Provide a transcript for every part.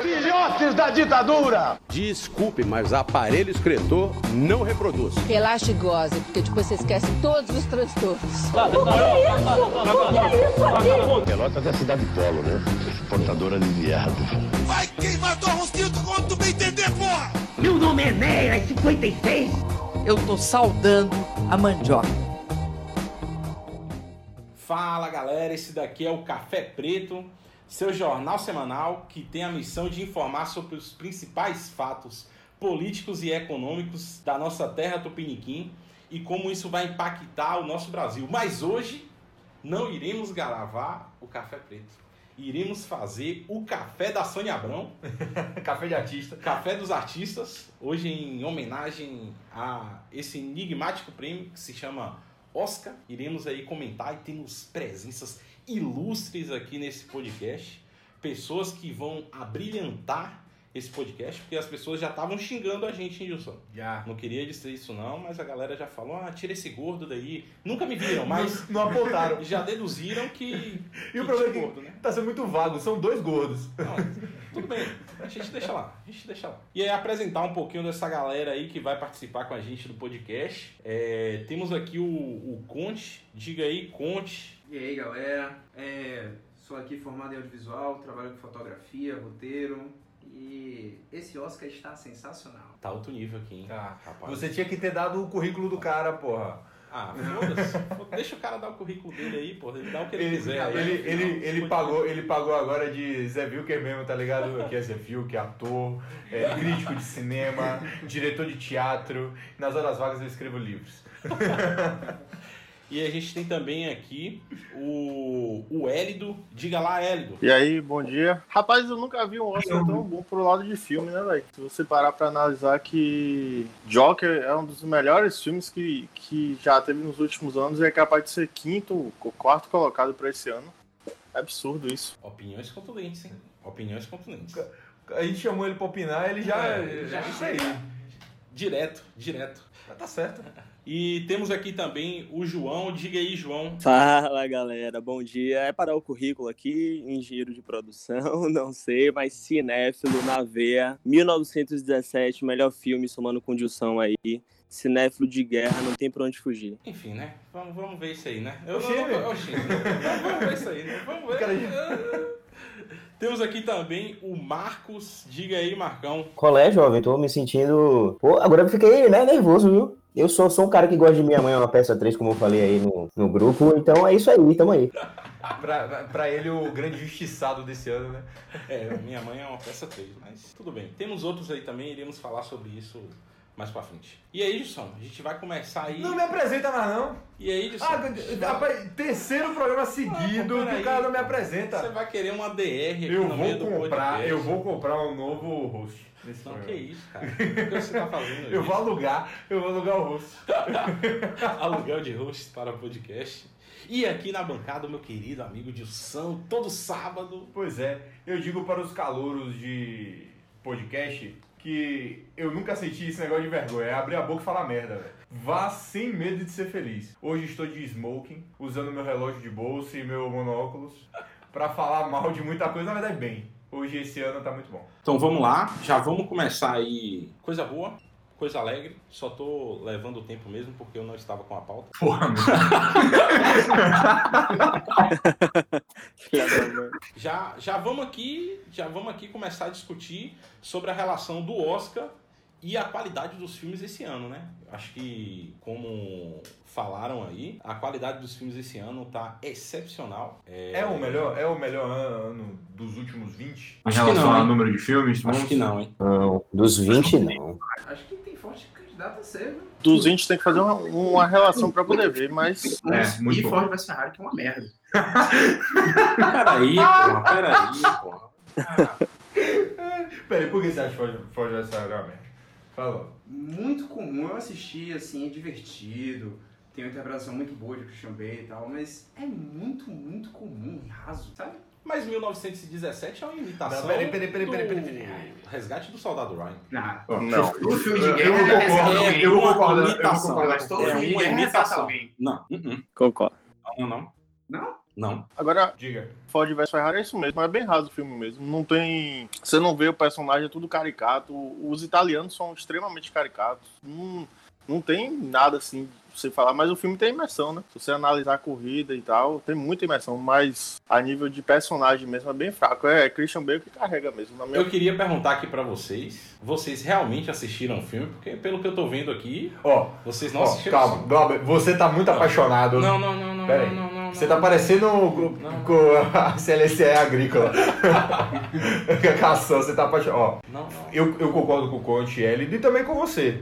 Filhotes da ditadura! Desculpe, mas aparelho excretor não reproduz. Relaxa e goze, porque depois você esquece todos os transtornos. Pelotas é a cidade polo, né? Exportadora de viado. Vai queimar tua rosquinha quando tu bem entender, porra! Meu nome é Neira 56. Eu tô saudando a mandioca. Fala galera, esse daqui é o Café Preto, seu jornal semanal que tem a missão de informar sobre os principais fatos políticos e econômicos da nossa terra Tupiniquim e como isso vai impactar o nosso Brasil. Mas hoje não iremos gravar o Café Preto. Iremos fazer o café da Sônia Abrão, Café de artista. Café dos Artistas, hoje em homenagem a esse enigmático prêmio que se chama Oscar. Iremos aí comentar e temos presenças ilustres aqui nesse podcast, pessoas que vão abrilhantar esse podcast, porque as pessoas já estavam xingando a gente, hein, Gilson? Já. Não queria dizer isso não, mas a galera já falou, ah, tira esse gordo daí. Nunca me viram, mas Não apontaram. já deduziram que, E o que problema é que gordo, né? tá sendo muito vago, são dois gordos. Não, tudo bem, a gente deixa lá, a gente deixa lá. E aí apresentar um pouquinho dessa galera aí que vai participar com a gente do podcast. É, temos aqui o, o Conte, diga aí, Conte. E aí galera, é, sou aqui formado em audiovisual, trabalho com fotografia, roteiro e esse Oscar está sensacional. Tá alto nível aqui, hein? Tá. rapaz. Você tinha que ter dado o currículo do cara, porra. Ah, foda-se. Deixa o cara dar o currículo dele aí, porra. Ele dá o que ele, Ele, quiser. ele, aí, ele, final, ele, pagou, ele pagou agora de Zé Vilker mesmo, tá ligado? Que é Zé Vilker, ator, é, crítico de cinema, diretor de teatro. Nas horas vagas eu escrevo livros. E a gente tem também aqui o, o Élido. Diga lá, Élido. E aí, bom dia. Rapaz, eu nunca vi um Oscar tão bom pro lado de filme, né, velho? Se você parar pra analisar que Joker é um dos melhores filmes que, que já teve nos últimos anos e é capaz de ser quinto ou quarto colocado pra esse ano. É absurdo isso. Opiniões contundentes, hein? Opiniões contundentes. A gente chamou ele pra opinar, ele já. É, já já isso aí. Direto, direto. Mas Tá certo. E temos aqui também o João. Diga aí, João. Fala galera, bom dia. É para o currículo aqui, engenheiro de produção, não sei, mas cinéfilo na veia. 1917, melhor filme somando com Dilson aí. Cinéfilo de guerra, não tem pra onde fugir. Enfim, né? Vamos, vamos ver isso aí, né? Eu, Oxê, eu- eu-. Vamos vamos ver isso aí, né? Vamos ver. Temos aqui também o Marcos. Diga aí, Marcão. Qual é, jovem? Tô me sentindo. Pô, agora eu fiquei né, nervoso, viu? Eu sou, sou um cara que gosta de Minha Mãe é uma peça 3, como eu falei aí no, no grupo, então é isso aí, tamo aí. Pra, pra ele, o grande justiçado desse ano, né? É, minha mãe é uma peça 3, mas tudo bem. Temos outros aí também, iremos falar sobre isso mais pra frente. E aí, Gilson, a gente vai começar aí. Não me apresenta mais, não. E aí, Gilson? Ah, rapaz, terceiro programa seguido Ah, que o cara não me apresenta. Você vai querer uma DR aqui Eu no meio vou do comprar, podcast. eu vou comprar um novo host. Nesse Não, que programa. isso, cara. O que você tá fazendo Eu vou alugar, eu vou alugar o host. Aluguel de hosts para podcast. E aqui na bancada, meu querido amigo Dilson, todo sábado. Pois é, eu digo para os calouros de podcast que eu nunca senti esse negócio de vergonha. É abrir a boca e falar merda, velho. Vá sem medo de ser feliz. Hoje estou de smoking, usando meu relógio de bolsa e meu monóculos para falar mal de muita coisa, na verdade, bem. Hoje, esse ano, tá muito bom. Então vamos lá, já vamos começar aí. Coisa boa, coisa alegre. Só tô levando o tempo mesmo porque eu não estava com a pauta. Porra, meu. Já, já vamos aqui, já vamos aqui começar a discutir sobre a relação do Oscar e a qualidade dos filmes esse ano, né? Acho que como falaram aí, a qualidade dos filmes esse ano tá excepcional. É o melhor, é o melhor ano dos últimos 20? Acho que não, hein? número de filmes? Acho que não, hein? Não, dos 20 não. Acho que tem forte candidato a ser, viu? Dos 20 tem que fazer uma, uma relação pra poder ver, mas É, muito e bom. Ford vs Ferrari, que é uma merda. Peraí, porra, peraí, porra. Peraí, por que você acha que Ford, Ford vai sair uma merda? Fala logo. Muito comum, eu assisti, assim, é divertido. Tem uma interpretação muito boa de Christian Bale e tal, mas é muito, muito comum e raso, sabe? Mas 1917 é uma imitação peraí, peraí, peraí, peraí, peraí, peraí. Resgate do Soldado Ryan. Não. Não. Todo filme de Eu- guerra eu concordo, é alguém. eu concordar, eu concordar Mas todo É uma imitação. alguém. Não, uh-uh. Concordo. não, não. Não? Não. Agora, Diga. Ford vs Ferrari é isso mesmo, é bem raso o filme mesmo. Não tem. Você não vê o personagem, é tudo caricato. Os italianos são extremamente caricatos. Não, não tem nada assim você falar, mas o filme tem imersão, né? Se você analisar a corrida e tal, tem muita imersão, mas a nível de personagem mesmo é bem fraco. É Christian Bale que carrega mesmo. Na minha... Eu queria perguntar aqui pra vocês, vocês realmente assistiram o filme? Porque pelo que eu tô vendo aqui, Ó, vocês não ó, assistiram. calma. Glauber, você tá muito apaixonado. Não, não, não, não, Pera não, aí. não, não, Você não. tá parecendo com, com a CLSE agrícola. Cação, você tá apaixonado. Ó, Não, não. eu, eu concordo com o Conte L e também com você.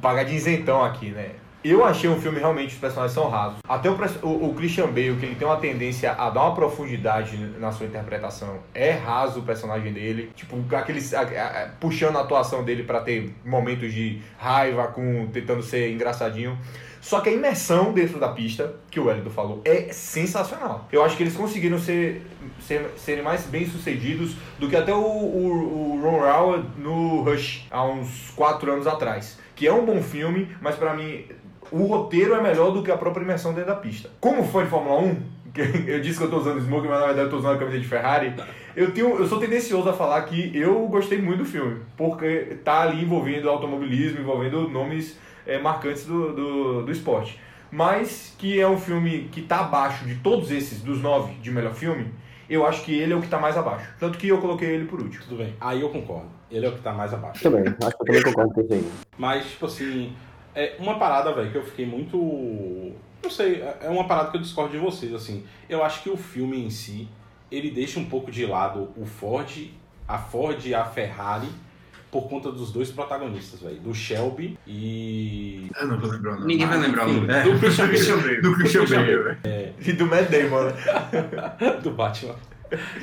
Pagar de isentão aqui, né? Eu achei um filme realmente, os personagens são rasos. Até o, o, Christian Bale, que ele tem uma tendência a dar uma profundidade na sua interpretação. É raso o personagem dele. Tipo, aqueles, a- a- puxando a atuação dele pra ter momentos de raiva, com tentando ser engraçadinho. Só que a imersão dentro da pista, que o Wellington falou, é sensacional. Eu acho que eles conseguiram ser, ser, serem mais bem sucedidos do que até o, o, o Ron Howard no Rush, há uns 4 anos atrás. Que é um bom filme, mas pra mim o roteiro é melhor do que a própria imersão dentro da pista. Como fã de Fórmula 1, que eu disse que eu tô usando smoke, mas na verdade eu tô usando a camisa de Ferrari, eu, tenho, eu sou tendencioso a falar que eu gostei muito do filme, porque tá ali envolvendo automobilismo, envolvendo nomes é, marcantes do, do, do esporte. Mas que é um filme que tá abaixo de todos esses, dos nove de melhor filme, eu acho que ele é o que tá mais abaixo. Tanto que eu coloquei ele por último. Tudo bem. Aí eu concordo. Ele é o que tá mais abaixo. Também, acho que eu também concordo com isso aí. Mas, tipo assim, é uma parada, velho, que eu fiquei muito. Não sei, é uma parada que eu discordo de vocês, assim. Eu acho que o filme em si, ele deixa um pouco de lado o Ford, a Ford e a Ferrari, por conta dos dois protagonistas, velho. Do Shelby e. Eu não vou lembrar, não. Ninguém vai lembrar o nome. Do Christian Bale. Do Christian Do Bale, velho. E do Matt Damon, né? do Batman.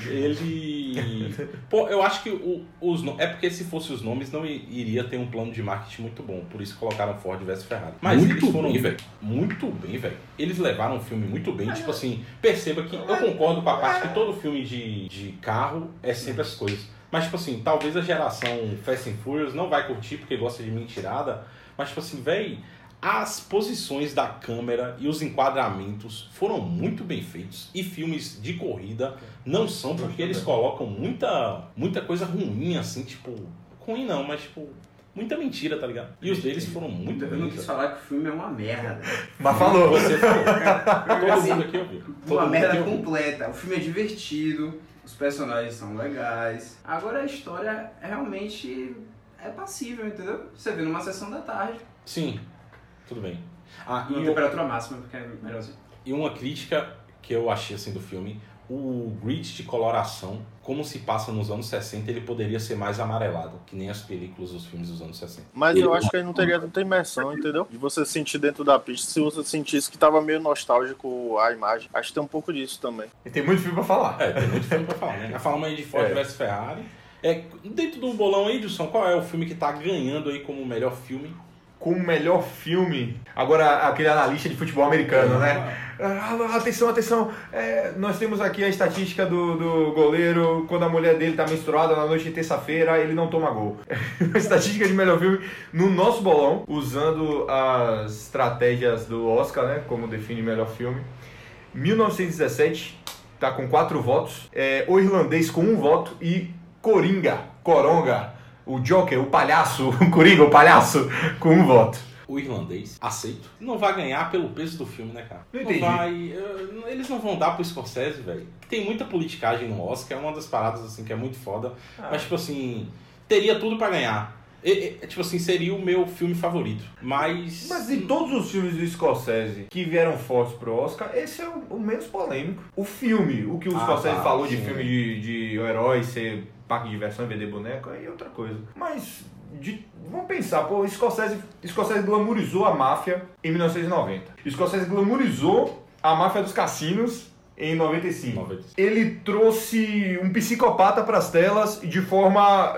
Ele. Pô, eu acho que o- os no- É porque se fosse os nomes, não iria ter um plano de marketing muito bom. Por isso colocaram Ford versus Ferrari. Mas Muito eles foram bem, velho. Muito bem, velho. Eles levaram o filme muito bem. Tipo assim, perceba que eu concordo com a parte que todo filme de, de carro é sempre essas coisas. Mas, tipo assim, talvez a geração Fast and Furious não vai curtir porque gosta de mentirada. Mas, tipo assim, velho. As posições da câmera e os enquadramentos foram muito bem feitos. E filmes de corrida não são porque eles colocam muita, muita coisa ruim, assim, tipo. Ruim não, mas tipo. Muita mentira, tá ligado? E os deles foram muito Eu não quis falar que o filme é uma merda. Mas falou. Você falou. Todo Assim, mundo aqui ouviu. Todo Uma merda completa. O filme é divertido, os personagens são legais. Agora a história realmente é passível, entendeu? Você vê numa sessão da tarde. Sim, tudo bem. Ah, e, temperatura máxima, porque é melhorzinho. e uma crítica que eu achei assim do filme, o grid de coloração, como se passa nos anos 60, ele poderia ser mais amarelado, que nem as películas dos filmes dos anos 60. Mas eu acho que aí não teria tanta imersão, entendeu? De você sentir dentro da pista, se você sentisse que tava meio nostálgico a imagem. Acho que tem um pouco disso também. E tem muito filme pra falar. É, tem muito filme pra falar, né? A falando aí de Ford É. vs Ferrari. É, dentro do bolão aí, Edson, qual é o filme que tá ganhando aí como o melhor filme? Com o melhor filme. Agora, aquele analista de futebol americano, né? Ah, atenção, atenção. É, nós temos aqui a estatística do, do goleiro. Quando a mulher dele tá menstruada na noite de terça-feira, ele não toma gol. estatística de melhor filme no nosso bolão, usando as estratégias do Oscar, né? Como define melhor filme. 1917 tá com quatro votos. É, o Irlandês com um voto. E Coringa, Coronga, o Joker, o palhaço, o Coringa, o palhaço, com um voto. O irlandês, aceito. Não vai ganhar pelo peso do filme, né, cara? Não entendi. vai. Eles não vão dar pro Scorsese, velho. Tem muita politicagem no Oscar, é uma das paradas assim que é muito foda. Ah. Mas, tipo assim, teria tudo pra ganhar. E- e, tipo assim, seria o meu filme favorito. Mas. Mas de todos os filmes do Scorsese que vieram fortes pro Oscar, esse é o, o menos polêmico. O filme, o que o Ah, Scorsese tá, falou de sim. filme de, de herói ser parque de diversão e vender boneco, aí é outra coisa. Mas, de- vamos pensar, pô, o Scorsese, Scorsese glamourizou a máfia em 1990. O Scorsese glamourizou a máfia dos cassinos em 95. 95. Ele trouxe um psicopata para as telas de forma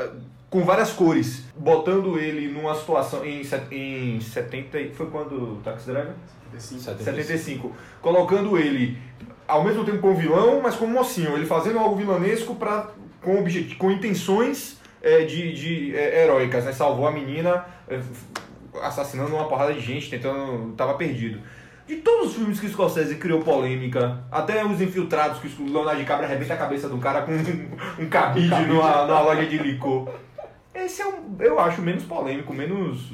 com várias cores, botando ele numa situação em, em 70, e- foi quando o Taxi Driver? 75. 75. Colocando ele ao mesmo tempo como vilão, mas como mocinho, ele fazendo algo vilanesco pra, com, objet- com intenções eh, de, de eh, heróicas, né? Salvou a menina f- assassinando uma porrada de gente, tentando. tava perdido. De todos os filmes que o Scorsese criou polêmica, até os infiltrados que o Leonardo DiCaprio arrebenta a cabeça do cara com um, um cabide numa, numa loja de licor. Esse é um, eu acho, menos polêmico, menos.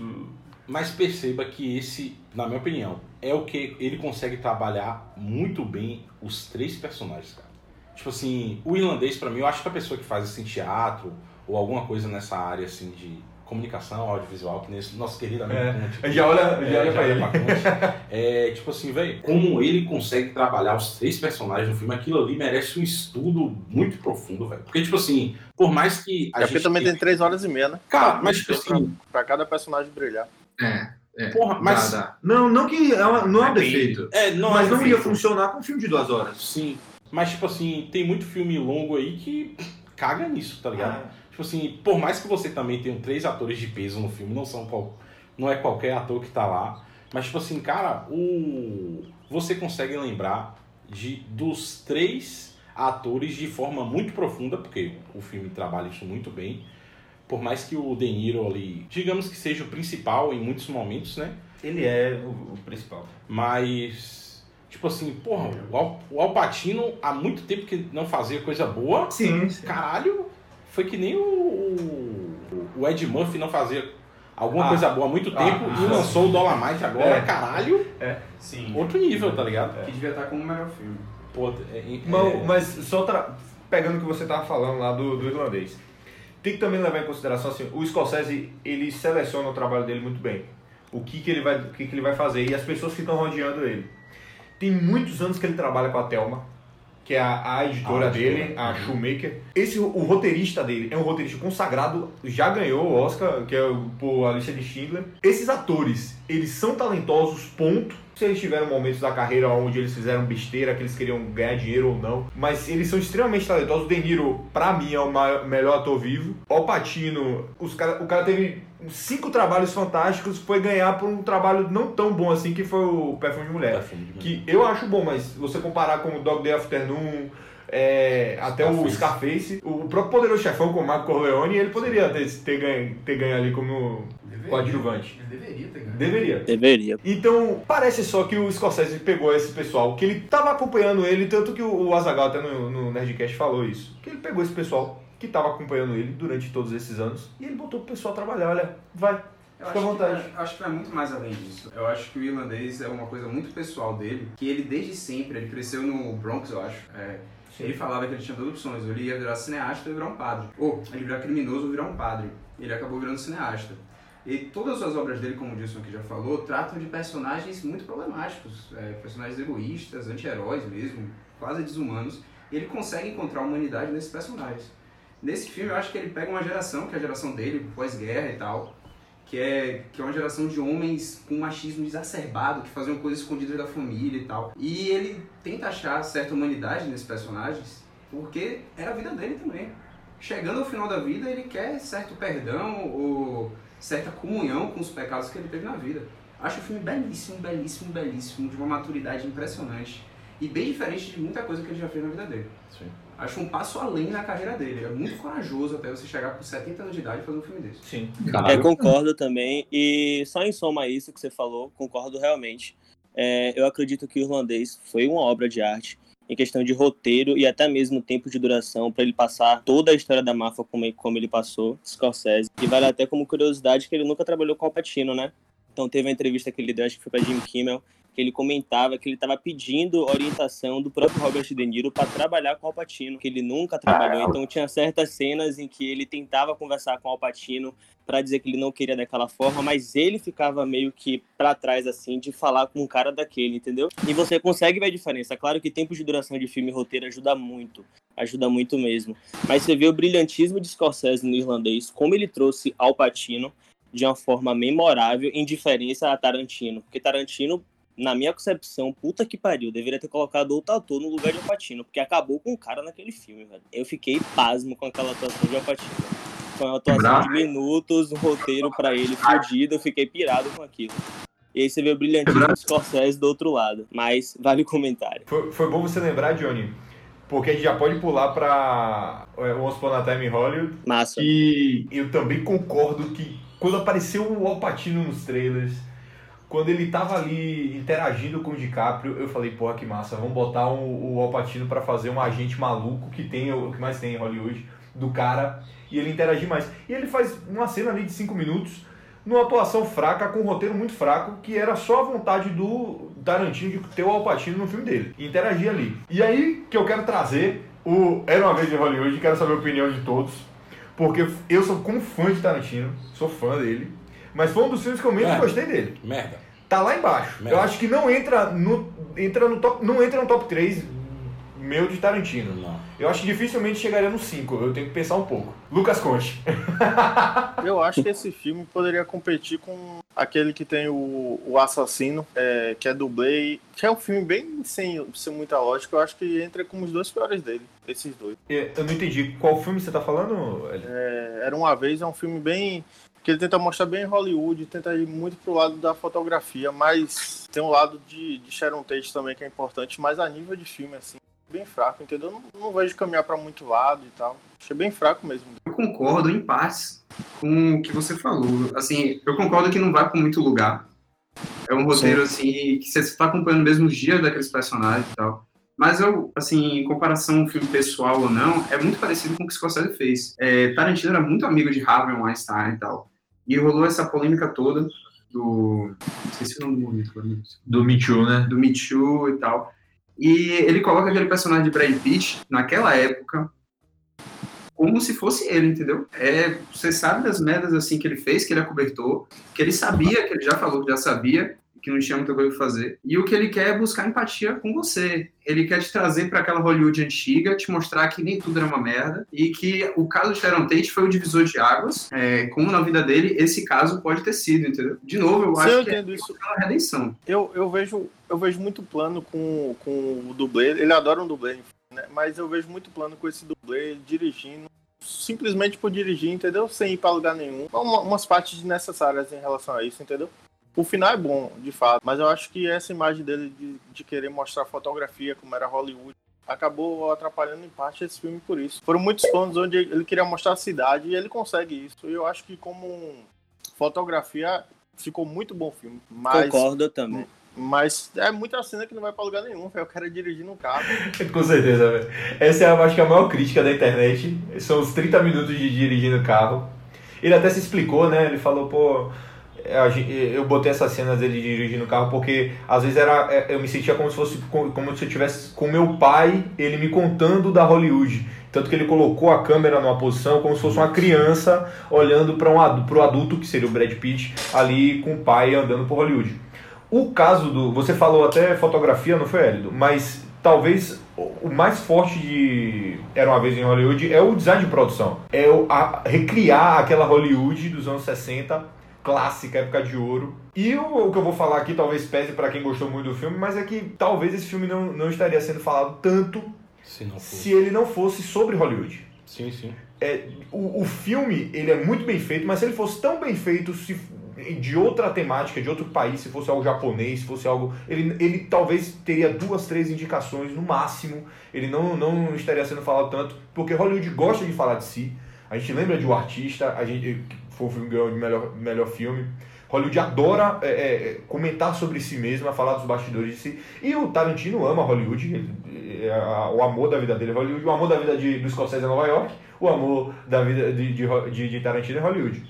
Mas perceba que esse, na minha opinião, é o que ele consegue trabalhar muito bem os três personagens, cara. Tipo assim, o irlandês, para mim, eu acho que a pessoa que faz assim teatro ou alguma coisa nessa área assim de comunicação audiovisual, que nesse nosso querido amigo É, Conte, já olha- é, já olha pra ele. É, tipo assim, velho, como ele consegue trabalhar os três personagens no filme, aquilo ali merece um estudo muito profundo, velho. Porque, tipo assim, por mais que a a gente... também tem três horas e meia, né? Cara, mas tipo pra, assim... pra cada personagem brilhar. É, é. Porra, mas- Dá, dá. Não, não que é uma- não é um defeito. É, não mas é não ia funcionar com um filme de duas horas. Sim. Mas, tipo assim, tem muito filme longo aí que caga nisso, tá ligado? Ah. Tipo assim, por mais que você também tenha três atores de peso no filme, não são qual, não é qualquer ator que tá lá. Mas, tipo assim, cara, o você consegue lembrar de dos três atores de forma muito profunda, porque o filme trabalha isso muito bem. Por mais que o De Niro ali, digamos que seja o principal em muitos momentos, né? Ele é o, o principal. Mas, tipo assim, porra, o Al, o Al Pacino há muito tempo que não fazia coisa boa. Sim. Caralho, foi que nem o, o, o Ed Murphy não fazia alguma Ah. coisa boa há muito tempo ah, e lançou o Dolomite agora, É. caralho. É, sim. Outro nível, tá ligado? Que devia estar como o melhor filme. Pô, é, é- Mas, mas só tra- pegando o que você tava falando lá do, do irlandês. Tem que também levar em consideração assim, o Scorsese, ele seleciona o trabalho dele muito bem. O que, que ele vai, o que, que ele vai fazer e as pessoas que estão rodeando ele. Tem muitos anos que ele trabalha com a Thelma, que é a, a editora A editora. dele, a Shoemaker. Esse, o roteirista dele é um roteirista consagrado, já ganhou o Oscar, que é o- por A Lista de Schindler. Esses atores, eles são talentosos, ponto. Se eles tiveram momentos da carreira onde eles fizeram besteira, que eles queriam ganhar dinheiro ou não. Mas eles são extremamente talentosos. O De Niro, pra mim, é o maior- melhor ator vivo. O Patino, os cara, o cara teve cinco trabalhos fantásticos, foi ganhar por um trabalho não tão bom assim, que foi o Perfume de Mulher. Que eu acho bom, mas você comparar com o Dog Day Afternoon, é, até o Scarface, o próprio Poderoso Chefão com o Marco Corleone, ele poderia ter, ter, ganho, ter ganho ali como coadjuvante. Ele deveria ter ganho. Deveria. Deveria. Então, parece só que o Scorsese pegou esse pessoal, que ele tava acompanhando ele, tanto que o Azaghal até no, no Nerdcast falou isso, que ele pegou esse pessoal que tava acompanhando ele durante todos esses anos, e ele botou o pessoal a trabalhar, olha, vai, Eu fica à acho, que vontade. vai, acho que vai muito mais além disso. Eu acho que o irlandês é uma coisa muito pessoal dele, que ele desde sempre, ele cresceu no Bronx, eu acho. é, ele falava que ele tinha duas opções, ele ia virar cineasta ou virar um padre. Ou ele virar criminoso ou virar um padre. Ele acabou virando cineasta. E todas as obras dele, como o Dilson aqui já falou, tratam de personagens muito problemáticos, é, personagens egoístas, anti-heróis mesmo, quase desumanos. E ele consegue encontrar humanidade nesses personagens. Nesse filme, eu acho que ele pega uma geração, que é a geração dele, pós-guerra e tal, que é, que é uma geração de homens com machismo exacerbado, que faziam coisas escondidas da família e tal. E ele tenta achar certa humanidade nesses personagens, porque é a vida dele também. Chegando ao final da vida, ele quer certo perdão ou certa comunhão com os pecados que ele teve na vida. Acho o filme belíssimo, belíssimo, belíssimo, de uma maturidade impressionante. E bem diferente de muita coisa que ele já fez na vida dele. Acho um passo além na carreira dele. É muito corajoso até você chegar com 70 anos de idade e fazer um filme desse. Sim. É, concordo também. E só em soma a isso que você falou, concordo realmente. É, eu acredito que o Irlandês foi uma obra de arte em questão de roteiro e até mesmo tempo de duração para ele passar toda a história da máfia como, como ele passou, Scorsese. E vale até como curiosidade que ele nunca trabalhou com o Patino, né? Então teve uma entrevista que ele deu, acho que foi para Jim Kimmel, que ele comentava que ele estava pedindo orientação do próprio Robert De Niro para trabalhar com o Alpatino, que ele nunca trabalhou. Então tinha certas cenas em que ele tentava conversar com o Alpatino para dizer que ele não queria daquela forma, mas ele ficava meio que para trás assim de falar com um cara daquele, entendeu? E você consegue ver a diferença. Claro que tempo de duração de filme e roteiro ajuda muito, ajuda muito mesmo. Mas você vê o brilhantismo de Scorsese no irlandês, como ele trouxe Al Pacino de uma forma memorável em diferença a Tarantino, porque Tarantino na minha concepção, puta que pariu, deveria ter colocado outro ator no lugar de Alpatino, porque acabou com o cara naquele filme, velho. Eu fiquei pasmo com aquela atuação de Alpatino. Foi uma atuação Bravo. de minutos, um roteiro pra ele fudido, eu fiquei pirado com aquilo. E aí você vê o brilhantismo do Scorsese do outro lado. Mas vale o comentário. Foi, foi bom você lembrar, Johnny, porque a gente já pode pular pra é, Once Upon a Time em Hollywood. Massa. E eu também concordo que quando apareceu o Alpatino nos trailers, quando ele tava ali interagindo com o DiCaprio, eu falei, porra, que massa, vamos botar um, o Al Pacino pra fazer um agente maluco que tem o que mais tem em Hollywood, do cara, e ele interagir mais. E ele faz uma cena ali de 5 minutos, numa atuação fraca, com um roteiro muito fraco, que era só a vontade do Tarantino de ter o Al Pacino no filme dele, e interagir ali. E aí que eu quero trazer o Era Uma Vez em Hollywood, quero saber a opinião de todos, porque eu sou como fã de Tarantino, sou fã dele, mas foi um dos filmes que eu menos Merda. gostei dele. Merda. Tá lá embaixo. Merda. Eu acho que não entra no, entra no top, não entra no top 3 meu de Tarantino. Não. Eu acho que dificilmente chegaria no 5. Eu tenho que pensar um pouco. Lucas Conte. Eu acho que esse filme poderia competir com aquele que tem o, o Assassino, é, que é dublê, que é um filme bem sem, sem muita lógica. Eu acho que entra como os dois piores dele, esses dois. É, Eu não entendi. Qual filme você tá falando? É, Era uma vez, é um filme bem. Que ele tenta mostrar bem Hollywood, tenta ir muito pro lado da fotografia, mas tem um lado de, de Sharon Tate também que é importante, mas a nível de filme, assim, bem fraco, entendeu? Não, não vejo caminhar pra muito lado e tal. Achei bem fraco mesmo. Eu concordo em partes com o que você falou. Assim, eu concordo que não vai para muito lugar. É um roteiro, assim, que você está acompanhando mesmo os dias daqueles personagens e tal. Mas eu, assim, em comparação ao filme pessoal ou não, é muito parecido com o que Scorsese fez. É, Tarantino era muito amigo de Harvey Weinstein e tal. E rolou essa polêmica toda do... Esqueci o nome do meu Deus. Do Me Too, né? do Me Too e tal. E ele coloca aquele personagem de Brad Pitt, naquela época, como se fosse ele, entendeu? É, você sabe das merdas assim que ele fez, que ele acobertou, que ele sabia, que ele já falou que já sabia, que não tinha muita coisa pra fazer. E o que ele quer é buscar empatia com você. Ele quer te trazer para aquela Hollywood antiga, te mostrar que nem tudo era uma merda e que o caso de Sharon Tate foi o divisor de águas. É, como na vida dele, esse caso pode ter sido, entendeu? De novo, eu Sim, acho eu que é isso. uma redenção. Eu, eu, vejo, eu vejo muito plano com, com o dublê. Ele adora um dublê, enfim, né? Mas eu vejo muito plano com esse dublê dirigindo, simplesmente por dirigir, entendeu? Sem ir pra lugar nenhum. Uma, umas partes desnecessárias em relação a isso, entendeu? O final é bom, de fato, mas eu acho que essa imagem dele de, de querer mostrar fotografia, como era Hollywood, acabou atrapalhando em parte esse filme por isso. Foram muitos planos onde ele queria mostrar a cidade e ele consegue isso. E eu acho que como fotografia ficou muito bom o filme. Mas, Concordo também. mas é muita cena que não vai pra lugar nenhum, velho. Eu quero dirigir no carro. Com certeza, velho. Essa é, eu acho que a maior crítica da internet. São os 30 minutos de dirigindo o carro. Ele até se explicou, né? Ele falou, pô. Eu botei essas cenas dele dirigindo o carro porque às vezes era, é, eu me sentia como se fosse co- como se eu tivesse com meu pai, ele me contando da Hollywood. Tanto que ele colocou a câmera numa posição como se fosse uma criança olhando para um pro adulto, que seria o Brad Pitt, ali com o pai andando por Hollywood. O caso do. Você falou até fotografia, não foi, Hélio? Mas talvez o o mais forte de Era uma vez em Hollywood é o design de produção. É o, a- recriar aquela Hollywood dos anos 60, clássica, época de ouro. E o, o que eu vou falar aqui talvez pese para quem gostou muito do filme, mas é que talvez esse filme não, não estaria sendo falado tanto Se se ele não fosse sobre Hollywood. Sim, sim. É, o, o filme ele é muito bem feito, mas se ele fosse tão bem feito se, de outra temática, de outro país, se fosse algo japonês, se fosse algo. Ele, ele talvez teria duas, três indicações no máximo. Ele não, não estaria sendo falado tanto, porque Hollywood gosta de falar de si. A gente lembra de O Artista, a gente, foi o filme ganhou de melhor, melhor filme. Hollywood adora é, é, comentar sobre si mesma, falar dos bastidores de si. E o Tarantino ama Hollywood, ele- é, a- o amor da vida dele é Hollywood, o amor da vida de, do Scorsese é Nova York, o amor da vida de, de, de, de Tarantino é Hollywood.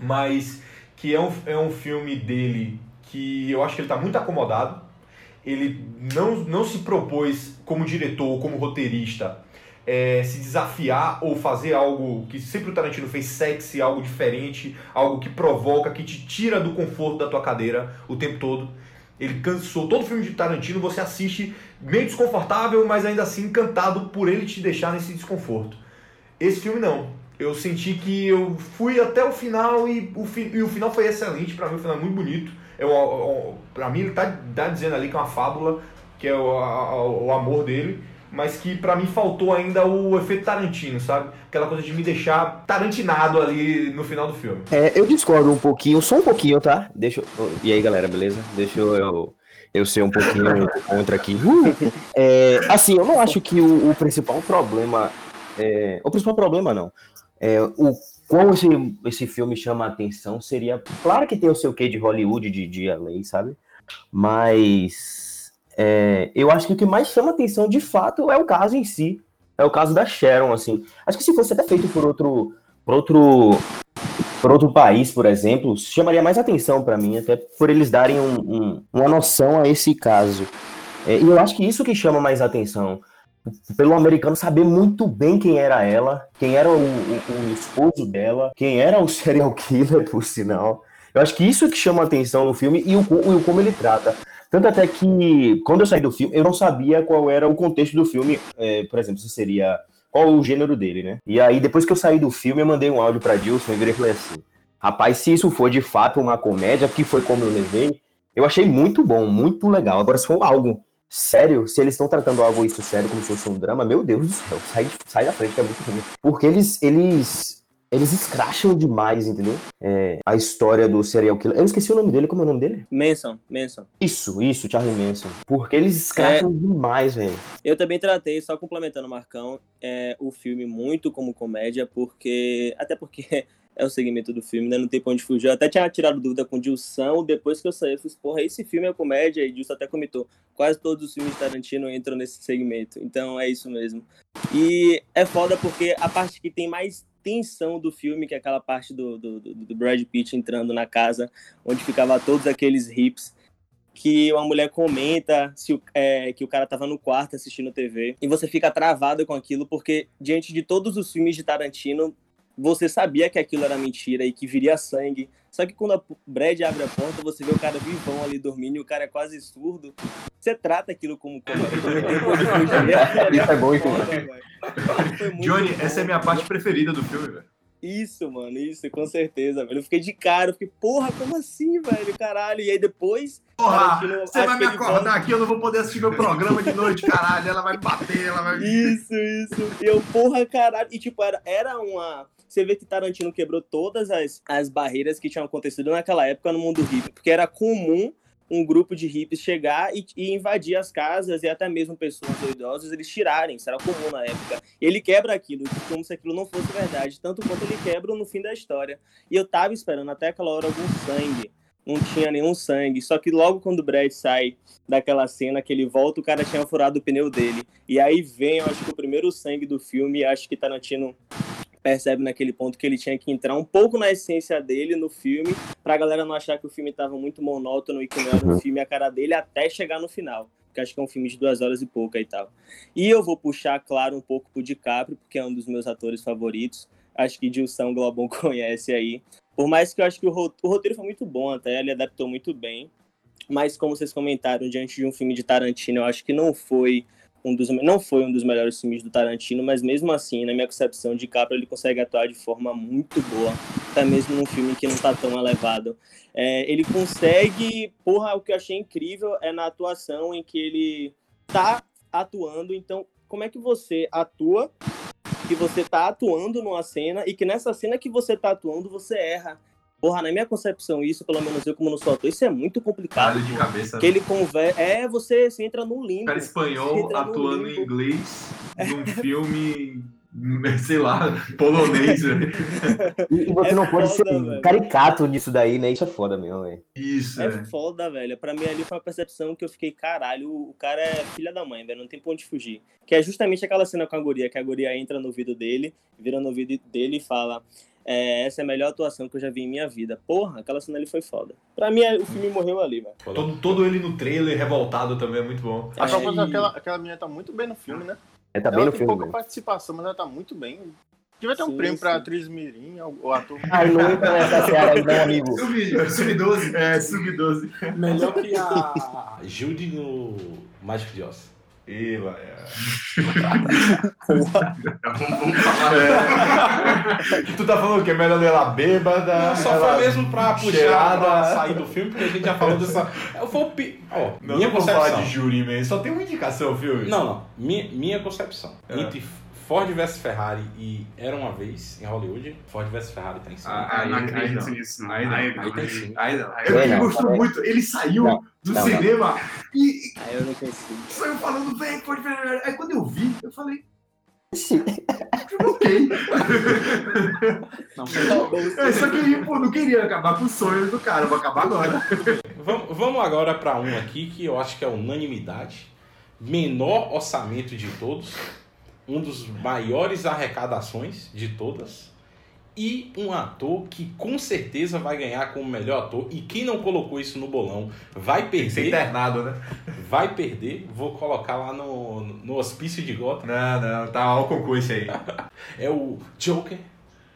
Mas que é um, é um filme dele que eu acho que ele está muito acomodado. Ele não, não se propôs, como diretor ou como roteirista, é, se desafiar ou fazer algo que sempre o Tarantino fez sexy, algo diferente, algo que provoca, que te tira do conforto da tua cadeira o tempo todo. Ele cansou. Todo filme de Tarantino você assiste meio desconfortável, mas ainda assim encantado por ele te deixar nesse desconforto. Esse filme não. Eu senti que eu fui até o final e o, fi- e o final foi excelente. Pra mim, o final é muito bonito. Eu, eu, pra mim, ele tá, tá dizendo ali que é uma fábula, que é o, a- o amor dele, mas que pra mim faltou ainda o efeito Tarantino, sabe? Aquela coisa de me deixar tarantinado ali no final do filme. É, eu discordo um pouquinho, só um pouquinho, tá? Deixa eu... E aí, galera, beleza? Deixa eu, eu, ser um pouquinho contra aqui. Uh! É, assim, eu não acho que o, o principal problema. é, o principal problema não. É, o como esse, esse filme chama a atenção seria. Claro que tem o seu quê de Hollywood, de, de LA, sabe? Mas é, eu acho que o que mais chama atenção de fato é o caso em si. É o caso da Sharon, assim. Acho que se fosse até feito por outro. Por outro. Por outro país, por exemplo, chamaria mais atenção para mim, até por eles darem um, um, uma noção a esse caso. É, e eu acho que isso que chama mais atenção pelo americano saber muito bem quem era ela, quem era o, o, o, esposo dela, quem era o serial killer, por sinal. Eu acho que isso é que chama atenção no filme e o, o como ele trata. Tanto até que, quando eu saí do filme, eu não sabia qual era o contexto do filme, é, por exemplo, se seria. Qual o gênero dele, né? E aí, depois que eu saí do filme, eu mandei um áudio pra Dilson e virei e falei assim: rapaz, se isso for de fato uma comédia, que foi como eu levei, eu achei muito bom, muito legal. Agora, se for algo sério, se eles estão tratando algo isso sério como se fosse um drama, meu Deus do céu, sai, sai da frente é muito ruim. Porque eles, eles, eles escracham demais, entendeu? É, a história do serial killer. Eu esqueci o nome dele, como é o nome dele? Manson, Manson. Isso, isso, Charlie Manson. Porque eles escracham é, demais, velho. Eu também tratei, só complementando o Marcão, é, o filme muito como comédia, porque. Até porque é o segmento do filme, né? Não tem pra onde fugir. Eu até tinha tirado dúvida com o Dilson, depois que eu saí, eu falei, porra, esse filme é comédia, e Dilson até comentou, quase todos os filmes de Tarantino entram nesse segmento. Então é isso mesmo. E é foda porque a parte que tem mais tensão do filme, que é aquela parte do, do, do Brad Pitt entrando na casa, onde ficava todos aqueles hips, que uma mulher comenta se o, é, que o cara tava no quarto assistindo TV, e você fica travado com aquilo, porque diante de todos os filmes de Tarantino, você sabia que aquilo era mentira e que viria sangue. Só que quando a Brad abre a porta, você vê o cara vivão ali dormindo e o cara é quase surdo. Você trata aquilo como Isso é bom, então. Johnny, essa é a minha parte preferida do filme, velho. Isso, mano, isso, com certeza, velho. Eu fiquei de cara, eu fiquei, porra, como assim, velho? Caralho. E aí depois. Porra, você vai me acordar volta... aqui, eu não vou poder assistir meu programa de noite, caralho. Ela vai me bater, ela vai. Isso, isso. E eu, porra, caralho. E tipo, era, era uma você vê que Tarantino quebrou todas as, as barreiras que tinham acontecido naquela época no mundo hippie, porque era comum um grupo de hippies chegar e, e, invadir as casas e até mesmo pessoas idosas eles tirarem, isso era comum na época. Ele quebra aquilo, como se aquilo não fosse verdade, tanto quanto ele quebra no fim da história. E eu tava esperando até aquela hora algum sangue, não tinha nenhum sangue, só que logo quando o Brad sai daquela cena que ele volta, o cara tinha furado o pneu dele. E aí vem, eu acho que o primeiro sangue do filme, acho que Tarantino percebe naquele ponto que ele tinha que entrar um pouco na essência dele no filme, pra galera não achar que o filme tava muito monótono e que não era um uhum. filme a cara dele até chegar no final. Porque acho que é um filme de duas horas e pouca e tal. E eu vou puxar, claro, um pouco pro DiCaprio, porque é um dos meus atores favoritos. Acho que Dilson Globon conhece aí. Por mais que eu acho que o, roteiro foi muito bom até, ele adaptou muito bem. Mas como vocês comentaram, diante de um filme de Tarantino, eu acho que não foi um dos, não foi um dos melhores filmes do Tarantino, mas mesmo assim, na minha concepção, de Capra ele consegue atuar de forma muito boa, até mesmo num filme que não tá tão elevado. É, ele consegue, porra, o que eu achei incrível é na atuação em que ele tá atuando, então como é que você atua, que você tá atuando numa cena e que nessa cena que você tá atuando você erra. Porra, na minha concepção, isso, pelo menos eu como não sou ator, isso é muito complicado. de cabeça. Que né? ele conversa. É, você, você entra no limbo. Cara espanhol atuando em inglês num filme sei lá, polonês. e você é não pode ser velho. caricato nisso daí, né? Isso é foda mesmo, velho. Isso, é. É foda, velho. Pra mim ali foi uma percepção que eu fiquei, caralho, o cara é filha da mãe, velho. Não tem pra onde fugir. Que é justamente aquela cena com a guria, que a guria entra no ouvido dele, vira no ouvido dele e fala: é, essa é a melhor atuação que eu já vi em minha vida. Porra, aquela cena ali foi foda. Pra mim, o filme morreu ali, velho. Todo, todo ele no trailer, revoltado também, é muito bom. A propósito, aquela, aquela menina tá muito bem no filme, né? É, tá bem ela no tem filme. pouca mesmo. participação, mas ela tá muito bem. Devia ter um sim, prêmio sim. pra atriz Mirim, o ator. Ai, não entra nessa seara aí, meu amigo. Sub-12. É, sub-12. Melhor que a Judy no Mágico de Oz. Ih, vai. vamos, vamos falar. É. tu tá falando que é melhor ela bêbada? Não, só foi mesmo pra puxar, pra sair do filme, porque a gente já falou dessa. Eu vou. Oh, não, minha não concepção. falar de júri, man. Só tem uma indicação, filme. Não, não. Minha, minha concepção. É. Ford vs Ferrari e Era Uma Vez em Hollywood, Ford vs Ferrari tá em cima. Ah, não acredito nisso. Aí não. Aí, aí tem sim. Aí não. Ele gostou muito. Ele saiu não, do não, cinema e... Aí eu não consigo. Saiu falando, vem, Ford vs Ferrari. Aí quando eu vi, eu falei... Ok. Eu só queria, pô, não queria acabar com os sonhos do cara, vou acabar agora. Vamos, vamos agora para um aqui que eu acho que é unanimidade. Menor orçamento de todos, um dos maiores arrecadações de todas e um ator que com certeza vai ganhar como melhor ator e quem não colocou isso no bolão vai perder. ser internado, né? Vai perder. Vou colocar lá no, no hospício de Gotham. Não, não, tá ao concurso aí. é o Joker,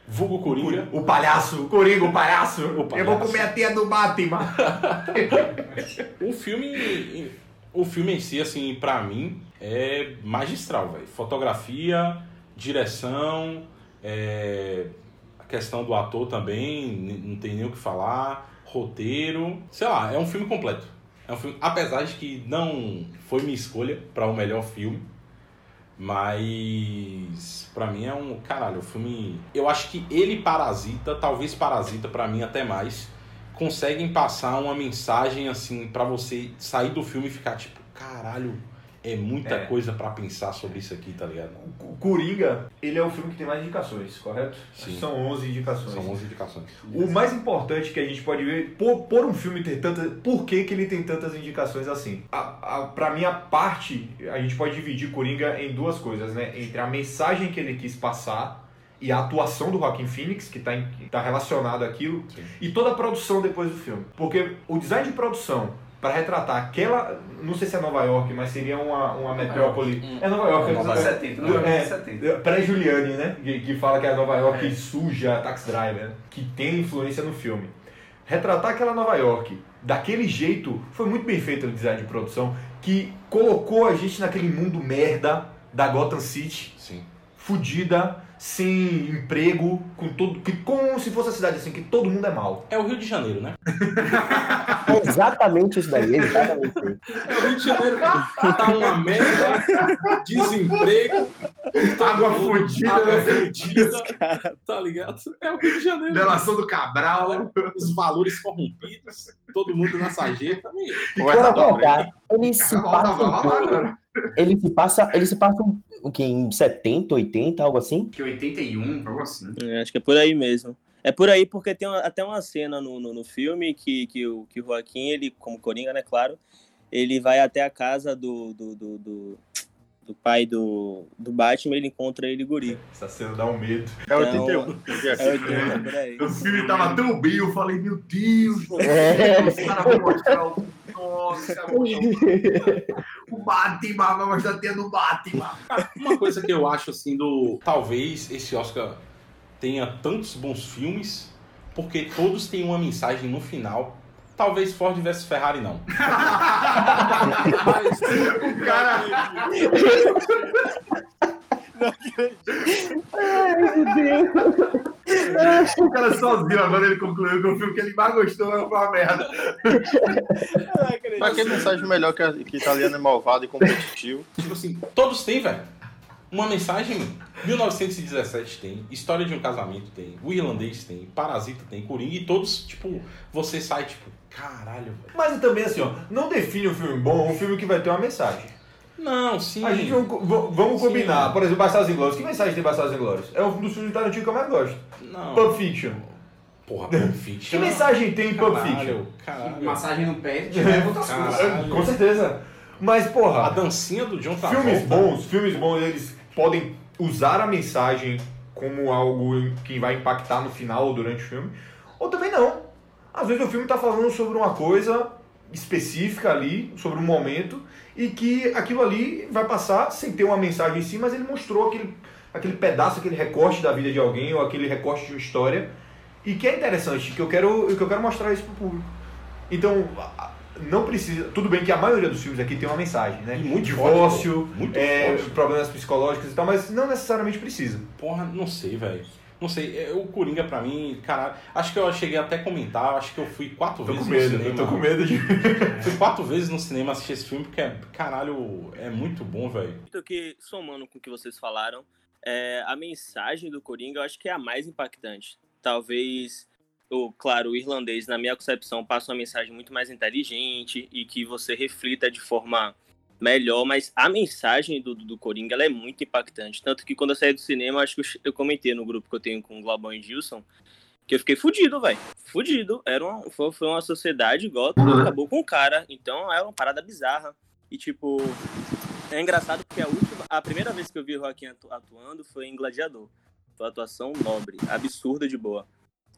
vulgo Coringa. O palhaço, o Coringa, o palhaço. O palhaço. Eu vou comer a tia do Batman. o filme, o filme em si, assim, pra mim, é magistral, velho. Fotografia, direção, é, a questão do ator também, não tem nem o que falar, roteiro, sei lá, é um filme completo. É um filme, apesar de que não foi minha escolha para o melhor filme, mas pra mim é um caralho, o filme, eu acho que ele Parasita, talvez Parasita pra mim até mais, conseguem passar uma mensagem assim pra você sair do filme e ficar tipo, caralho, é muita É. coisa pra pensar sobre isso aqui, tá ligado? O Coringa, ele é o filme que tem mais indicações, correto? Sim. São 11 indicações. São 11 indicações. O mais importante que a gente pode ver, por, por um filme ter tantas. Por que, que ele tem tantas indicações assim? A, a, pra mim, a parte, a gente pode dividir Coringa em duas coisas, né? Entre a mensagem que ele quis passar e a atuação do Joaquin Phoenix, que está tá relacionado àquilo, e toda a produção depois do filme. Porque o design de produção para retratar aquela, não sei se é Nova York, mas seria uma, uma metrópole. É Nova York, É Nova é, 70, Nova York é, 70. é, Pré-Juliane, né? Que, que fala que é Nova York É. suja, tax driver, né? que tem influência no filme. Retratar aquela Nova York daquele jeito foi muito bem feito o design de produção, que colocou a gente naquele mundo merda da Gotham City, Sim. fudida, sem emprego, com todo, que, como se fosse a cidade assim, que todo mundo é mal. É o Rio de Janeiro, né? É exatamente isso daí, exatamente isso. É o Rio de Janeiro. Tá uma merda, desemprego, água fodida, água né? fodida, tá ligado? É o Rio de Janeiro. Delação do Cabral. né? Os valores corrompidos, todo mundo na sarjeta. E quando colocar, ele se passa ele se passa, ele se passa um, o que em 70, 80, algo assim? Que 81, algo assim. É, acho que é por aí mesmo. É por aí porque tem uma- até uma cena no, no, no filme que, que, o, que o Joaquim, ele, como Coringa, né, claro, ele vai até a casa do, do, do, do, do pai do, do Batman, ele encontra ele guri. Essa cena dá um medo. É 81. É 80, por aí. O filme tava tão bem, eu falei, meu Deus, É. os caras vão mostrar o. Nossa, o Batman, vai mostrar tia do Batman. Uma coisa que eu acho assim do. Talvez esse Oscar tenha tantos bons filmes, porque todos têm uma mensagem no final. Talvez Ford vs Ferrari não. Mas, O cara. Ai, meu Deus. O cara sozinho, agora ele concluiu que o filme que ele mais gostou foi uma merda. Pra que mensagem melhor que, a- que italiano é malvado e competitivo? Tipo assim, todos têm, velho. Uma mensagem. 1917 tem, História de um Casamento tem, O Irlandês tem, Parasita tem, Coringa, e todos, tipo, você sai, tipo, caralho, velho. Mas também assim, ó, não define um filme bom um filme que vai ter uma mensagem. Não, sim. A gente vamos, vamos Sim. combinar. Por exemplo, Bastardos Inglórios. Que mensagem tem Bastardos Inglórios? É um dos filmes de Tarantino que eu mais gosto. Não. Pulp Fiction. Porra, Pulp Fiction. Que mensagem tem em Pulp Fiction? Caralho. Massagem no pé, tiver outras coisas. Com certeza. Mas, porra, A dancinha do John Travolta. filmes bons, filmes bons, eles podem usar a mensagem como algo que vai impactar no final ou durante o filme, ou também não. Às vezes o filme está falando sobre uma coisa específica ali, sobre um momento, e que aquilo ali vai passar sem ter uma mensagem em si, mas ele mostrou aquele, aquele pedaço, aquele recorte da vida de alguém, ou aquele recorte de uma história, e que é interessante, que eu quero, que eu quero mostrar isso pro público. Então, não precisa. Tudo bem que a maioria dos filmes aqui tem uma mensagem, né? E muito Divórcio, forte. Muito é, forte. problemas psicológicos e tal, mas não necessariamente precisa. Porra, não sei, velho. Não sei, é, o Coringa pra mim, caralho. Acho que eu cheguei até a comentar, acho que eu fui quatro Tô vezes com medo, no eu cinema. tô com medo de. Fui quatro vezes no cinema assistir esse filme, porque, é, caralho, é muito bom, velho. que, somando com o que vocês falaram, é, a mensagem do Coringa eu acho que é a mais impactante. Talvez, o, claro, o irlandês, na minha concepção, passa uma mensagem muito mais inteligente e que você reflita de forma melhor, mas a mensagem do, do Coringa é muito impactante. Tanto que quando eu saí do cinema, acho que eu, eu comentei no grupo que eu tenho com o Globão e Gilson, que eu fiquei fudido, velho. Fudido. Era uma, foi, foi uma sociedade Gotham uhum. acabou com o cara. Então era uma parada bizarra. E tipo, é engraçado porque a última, a primeira vez que eu vi o Joaquim atuando foi em Gladiador. Foi uma atuação nobre, absurda de boa.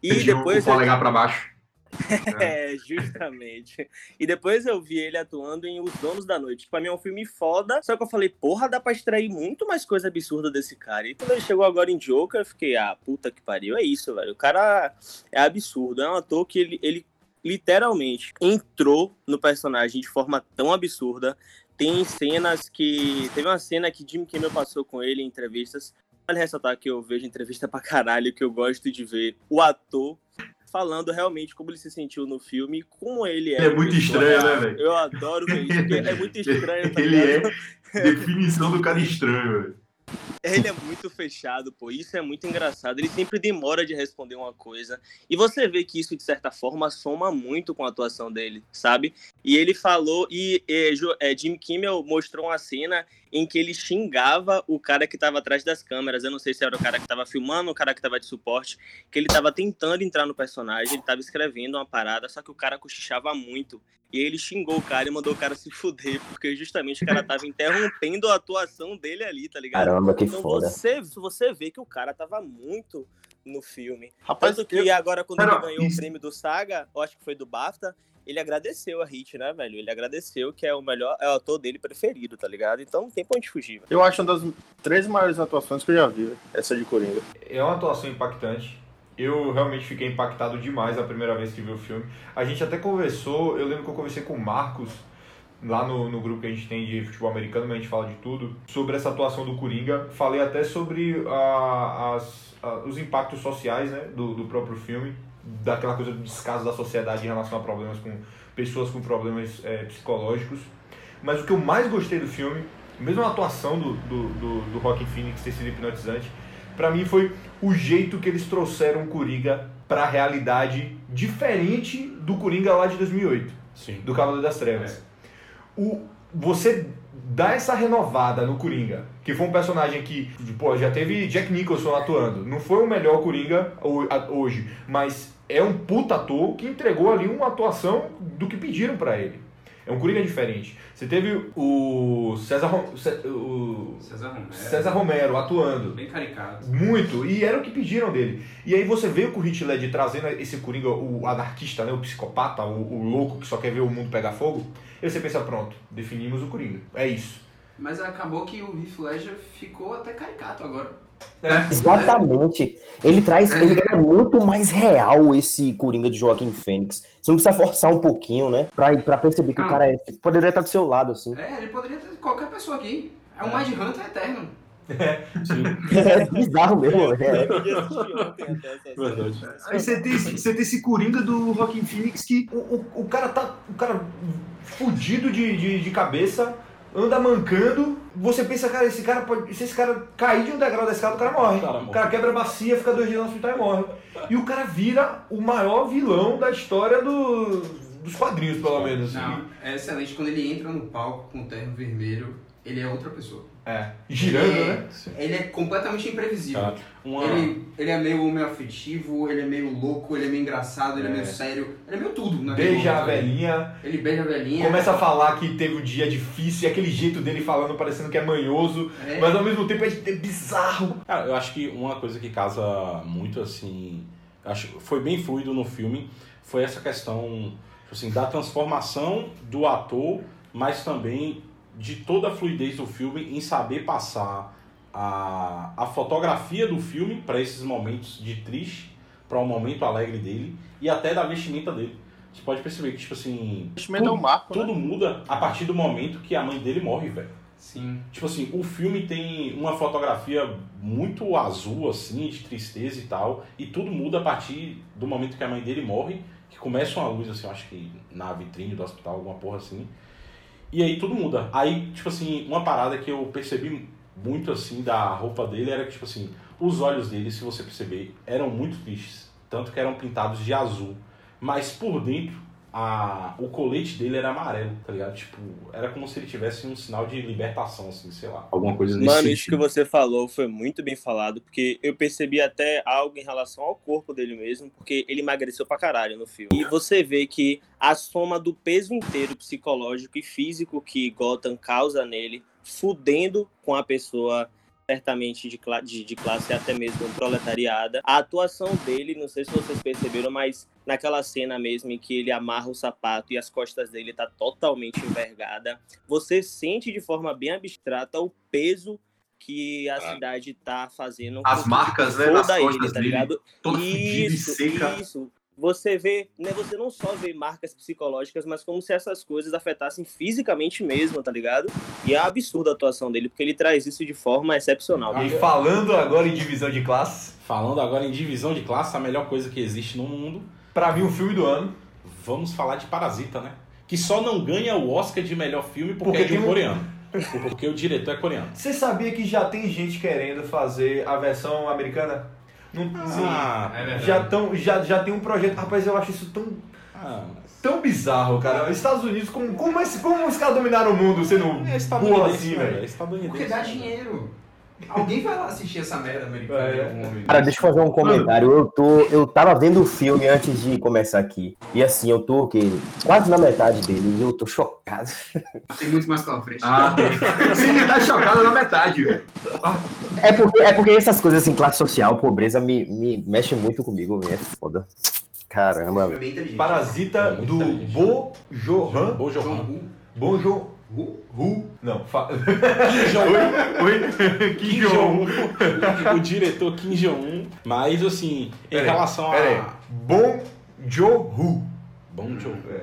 E depois. O polegar pra baixo. é, justamente. E depois eu vi ele atuando em Os Donos da Noite. Pra mim é um filme foda. Só que eu falei, porra, dá pra extrair muito mais coisa absurda desse cara. E quando ele chegou agora em Joker, eu fiquei, ah, puta que pariu. É isso, velho. O cara é absurdo. É um ator que ele, ele literalmente entrou no personagem de forma tão absurda. Tem cenas que. Teve uma cena que Jim Kimmel passou com ele em entrevistas. Vale ressaltar que eu vejo entrevista pra caralho, que eu gosto de ver o ator falando realmente como ele se sentiu no filme, como ele é. É muito estranho, né, velho? Eu adoro ver isso, porque é muito estranho. Tá ele é definição do cara estranho, velho. Ele é muito fechado, pô. Isso é muito engraçado. Ele sempre demora de responder uma coisa. E você vê que isso, de certa forma, soma muito com a atuação dele, sabe? E ele falou, e, e é, Jim Kimmel mostrou uma cena em que ele xingava o cara que estava atrás das câmeras. Eu não sei se era o cara que estava filmando, o cara que estava de suporte, que ele estava tentando entrar no personagem, ele estava escrevendo uma parada, só que o cara cochichava muito. E ele xingou o cara e mandou o cara se fuder, porque justamente o cara tava interrompendo a atuação dele ali, tá ligado? Caramba, que então foda. Você, você vê que o cara tava muito no filme. Rapaz, Tanto que eu... agora, quando ele ganhou isso... o prêmio do Saga, eu acho que foi do BAFTA, ele agradeceu a Hit, né, velho? Ele agradeceu que é o melhor, é o ator dele preferido, tá ligado? Então não tem pra onde fugir. Velho. Eu acho uma das três maiores atuações que eu já vi, essa de Coringa. É uma atuação impactante eu realmente fiquei impactado demais a primeira vez que vi o filme. A gente até conversou, eu lembro que eu conversei com o Marcos, lá no, no grupo que a gente tem de futebol americano, mas a gente fala de tudo, sobre essa atuação do Coringa. Falei até sobre a, as, a, os impactos sociais né, do, do próprio filme, daquela coisa do descaso da sociedade em relação a problemas com pessoas com problemas é, psicológicos. Mas o que eu mais gostei do filme, mesmo a atuação do, do, do, do Rockin' Phoenix ter sido hipnotizante, para mim foi o jeito que eles trouxeram o Coringa para a realidade diferente do Coringa lá de 2008, Sim. do Cavaleiro das Trevas. É. O, você dá essa renovada no Coringa, que foi um personagem que, pô, já teve Jack Nicholson atuando. Não foi o melhor Coringa hoje, mas é um puta ator que entregou ali uma atuação do que pediram para ele. É um Coringa diferente. Você teve o César, o César, Romero. César Romero atuando. Bem caricato. Muito. E era o que pediram dele. E aí você vê o Heath Ledger trazendo esse Coringa, o anarquista, né, o psicopata, o, o louco que só quer ver o mundo pegar fogo. E você pensa, pronto, definimos o Coringa. É isso. Mas acabou que o Heath Ledger ficou até caricato agora. É. Exatamente. Ele traz, ele é muito mais real esse Coringa de Joaquim Fênix. Você não precisa forçar um pouquinho, né? Pra, pra perceber que ah. o cara é, poderia estar do seu lado, assim. É, ele poderia ter qualquer pessoa aqui. É um é. Mind Hunter eterno. É, sim. é bizarro mesmo, é. Verdade. Aí você tem, você tem esse Coringa do Joaquim Phoenix que o, o, o cara tá. O cara fudido de, de, de cabeça anda mancando, você pensa, cara, esse cara pode. Se esse cara cair de um degrau da escada, o cara morre. Cara, o cara quebra a bacia, fica dois dias no hospital e morre. E o cara vira o maior vilão da história do, dos quadrinhos, pelo menos. Não, é excelente. Quando ele entra no palco com o terno vermelho, ele é outra pessoa. É. Girando, ele é, né? Ele é completamente imprevisível. Uma... Ele, ele é meio meio afetivo, ele é meio louco, ele é meio engraçado, ele é, é meio sério. Ele é meio tudo, né? Beija a velhinha. Ele beija a velhinha. Começa a falar que teve um dia difícil e aquele jeito dele falando parecendo que é manhoso, é. mas ao mesmo tempo é, é bizarro. Cara, eu acho que uma coisa que casa muito assim. Acho, foi bem fluido no filme foi essa questão tipo assim, da transformação do ator, mas também de toda a fluidez do filme em saber passar a, a fotografia do filme para esses momentos de triste, para um momento alegre dele e até da vestimenta dele. Você pode perceber que, tipo assim. Tudo, é um marco, tudo né? muda a partir do momento que a mãe dele morre, velho. Sim. Tipo assim, o filme tem uma fotografia muito azul, assim, de tristeza e tal. E tudo muda a partir do momento que a mãe dele morre, que começa uma luz, assim, eu acho que na vitrine do hospital, alguma porra assim. E aí tudo muda. Aí, tipo assim, uma parada que eu percebi muito assim da roupa dele era que, tipo assim, os olhos dele, se você perceber, eram muito tristes. Tanto que eram pintados de azul. Mas por dentro, a, o colete dele era amarelo, tá ligado? Tipo, era como se ele tivesse um sinal de libertação, assim, sei lá. Alguma coisa nesse Mano, sentido. isso que você falou foi muito bem falado, porque eu percebi até algo em relação ao corpo dele mesmo, porque ele emagreceu pra caralho no filme. E você vê que a soma do peso inteiro psicológico e físico que Gotham causa nele, fudendo com a pessoa certamente de, de, de classe até mesmo proletariada. A atuação dele, não sei se vocês perceberam, mas naquela cena mesmo em que ele amarra o sapato e as costas dele tá totalmente envergada, você sente de forma bem abstrata o peso que a cidade tá fazendo. As marcas, né, nas costas tá dele, ligado? Isso, seca. isso. Você vê, né, você não só vê marcas psicológicas, mas como se essas coisas afetassem fisicamente mesmo, tá ligado? E é absurda a atuação dele, porque ele traz isso de forma excepcional. E falando agora em divisão de classes. Falando agora em divisão de classe, a melhor coisa que existe no mundo. Pra mim, o filme do ano. Vamos falar de Parasita, né? Que só não ganha o Oscar de melhor filme porque, Porque é de um um- coreano. Porque o diretor é coreano. Você sabia que já tem gente querendo fazer a versão americana? Não, Ah, sim. é verdade. já, tão, já, já tem um projeto. Rapaz, eu acho isso tão. Ah, Tão bizarro, cara. Os Estados Unidos, como, como, esse, como os caras dominaram o mundo sendo burro assim, velho? Porque dá dinheiro. Alguém vai lá assistir essa merda americana É. em algum momento. Cara, deixa eu fazer um comentário. Eu tô, eu tava vendo o filme antes de começar aqui. E assim, eu tô que quase na metade dele e eu tô chocado. Tem muito mais pela frente. Ah, Você ainda tá chocado na metade, velho. É porque, é porque essas coisas assim, classe social, pobreza, me, me mexe muito comigo, velho. É foda. Caramba. Parasita do Bo Johan. Bo Johan. Bo Jo. Hu? Não, fa... Kim Jong-un. Oi? Oi? Kim Kim Jong-un. O diretor Kim Jong-un. Mas, assim, em Pera relação aí. a... Bom Jo-Hu. Bom Joe. É.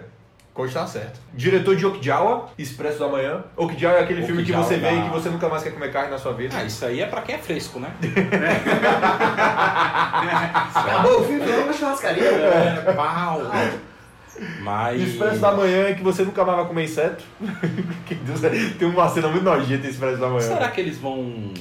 Coach tá certo. Diretor de Okjawa, Expresso da Manhã. Okjawa é aquele filme que você vê da- e que você nunca mais quer comer carne na sua vida. Ah, isso aí é pra quem é fresco, né? Acabou o filme, vamos na churrascaria. É, pau. Mas... Expresso da Manhã é que você nunca mais vai comer inseto. Que Deus, tem uma cena muito nojenta em Expresso da Manhã. Será que eles vão...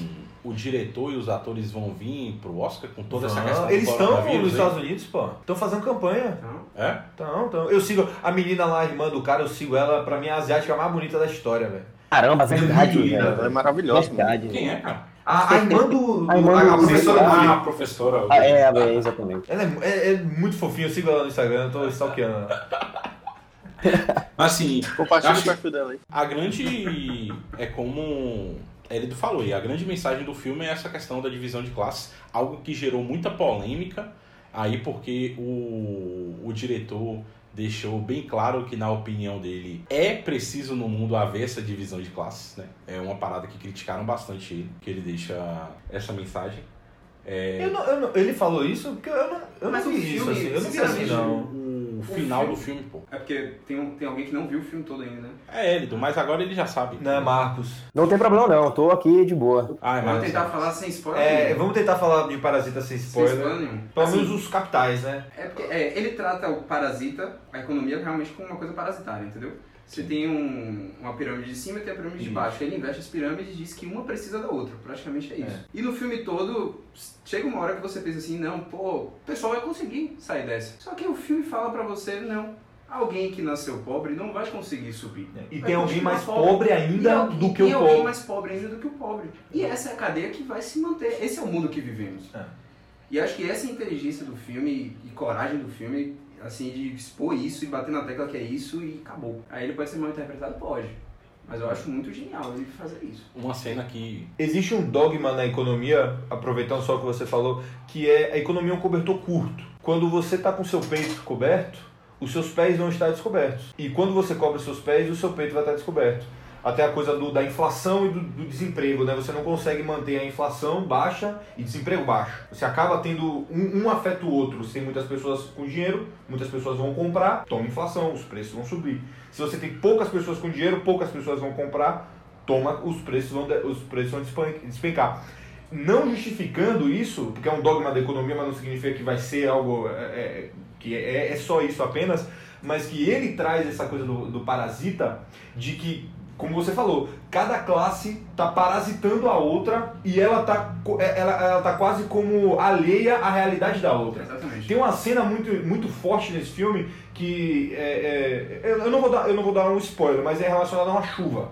O diretor e os atores vão vir pro Oscar com toda essa Não, questão do eles estão nos aí? Estados Unidos, pô. Estão fazendo campanha. É? Estão, estão. Eu sigo a menina lá, a irmã do cara, eu sigo ela, pra mim, a asiática mais bonita da história, velho. Caramba, verdade, linda, velho. velho. É maravilhoso. Verdade. Quem é, cara? A, a irmã do. A irmã a do- professora do Ah, a professora. Ah, é, é, exatamente. Ela é, é- é muito fofinha, eu sigo ela no Instagram, eu tô stalkeando ela. Mas assim, Compartilha acho o perfil dela aí. a grande. É como Elido falou, e a grande mensagem do filme é essa questão da divisão de classes, algo que gerou muita polêmica aí porque o, o diretor deixou bem claro que, na opinião dele, é preciso no mundo haver essa divisão de classes, né? É uma parada que criticaram bastante ele, que ele deixa essa mensagem. É, Eu não- eu não- ele falou isso porque eu não, eu não vi isso filme, assim. Eu não vi assim, sinceramente, não. O final do filme, pô. É porque tem, um- tem alguém que não viu o filme todo ainda, né? É Elido, mas agora ele já sabe. Não é Marcos. Não tem problema não, eu tô aqui de boa. Ah, é Vamos tentar falar sem spoiler. É, nenhum. vamos tentar falar de Parasita sem Sem spoiler. spoiler nenhum. Pelo Assim, menos os capitais, né? É porque é, ele trata o parasita, a economia, realmente como uma coisa parasitária, entendeu? Você tem um- uma pirâmide de cima e tem a pirâmide de baixo. Ele investe as pirâmides e diz que uma precisa da outra. Praticamente é isso. E no filme todo, chega uma hora que você pensa assim, não, pô, o pessoal vai conseguir sair dessa. Só que o filme fala pra você, não. Alguém que nasceu pobre não vai conseguir subir. E Vai tem alguém mais pobre ainda E alguém- do que o e alguém pobre. mais pobre ainda do que o pobre. E essa é a cadeia que vai se manter. Esse é o mundo que vivemos. É. E acho que essa inteligência do filme e coragem do filme, assim, de expor isso e bater na tecla que é isso e acabou. Aí ele pode ser mal interpretado? Pode. Mas eu acho muito genial ele fazer isso. Uma cena que. Existe um dogma na economia, aproveitando só o que você falou, que é a economia é um cobertor curto. Quando você está com seu peito coberto, os seus pés vão estar descobertos. E quando você cobre os seus pés, o seu peito vai estar descoberto. Até a coisa do, da inflação e do, do desemprego, né? Você não consegue manter a inflação baixa e desemprego baixo. Você acaba tendo um, um afeta o outro. Se tem muitas pessoas com dinheiro, muitas pessoas vão comprar, toma inflação, os preços vão subir. Se você tem poucas pessoas com dinheiro, poucas pessoas vão comprar, toma os preços vão, os preços vão despen- despencar. Não justificando isso, porque é um dogma da economia, mas não significa que vai ser algo é, é, que é, é só isso apenas, mas que ele traz essa coisa do, do parasita de que como você falou, cada classe tá parasitando a outra e ela tá, co- é, ela, ela tá quase como alheia à realidade da outra. Exatamente. Tem uma cena muito, muito forte nesse filme que é, é, eu, não vou dar, eu não vou dar um spoiler, mas é relacionado a uma chuva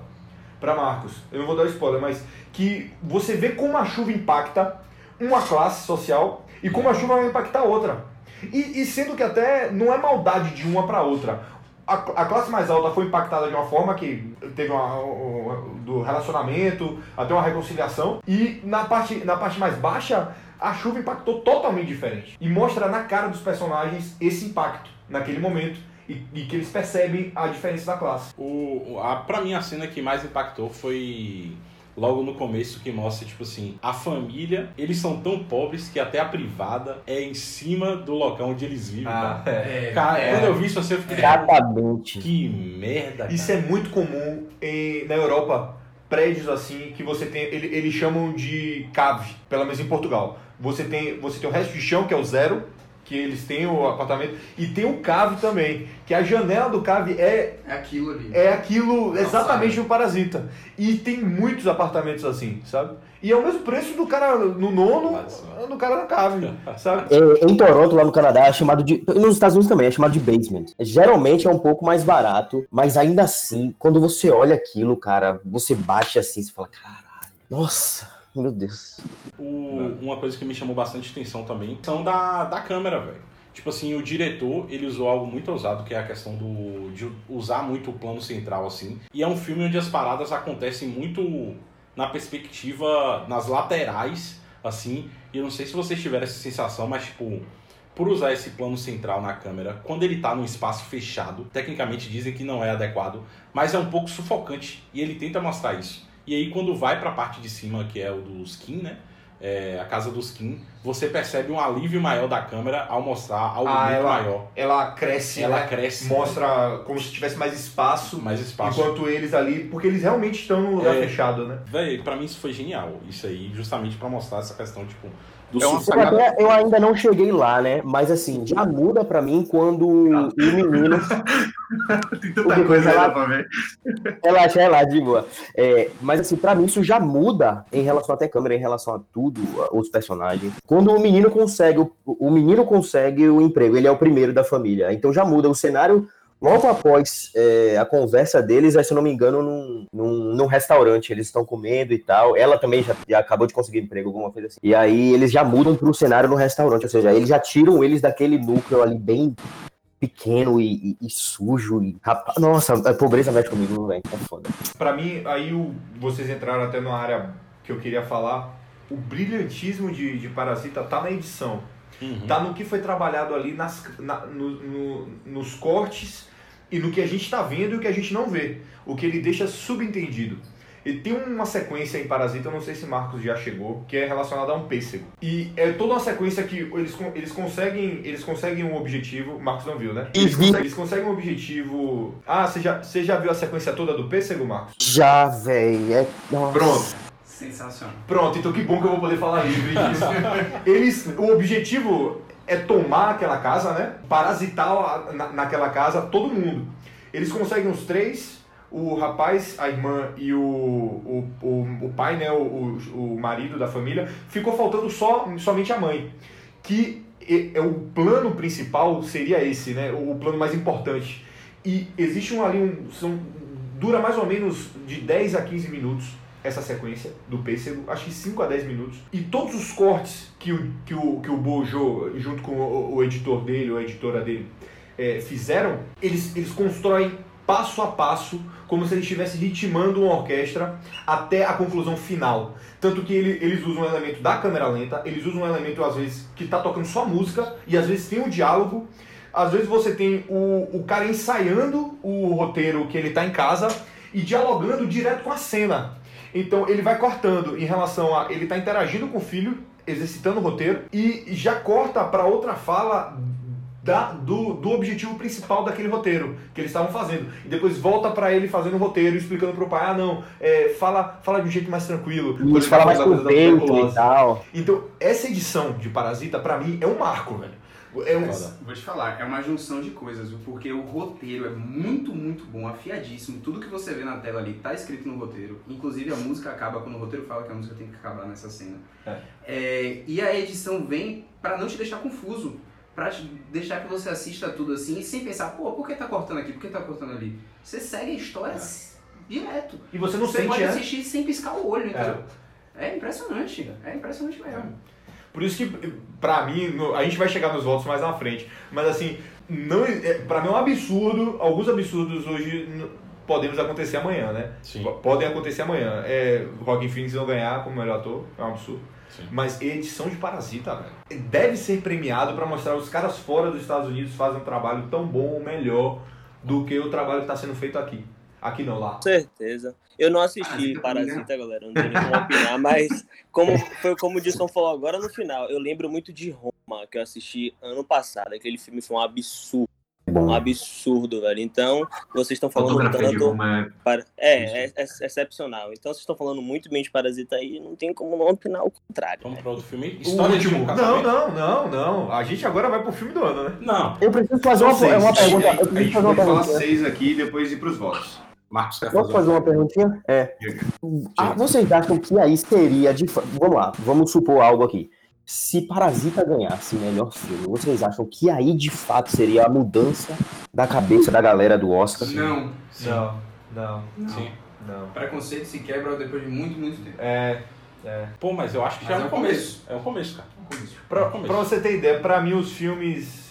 para Marcos. Eu não vou dar spoiler, mas que você vê como a chuva impacta uma classe social e como a chuva vai impactar a outra. E, e sendo que até não é maldade de uma para outra. A, a classe mais alta foi impactada de uma forma que teve uma, um- do relacionamento até uma reconciliação e na parte, na parte mais baixa a chuva impactou totalmente diferente e mostra na cara dos personagens esse impacto naquele momento e, e que eles percebem a diferença da classe. O- a, pra mim, a cena que mais impactou foi logo no começo, que mostra, tipo assim, a família, eles são tão pobres que até a privada é em cima do local onde eles vivem. Ah, cara. é. Cara, É. quando eu vi isso, assim, eu fiquei. Exatamente. Que merda, cara. Isso é muito comum em, na Europa. Prédios assim que você tem, ele- eles chamam de cave, pelo menos em Portugal. Você tem, você tem o resto de chão, que é o zero, que eles têm o apartamento, e tem o cave também, que a janela do cave é É aquilo ali. é aquilo Nossa, exatamente um parasita. E tem muitos apartamentos assim, sabe? E é o mesmo preço do cara no nono, do cara na cave, sabe? Em Toronto, lá no Canadá, é chamado de. Nos Estados Unidos também, é chamado de basement. Geralmente é um pouco mais barato, mas ainda assim, quando você olha aquilo, cara, você bate assim, você fala, caralho, nossa, meu Deus. O- uma coisa que me chamou bastante atenção também são da, da câmera, velho. Tipo assim, o diretor, ele usou algo muito ousado, que é a questão do, de usar muito o plano central, assim. E é um filme onde as paradas acontecem muito na perspectiva, nas laterais, assim. E eu não sei se vocês tiveram essa sensação, mas, tipo, por usar esse plano central na câmera, quando ele tá num espaço fechado, tecnicamente dizem que não é adequado, mas é um pouco sufocante. E ele tenta mostrar isso. E aí, quando vai pra parte de cima, que é o do skin, né? É, a casa do skin, você percebe um alívio maior da câmera ao mostrar algo Ah, muito ela, maior. ela cresce, Ela né? cresce. Mostra como se tivesse mais espaço, Mais espaço. enquanto eles ali, porque eles realmente estão num lugar É. fechado, né? Véi, pra mim isso foi genial. Isso aí, justamente pra mostrar essa questão, tipo, do É eu ainda não cheguei lá, né? Mas assim, já muda pra mim quando o menino. Tem tanta coisa ainda pra ver. Relaxa, relaxa, de boa. É, mas assim, pra mim isso já muda em relação até câmera, em relação a tudo, a- os personagens. Quando o menino consegue, o, o menino consegue o emprego, ele é o primeiro da família. Então já muda o cenário. Logo após é, a conversa deles, é, se eu não me engano, num, num, num restaurante, eles estão comendo e tal. Ela também já, já acabou de conseguir emprego, alguma coisa assim. E aí eles já mudam pro cenário no restaurante, ou seja, eles já tiram eles daquele núcleo ali bem pequeno e, e- e sujo. E, rapaz, nossa, a pobreza mexe comigo, velho. É foda. Pra mim, aí o, vocês entraram até numa área que eu queria falar. O brilhantismo de, de Parasita tá na edição. Uhum. Tá no que foi trabalhado ali nas, na- no- no- nos cortes e no que a gente tá vendo e o que a gente não vê. O que ele deixa subentendido. E tem uma sequência em Parasita, eu não sei se Marcos já chegou, que é relacionada a um pêssego. E é toda uma sequência que eles, eles conseguem eles conseguem um objetivo. Marcos não viu, né? Eles, Uhum. conseguem, eles conseguem um objetivo. Ah, você já, você já viu a sequência toda do pêssego, Marcos? Já, velho. É... nossa. Pronto. Sensacional. Pronto, então que bom que eu vou poder falar livre disso. Eles, o objetivo é tomar aquela casa, né? Parasitar na, naquela casa todo mundo. Eles conseguem os três, o rapaz, a irmã e o, o, o, o pai, né? O, o, o marido da família. Ficou faltando só somente a mãe. Que é, é o plano principal seria esse, né? O, o plano mais importante. E existe um ali um. São, dura mais ou menos de 10 a 15 minutos essa sequência do pêssego, acho que 5 a 10 minutos. E todos os cortes que o, que o, que o Bojo, junto com o, o editor dele, ou a editora dele, é, fizeram, eles, eles constroem passo a passo, como se eles estivessem ritmando uma orquestra até a conclusão final. Tanto que ele, eles usam um elemento da câmera lenta, eles usam um elemento, às vezes, que está tocando só música, e às vezes tem um diálogo, às vezes você tem o, o cara ensaiando o roteiro que ele está em casa e dialogando direto com a cena. Então ele vai cortando em relação a ele tá interagindo com o filho, exercitando o roteiro e já corta para outra fala da, do, do objetivo principal daquele roteiro que eles estavam fazendo. E depois volta para ele fazendo o roteiro, explicando pro pai, ah não, é, fala, fala de um jeito mais tranquilo. Isso, fala mais com peito e tal. Então, essa edição de Parasita, pra mim, é um marco, velho. É um... Vou te falar, é uma junção de coisas, porque o roteiro é muito, muito bom, afiadíssimo. Tudo que você vê na tela ali tá escrito no roteiro. Inclusive a música acaba quando o roteiro fala que a música tem que acabar nessa cena. É. É, e a edição vem pra não te deixar confuso. Pra te deixar que você assista tudo assim e sem pensar, pô, por que tá cortando aqui? Por que tá cortando ali? Você segue a história direto. E você não você sente, pode assistir sem piscar o olho, entendeu? É, impressionante. É impressionante mesmo. Por isso que, pra mim, a gente vai chegar nos votos mais na frente. Mas assim, não, é, pra mim é um absurdo, alguns absurdos hoje podemos acontecer amanhã, né? P- Podem acontecer amanhã. É, Joaquin Phoenix não ganhar como melhor ator, é um absurdo. Mas edição de Parasita, velho, deve ser premiado pra mostrar os caras fora dos Estados Unidos fazem um trabalho tão bom ou melhor do que o trabalho que tá sendo feito aqui. Aqui não, lá. Com certeza. Eu não assisti Parasita, galera, não tenho nem como opinar, mas como, foi como o Dilson falou agora no final, eu lembro muito de Roma, que eu assisti ano passado. Aquele filme foi um absurdo. Um absurdo, velho. Então, vocês estão falando tanto. É- Para... É, é, é excepcional. Então, vocês estão falando muito bem de Parasita aí, não tem como não opinar o contrário. Vamos para outro filme. O História de um Não, não, não, não. A gente agora vai pro filme do ano, né? Não. Eu preciso fazer uma, seis. uma pergunta. Eu A preciso gente fazer uma pode falar pergunta. seis aqui e depois ir pros votos. Marcos quer Posso fazer uma perguntinha? É. Ah, vocês acham que aí seria de. Vamos lá, vamos supor algo aqui. Se Parasita ganhasse melhor filme, vocês acham que aí de fato seria a mudança da cabeça da galera do Oscar? Não. Não, não. Não. Não. Preconceito se quebra depois de muito, muito tempo. É, é. Pô, mas eu acho que Mas já é é um um começo. É um começo, cara. Pra, Começo. pra você ter ideia, pra mim os filmes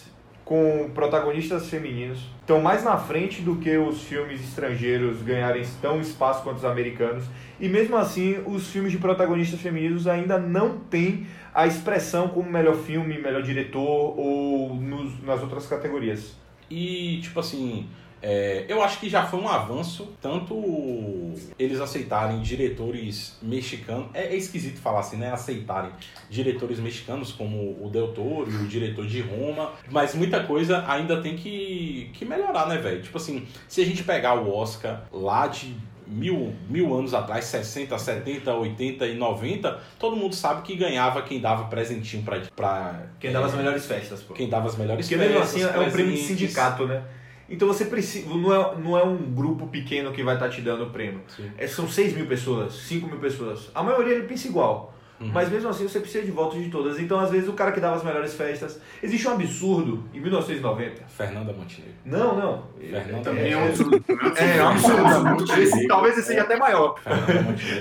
com protagonistas femininos estão mais na frente do que os filmes estrangeiros ganharem tão espaço quanto os americanos. E mesmo assim, os filmes de protagonistas femininos ainda não têm a expressão como melhor filme, melhor diretor ou nos- nas outras categorias. E, tipo assim, é, eu acho que já foi um avanço, tanto eles aceitarem diretores mexicanos, é, é esquisito falar assim, né? Aceitarem diretores mexicanos como o Del Toro e o diretor de Roma, mas muita coisa ainda tem que, que melhorar, né, velho? Tipo assim, se a gente pegar o Oscar lá de mil, mil anos atrás, 60, 70, 80 e 90, todo mundo sabe que ganhava quem dava presentinho pra. pra Quem dava as melhores festas, pô. Quem dava as melhores Porque mesmo festas. assim é um prêmio de sindicato, né? Então você precisa. Não é, não é um grupo pequeno que vai estar te dando o prêmio. É, são 6 mil pessoas, 5 mil pessoas. A maioria ele pensa igual. Uhum. Mas mesmo assim você precisa de votos de todas. Então, às vezes, o cara que dava as melhores festas. Existe um absurdo em 1990. Fernanda Montenegro. Não, não. Fernanda Também é um Montenegro. absurdo. É, é um absurdo. Esse- talvez esse seja até maior.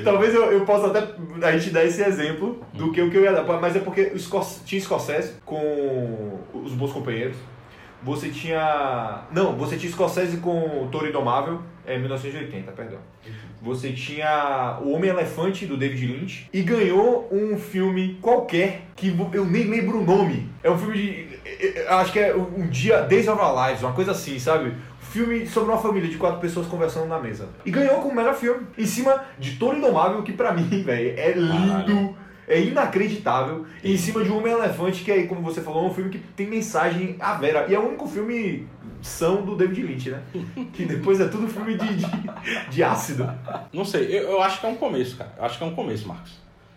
Talvez eu, eu possa até a gente dar esse exemplo do que o que eu ia dar. Mas é porque o Scor- tinha Scorsese com os bons companheiros. Você tinha. Não, você tinha Scorsese com o Toro Indomável, é 1980, perdão. Você tinha O Homem-Elefante do David Lynch e ganhou um filme qualquer que eu nem lembro o nome. É um filme de. eu Acho que é um dia Days of Our Lives, uma coisa assim, sabe? Filme sobre uma família de quatro pessoas conversando na mesa. E ganhou como melhor filme. Em cima de Toro Indomável, que pra mim, velho, é lindo. É inacreditável. E em cima de um Homem-Elefante, que é, como você falou, um filme que tem mensagem à vera. E é o único filme são do David Lynch, né? Que depois é tudo filme de, de, de ácido. Não sei, eu, eu acho que é um começo, cara. Eu acho que é um começo, Marcos.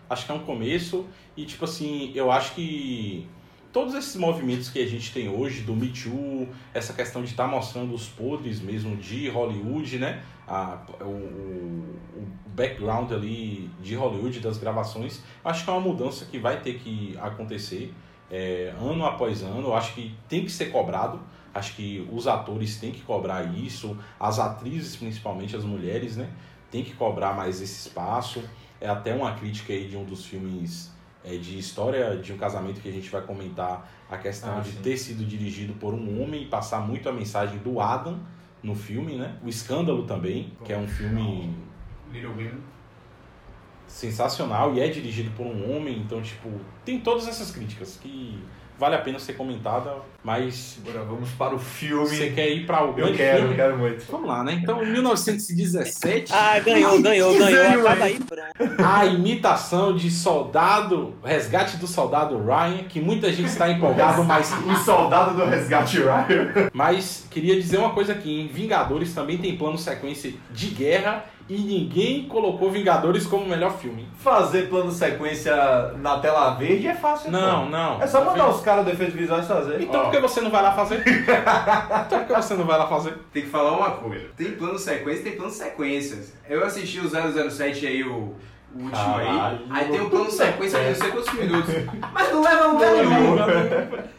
Acho que é um começo e, tipo assim, eu acho que todos esses movimentos que a gente tem hoje, do Me Too, essa questão de estar mostrando os podres mesmo de Hollywood, né? A, o, o, background ali de Hollywood, das gravações, acho que é uma mudança que vai ter que acontecer é, ano após ano. Eu acho que tem que ser cobrado. Acho que os atores têm que cobrar isso, as atrizes, principalmente as mulheres, né? Tem que cobrar mais esse espaço. É até uma crítica aí de um dos filmes é, de história de um casamento que a gente vai comentar a questão Ah, de sim. ter sido dirigido por um homem e passar muito a mensagem do Adam no filme, né? O Escândalo também, que é um filme Little Women. sensacional e é dirigido por um homem, então tipo, tem todas essas críticas que vale a pena ser comentada, mas Agora vamos para o filme. Você quer ir para o Eu quero, filme? eu quero muito. Vamos lá, né? Então, 1917. Ah, ganhou, ganhou, ganhou. Acaba aí, pronto. A imitação de soldado, resgate do soldado Ryan, que muita gente está empolgado, mas. O soldado do resgate Ryan. Mas queria dizer uma coisa aqui: em Vingadores também tem plano sequência de guerra e ninguém colocou Vingadores como melhor filme. Fazer plano sequência na tela verde é fácil. Não, pô. não. É só mandar os caras do efeitos visuais fazer. Então por que você não vai lá fazer? então por que você não vai lá fazer? Tem que falar uma coisa. Tem plano sequência, tem plano sequências. Eu assisti o 007 aí, o, o último Caralho. aí. Aí tem um plano sequência de não sei quantos minutos. Mas não leva a lugar nenhum.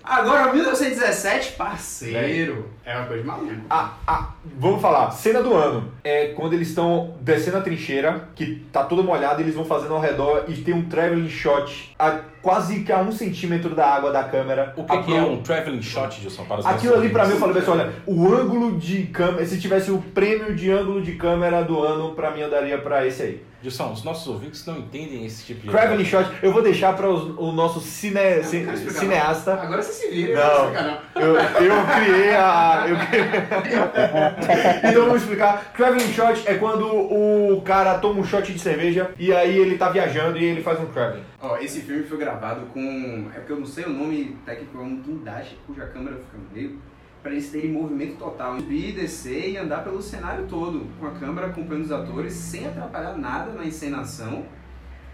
Agora, 1917, parceiro. É uma coisa maluca. Ah, ah, vamos falar, cena do ano. É quando eles estão descendo a trincheira, que tá toda molhada, eles vão fazendo ao redor e tem um traveling shot a quase que a um centímetro da água da câmera. O que, que é um traveling shot, Gilson? Para os Aquilo ali pra mim, eu falei, pessoal, olha, o ângulo de câmera, se tivesse o prêmio de ângulo de câmera do ano, pra mim eu daria pra esse aí. Gilson, os nossos ouvintes não entendem esse tipo de... Traveling shot, eu vou deixar para o nosso cine, cineasta. Agora você se vira, não Não, não. eu, eu criei a. eu criei- então vamos explicar. Traveling shot é quando o cara toma um shot de cerveja e aí ele tá viajando e ele faz um traveling. Ó, esse filme foi gravado com. É porque eu não sei o nome técnico, é um guindaste cuja câmera fica no meio. Pra eles terem movimento total. Subir, descer e andar pelo cenário todo. Com a câmera acompanhando os atores, sem atrapalhar nada na encenação.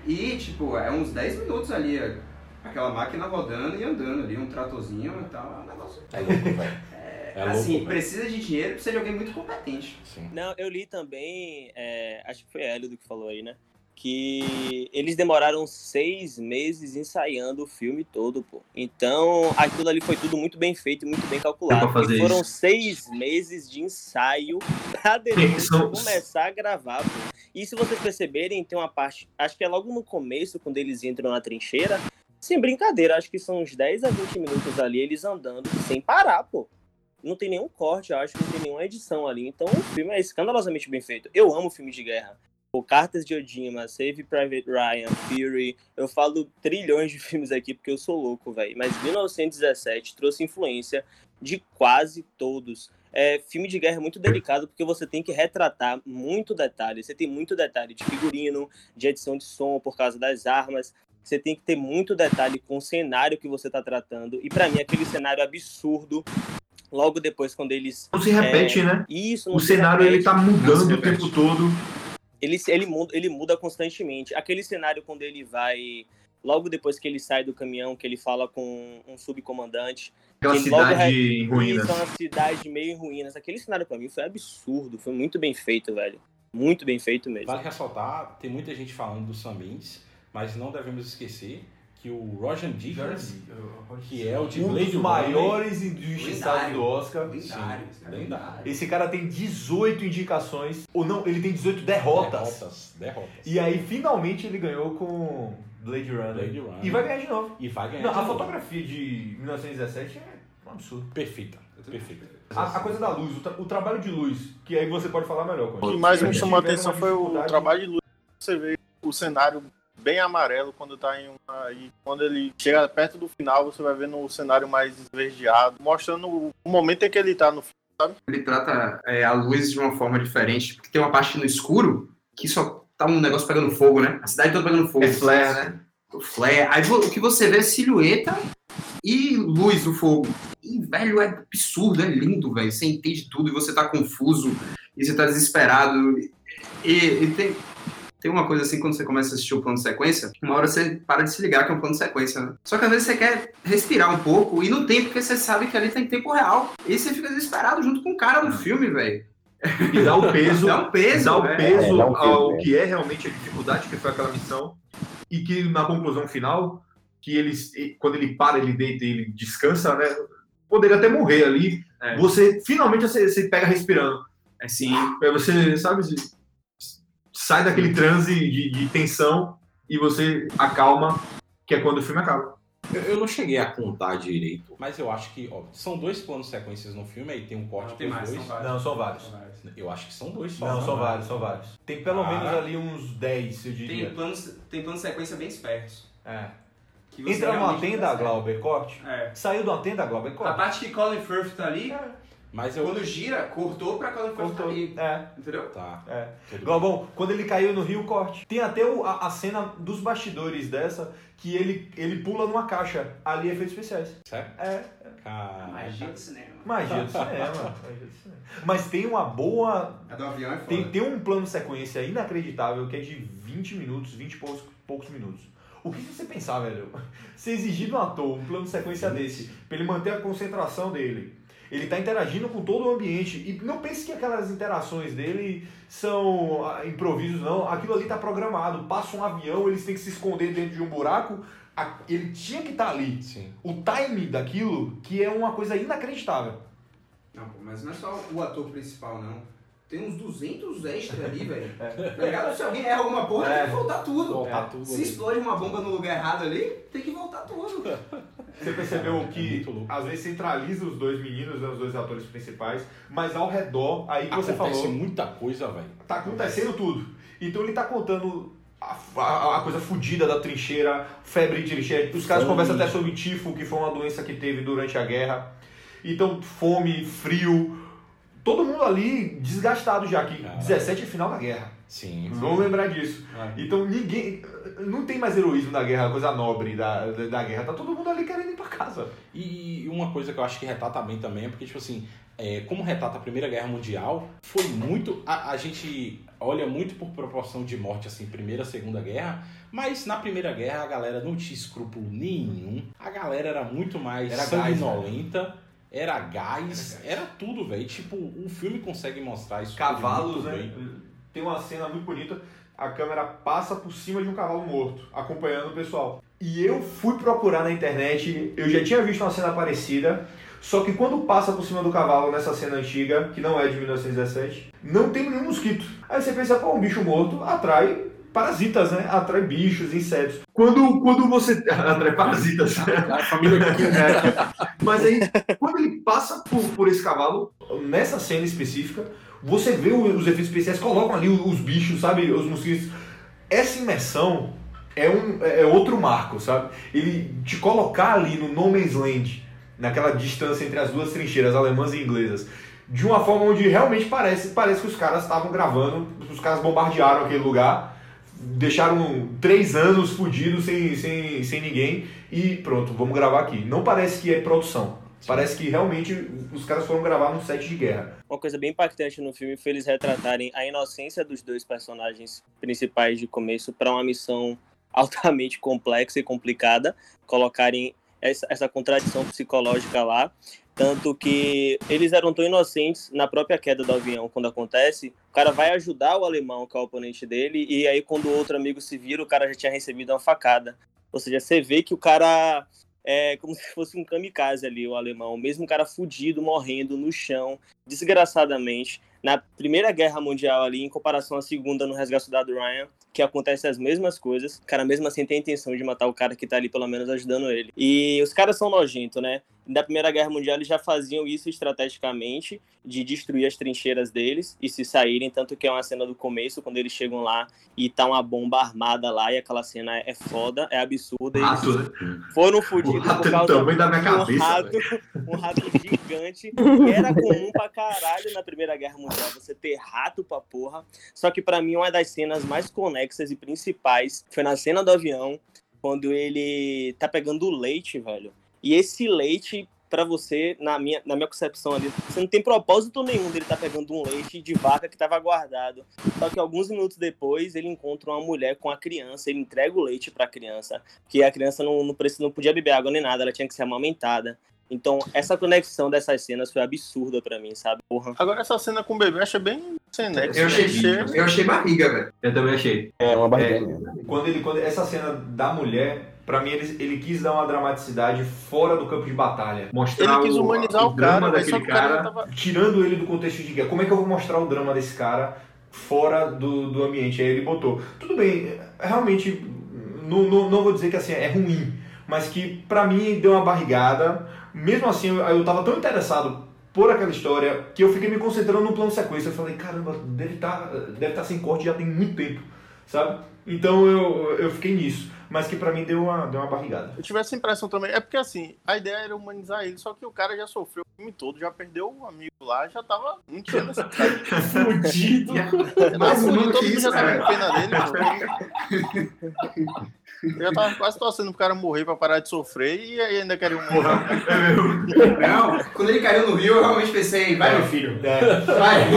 E, tipo, é uns 10 minutos ali. é, Aquela máquina rodando e andando ali, um tratorzinho e tal. É um negócio. É louco, velho. É louco, assim, velho. precisa de dinheiro, precisa de alguém muito competente. Não, eu li também, é, acho que foi Hélio do que falou aí, né? Que eles demoraram seis meses ensaiando o filme todo, pô. Então, aquilo ali foi tudo muito bem feito e muito bem calculado. E foram isso. seis meses de ensaio pra depois começar a gravar, pô. E se vocês perceberem, tem uma parte, acho que é logo no começo, quando eles entram na trincheira, sem brincadeira, acho que são uns 10 a 20 minutos ali, eles andando sem parar, pô. Não tem nenhum corte, acho que não tem nenhuma edição ali. Então o filme é escandalosamente bem feito. Eu amo filmes de guerra. Pô, Cartas de Odima, Save Private Ryan, Fury. Eu falo trilhões de filmes aqui porque eu sou louco, velho. Mas 1917 trouxe influência de quase todos. É, filme de guerra é muito delicado porque você tem que retratar muito detalhe. Você tem muito detalhe de figurino, de edição de som por causa das armas. Você tem que ter muito detalhe com o cenário que você tá tratando. E pra mim, aquele cenário absurdo. Logo depois, quando eles. Não se repete, é, né? Isso, não O se cenário repete. ele tá mudando o tempo todo. Ele, ele, muda, ele muda constantemente. Aquele cenário quando ele vai. Logo depois que ele sai do caminhão, que ele fala com um subcomandante. Aquela cidade re- em ruínas. É uma cidade meio em ruínas. Aquele cenário pra mim foi absurdo. Foi muito bem feito, velho. Muito bem feito mesmo. Vale ressaltar, tem muita gente falando do Sam Mendes, mas não devemos esquecer que o Roger Dickens, que é o de um Blade dos maiores injustiçados do Oscar. Lendário, Sim, cara, lendário. Esse cara tem 18 indicações, ou não, ele tem 18 derrotas. Derrotas, derrotas. E aí, finalmente, ele ganhou com Blade Runner. Blade Runner. E vai ganhar de novo. E vai ganhar Não, de a novo. fotografia de 1917 é um absurdo. Perfeita, perfeita. A, a coisa da luz, o, tra- o trabalho de luz, que aí você pode falar melhor. O que mais me chamou a atenção foi o trabalho de luz. Você vê o cenário bem amarelo quando tá em uma. E quando ele chega perto do final, você vai vendo o cenário mais esverdeado, mostrando o momento em que ele tá no filme, sabe? Ele trata é, a luz de uma forma diferente, porque tem uma parte no escuro que só tá um negócio pegando fogo, né? A cidade toda pegando fogo. É flare, né? O flare. Aí o que você vê é silhueta e luz do fogo. E, velho, é absurdo, é lindo, velho. Você entende tudo e você tá confuso e você tá desesperado. E, e tem, tem uma coisa assim, quando você começa a assistir o plano de sequência, uma hora você para de se ligar que é um plano de sequência, né? Só que às vezes você quer respirar um pouco e não tem, porque você sabe que ali tá em tempo real. E você fica desesperado junto com o cara no filme, velho. E dá o peso, Dá um peso, dá o né? peso É, dá um peso, ao né? que é realmente a dificuldade que foi aquela missão e que na conclusão final que eles quando ele para ele deita e ele descansa né poderia até morrer ali É. você finalmente você, você pega respirando assim aí você sabe sai daquele transe de, de tensão e você acalma que é quando o filme acaba Eu, eu não cheguei a contar direito. Mas eu acho que, ó, são dois planos sequências no filme, aí tem um corte tem dos mais, dois. são. Não, são vários. Eu acho que são dois só. Não, né? são vários, são vários. Tem pelo Ah. menos ali uns 10, eu diria. Tem planos, tem planos de sequência bem espertos. É. Entra numa tenda. Glauber, corte. É. Saiu de uma tenda, Glauber, A corte. parte que Colin Firth tá ali, Mas eu. quando gira, cortou pra Firth tá Cortou. ali. É, Entendeu? Tá. é. Galvão, quando ele caiu no rio, corte. Tem até o- a, a cena dos bastidores dessa, que ele, ele pula numa caixa. Ali é efeitos especiais. Certo? É, cara. Magia do cinema. Magia do cinema. magia do cinema. Mas tem uma boa. A do avião é foda. Tem, tem um plano de sequência inacreditável que é de 20 minutos, 20 e poucos, poucos minutos. O que você pensar, velho? Se exigir do ator um plano de sequência desse, pra ele manter a concentração dele, ele tá interagindo com todo o ambiente. E não pense que aquelas interações dele são ah, improvisos, não. Aquilo ali tá programado. Passa um avião, eles têm que se esconder dentro de um buraco. Ele tinha que estar ali. Sim. O time daquilo, que é uma coisa inacreditável. Não, pô, mas não é só o ator principal, não. Tem uns 200 extras ali, velho. Tá ligado? Se alguém erra alguma porra, É. tem que voltar tudo. Voltar É. tudo Se ali. explode uma bomba no lugar errado ali, tem que voltar tudo. Você percebeu É que às vezes centraliza os dois meninos, né, os dois atores principais, mas ao redor, aí que você Acontece falou, muita coisa, velho. tá acontecendo tudo. Então ele tá contando a, a- a coisa fodida da trincheira, febre de trincheira. Os caras Fome. conversam até sobre tifo, que foi uma doença que teve durante a guerra. Então, fome, frio. Todo mundo ali desgastado já, que Cara. 17 é final da guerra. Sim. Vamos lembrar disso. É. Então ninguém. Não tem mais heroísmo da guerra, coisa nobre da, da, guerra. Tá todo mundo ali querendo ir pra casa. E uma coisa que eu acho que retrata bem também é porque, tipo assim, é, como retrata a Primeira Guerra Mundial, foi muito. A, a gente olha muito por proporção de morte, assim, Primeira, Segunda Guerra, mas na Primeira Guerra a galera não tinha escrúpulo nenhum, a galera era muito mais Era gás, sanguinolenta. Era gás, era tudo, velho. Tipo, o filme consegue mostrar isso Cavalos, né? bem. Tem uma cena muito bonita. A câmera passa por cima de um cavalo morto, acompanhando o pessoal. E eu fui procurar na internet, eu já tinha visto uma cena parecida, só que quando passa por cima do cavalo nessa cena antiga, que não é de 1917, não tem nenhum mosquito. Aí você pensa, pô, um bicho morto atrai parasitas, né? Atrai bichos, insetos. Quando, quando você. atrai parasitas. A família Mas aí, quando ele passa por, por esse cavalo, nessa cena específica, você vê os efeitos especiais, colocam ali os, os bichos, sabe? Os mosquitos. Essa imersão é, um, é outro marco, sabe? Ele te colocar ali no No Man's Land, naquela distância entre as duas trincheiras, alemãs e inglesas, de uma forma onde realmente parece, parece que os caras estavam gravando, os caras bombardearam aquele lugar, deixaram três anos fudidos sem, sem, sem ninguém e pronto, vamos gravar aqui. Não parece que é produção. Parece que realmente os caras foram gravar num set de guerra. Uma coisa bem impactante no filme foi eles retratarem a inocência dos dois personagens principais de começo para uma missão altamente complexa e complicada, colocarem essa, essa contradição psicológica lá, tanto que eles eram tão inocentes na própria queda do avião quando acontece, o cara vai ajudar o alemão, que é o oponente dele, e aí quando o outro amigo se vira, o cara já tinha recebido uma facada. Ou seja, você vê que o cara é como se fosse um kamikaze ali, o alemão. Mesmo o cara fudido, morrendo no chão, desgraçadamente. Na Primeira Guerra Mundial ali, em comparação à Segunda, no Resgate Soldado Ryan, que acontece as mesmas coisas. O cara mesmo assim tem a intenção de matar o cara que tá ali, pelo menos, ajudando ele. E os caras são nojentos, né? Na Primeira Guerra Mundial eles já faziam isso estrategicamente, de destruir as trincheiras deles e se saírem, tanto que é uma cena do começo, quando eles chegam lá e tá uma bomba armada lá, e aquela cena é foda, é absurda. Rato, né? foram fudidos rato por é do causa tamanho da minha um cabeça, rato, um rato gigante, era comum pra caralho na Primeira Guerra Mundial, você ter rato pra porra. Só que pra mim uma das cenas mais conexas e principais foi na cena do avião, quando ele tá pegando o leite, velho. E esse leite, pra você, na minha, na minha concepção ali, você não tem propósito nenhum dele tá pegando um leite de vaca que tava guardado. Só que alguns minutos depois ele encontra uma mulher com a criança, ele entrega o leite pra criança, que a criança não, não, precisa, não podia beber água nem nada, ela tinha que ser amamentada. Então, essa conexão dessas cenas foi absurda pra mim, sabe? Porra. Agora, essa cena com o bebê eu achei bem sem nexo. Eu achei, Achei- eu achei barriga, velho. Eu também achei. É uma É, barriga. quando ele, quando essa cena da mulher, pra mim ele, ele quis dar uma dramaticidade fora do campo de batalha. Mostrar Ele quis o- humanizar o, cara, drama só daquele que o cara cara. tava... tirando ele do contexto de guerra. Como é que eu vou mostrar o drama desse cara fora do, do ambiente? Aí ele botou. Tudo bem, realmente, não, não, não vou dizer que assim é ruim, mas que pra mim deu uma barrigada. Mesmo assim, eu, eu tava tão interessado por aquela história que eu fiquei me concentrando no plano sequência. Eu falei, caramba, deve estar deve tá sem corte já tem muito tempo, sabe? Então eu, eu fiquei nisso. Mas que pra mim deu uma, deu uma barrigada. Eu tive essa impressão também. É porque assim, a ideia era humanizar ele, só que o cara já sofreu o filme todo, já perdeu um amigo lá, já tava. Necessidade. Fudido. Mais fudido, todo mundo já tava com pena dele. pô. Eu já tava quase torcendo pro cara morrer pra parar de sofrer e aí ainda queria um Não, quando ele caiu no rio, eu realmente pensei, vai meu filho. É. Vai.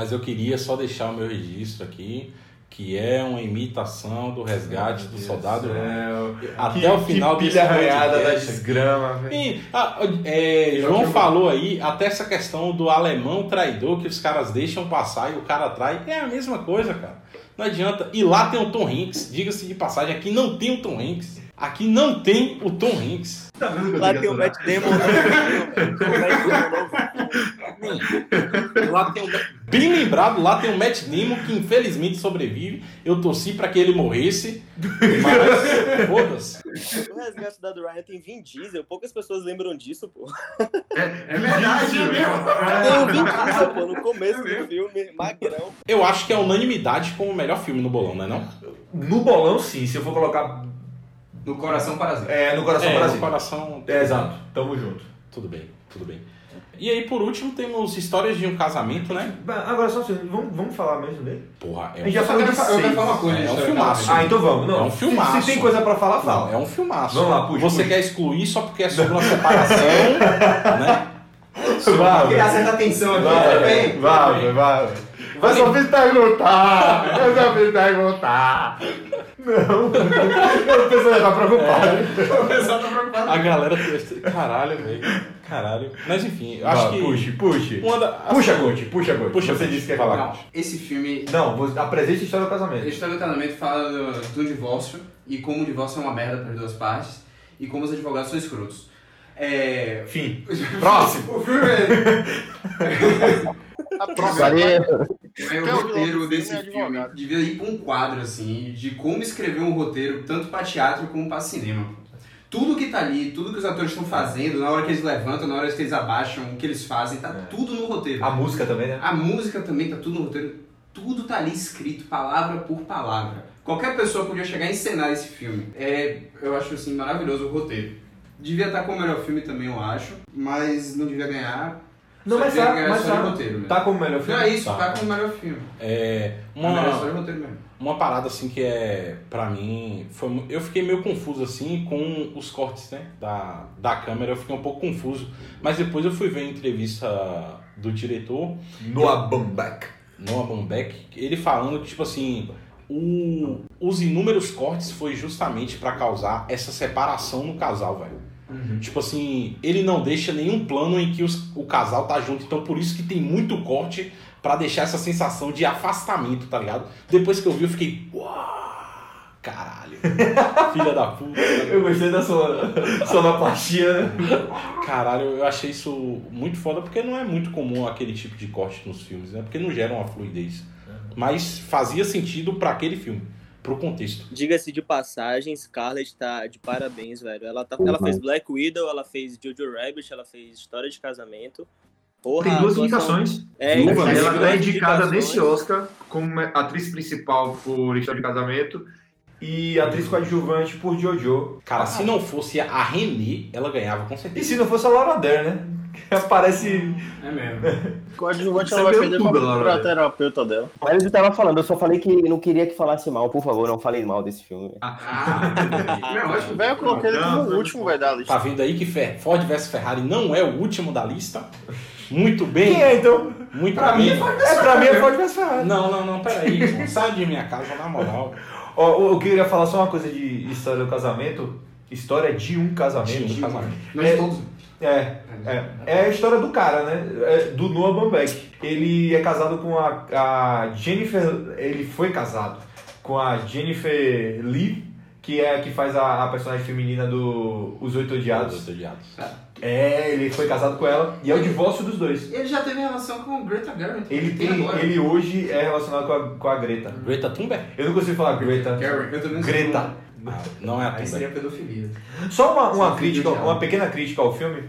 Mas eu queria só deixar o meu registro aqui, que é uma imitação do resgate do soldado Ryan. Até Que- o final que pilha arranhada da desgrama, velho. E, ah, é, João falou aí até essa questão do alemão traidor que os caras deixam passar e o cara trai. É a mesma coisa, cara. Não adianta. E lá tem o Tom Hanks. Diga-se de passagem, aqui não tem o Tom Hanks. Aqui não tem o Tom Hanks. Tá vendo que eu Lá tem o Matt Damon novo. O Matt Damon novo. Lá tem o... Bem lembrado, lá tem o Matt Damon que infelizmente sobrevive. Eu torci pra que ele morresse. Mas, foda-se. O resgate da do Ryan tem Vin Diesel. Poucas pessoas lembram disso, pô. É verdade, Tem o Vin Diesel, pô, no começo do filme, magrão. Eu acho que é unanimidade como o melhor filme no bolão, não é não? No bolão, sim. Se eu for colocar. No coração parasita. É, no coração É, Brasil. no coração. É, exato. Tamo junto. Tudo bem, tudo bem. E aí, por último, temos Histórias de um Casamento, né? Agora só um segundo, vamos, vamos falar mesmo dele? Porra, é gente já falou de eu quero falar uma coisa É um disso, filmaço. Ah, então vamos. Não, É um se- filmaço. Se, tem coisa pra falar, fala. Não, é um filmaço. Vamos lá, puxa, Você puxa. quer excluir só porque é sobre uma separação, né? Vai, Queria certa atenção aqui, vai, bem? vai, vai. Vai só me perguntar. Vai só me perguntar. Não. O pessoal já tá preocupado. O pessoal tá preocupado. A galera. Caralho, velho. Caralho. Mas enfim, eu acho Vai, que. Puxe, puxe. Uma da- Puxa, Conte, puxa, Conte. Puxa, Você disse que é lá, falar. Não, esse filme Não, você apresente a história do casamento. A história do casamento fala do, do divórcio e como o divórcio é uma merda para as duas partes e como os advogados são escrotos. É. Fim. Próximo. O filme é. É Quem é o o roteiro desse filme é filme. advogado. Devia ir pra um quadro, assim, de como escrever um roteiro, tanto pra teatro como pra cinema. Tudo que tá ali, tudo que os atores estão fazendo, na hora que eles levantam, na hora que eles abaixam, o que eles fazem, tá tudo no roteiro. A música também, né? A música também tá tudo no roteiro. Tudo tá ali escrito, palavra por palavra. Qualquer pessoa podia chegar a encenar esse filme. É, eu acho assim, maravilhoso o roteiro. Devia estar como melhor filme também, eu acho, mas não devia ganhar. Não, mas tá, ganhar mas tá. roteiro mesmo. Tá como melhor filme? Não é isso, Tá. tá, como melhor filme. É. Uma. história de roteiro mesmo. Uma parada assim que é, pra mim, foi, eu fiquei meio confuso assim com os cortes, né, da, da câmera, eu fiquei um pouco confuso, mas depois eu fui ver a entrevista do diretor, Noah Baumbach. Noah Baumbach, ele falando que, tipo assim, o, os inúmeros cortes foi justamente pra causar essa separação no casal, velho. Tipo assim, ele não deixa nenhum plano em que os- o casal tá junto, então por isso que tem muito corte pra deixar essa sensação de afastamento, tá ligado? Depois que eu vi, eu fiquei, uau, caralho, filha da puta. Eu gostei da sua sonoplastia. né? Caralho, eu achei isso muito foda, porque não é muito comum aquele tipo de corte nos filmes, né? Porque não gera uma fluidez. Mas fazia sentido pra aquele filme, pro contexto. Diga-se de passagem, Scarlett tá de parabéns, velho. Ela, tá, ela fez Black Widow, ela fez Jojo Rabbit, ela fez História de Casamento. Porra, Tem duas indicações. É, Uma, ela é indicada nesse Oscar como atriz principal por História de Casamento e atriz coadjuvante por Jojo. Cara, se não fosse a Renée, ela ganhava com E certeza. se não fosse a Laura Dern, né? Que aparece. É mesmo. Coadjuvante ela vai viu perder tudo, pra, Laura, pra terapeuta dela. Mas eu tava falando, eu só falei que não queria que falasse mal, por favor, não falei mal desse filme. Ah, é ótimo. Velho, eu coloquei ele como o último, velho, da lista. Tá vendo aí que Fer- Ford vs Ferrari não é o último da lista? Muito bem. Quem é então? Muito Pra mim bem. é Ford É, pra mim é Ford vs Ferrari. Não, não, não, peraí. Sai de minha casa, na moral. Ó, eu queria falar só uma coisa de história do casamento. História de um casamento. De um casamento. Nós É, todos. É, é, é a história do cara, né? É do Noah Baumbach. Ele é casado com a, a Jennifer. Ele foi casado com a Jennifer Lee, que é a que faz a, a personagem feminina do Os Oito Odiados. Os odiados. É, ele foi casado com ela e é o divórcio dos dois. Ele já teve relação com Greta Garrett. Ele tem, agora. ele hoje é relacionado com a, com a Greta. Greta Thunberg? Eu não consigo falar Greta. Eu também sei Greta. Ah, Não é a Aí seria Thunberg. pedofilia. Só uma, uma crítica, uma pequena crítica ao filme,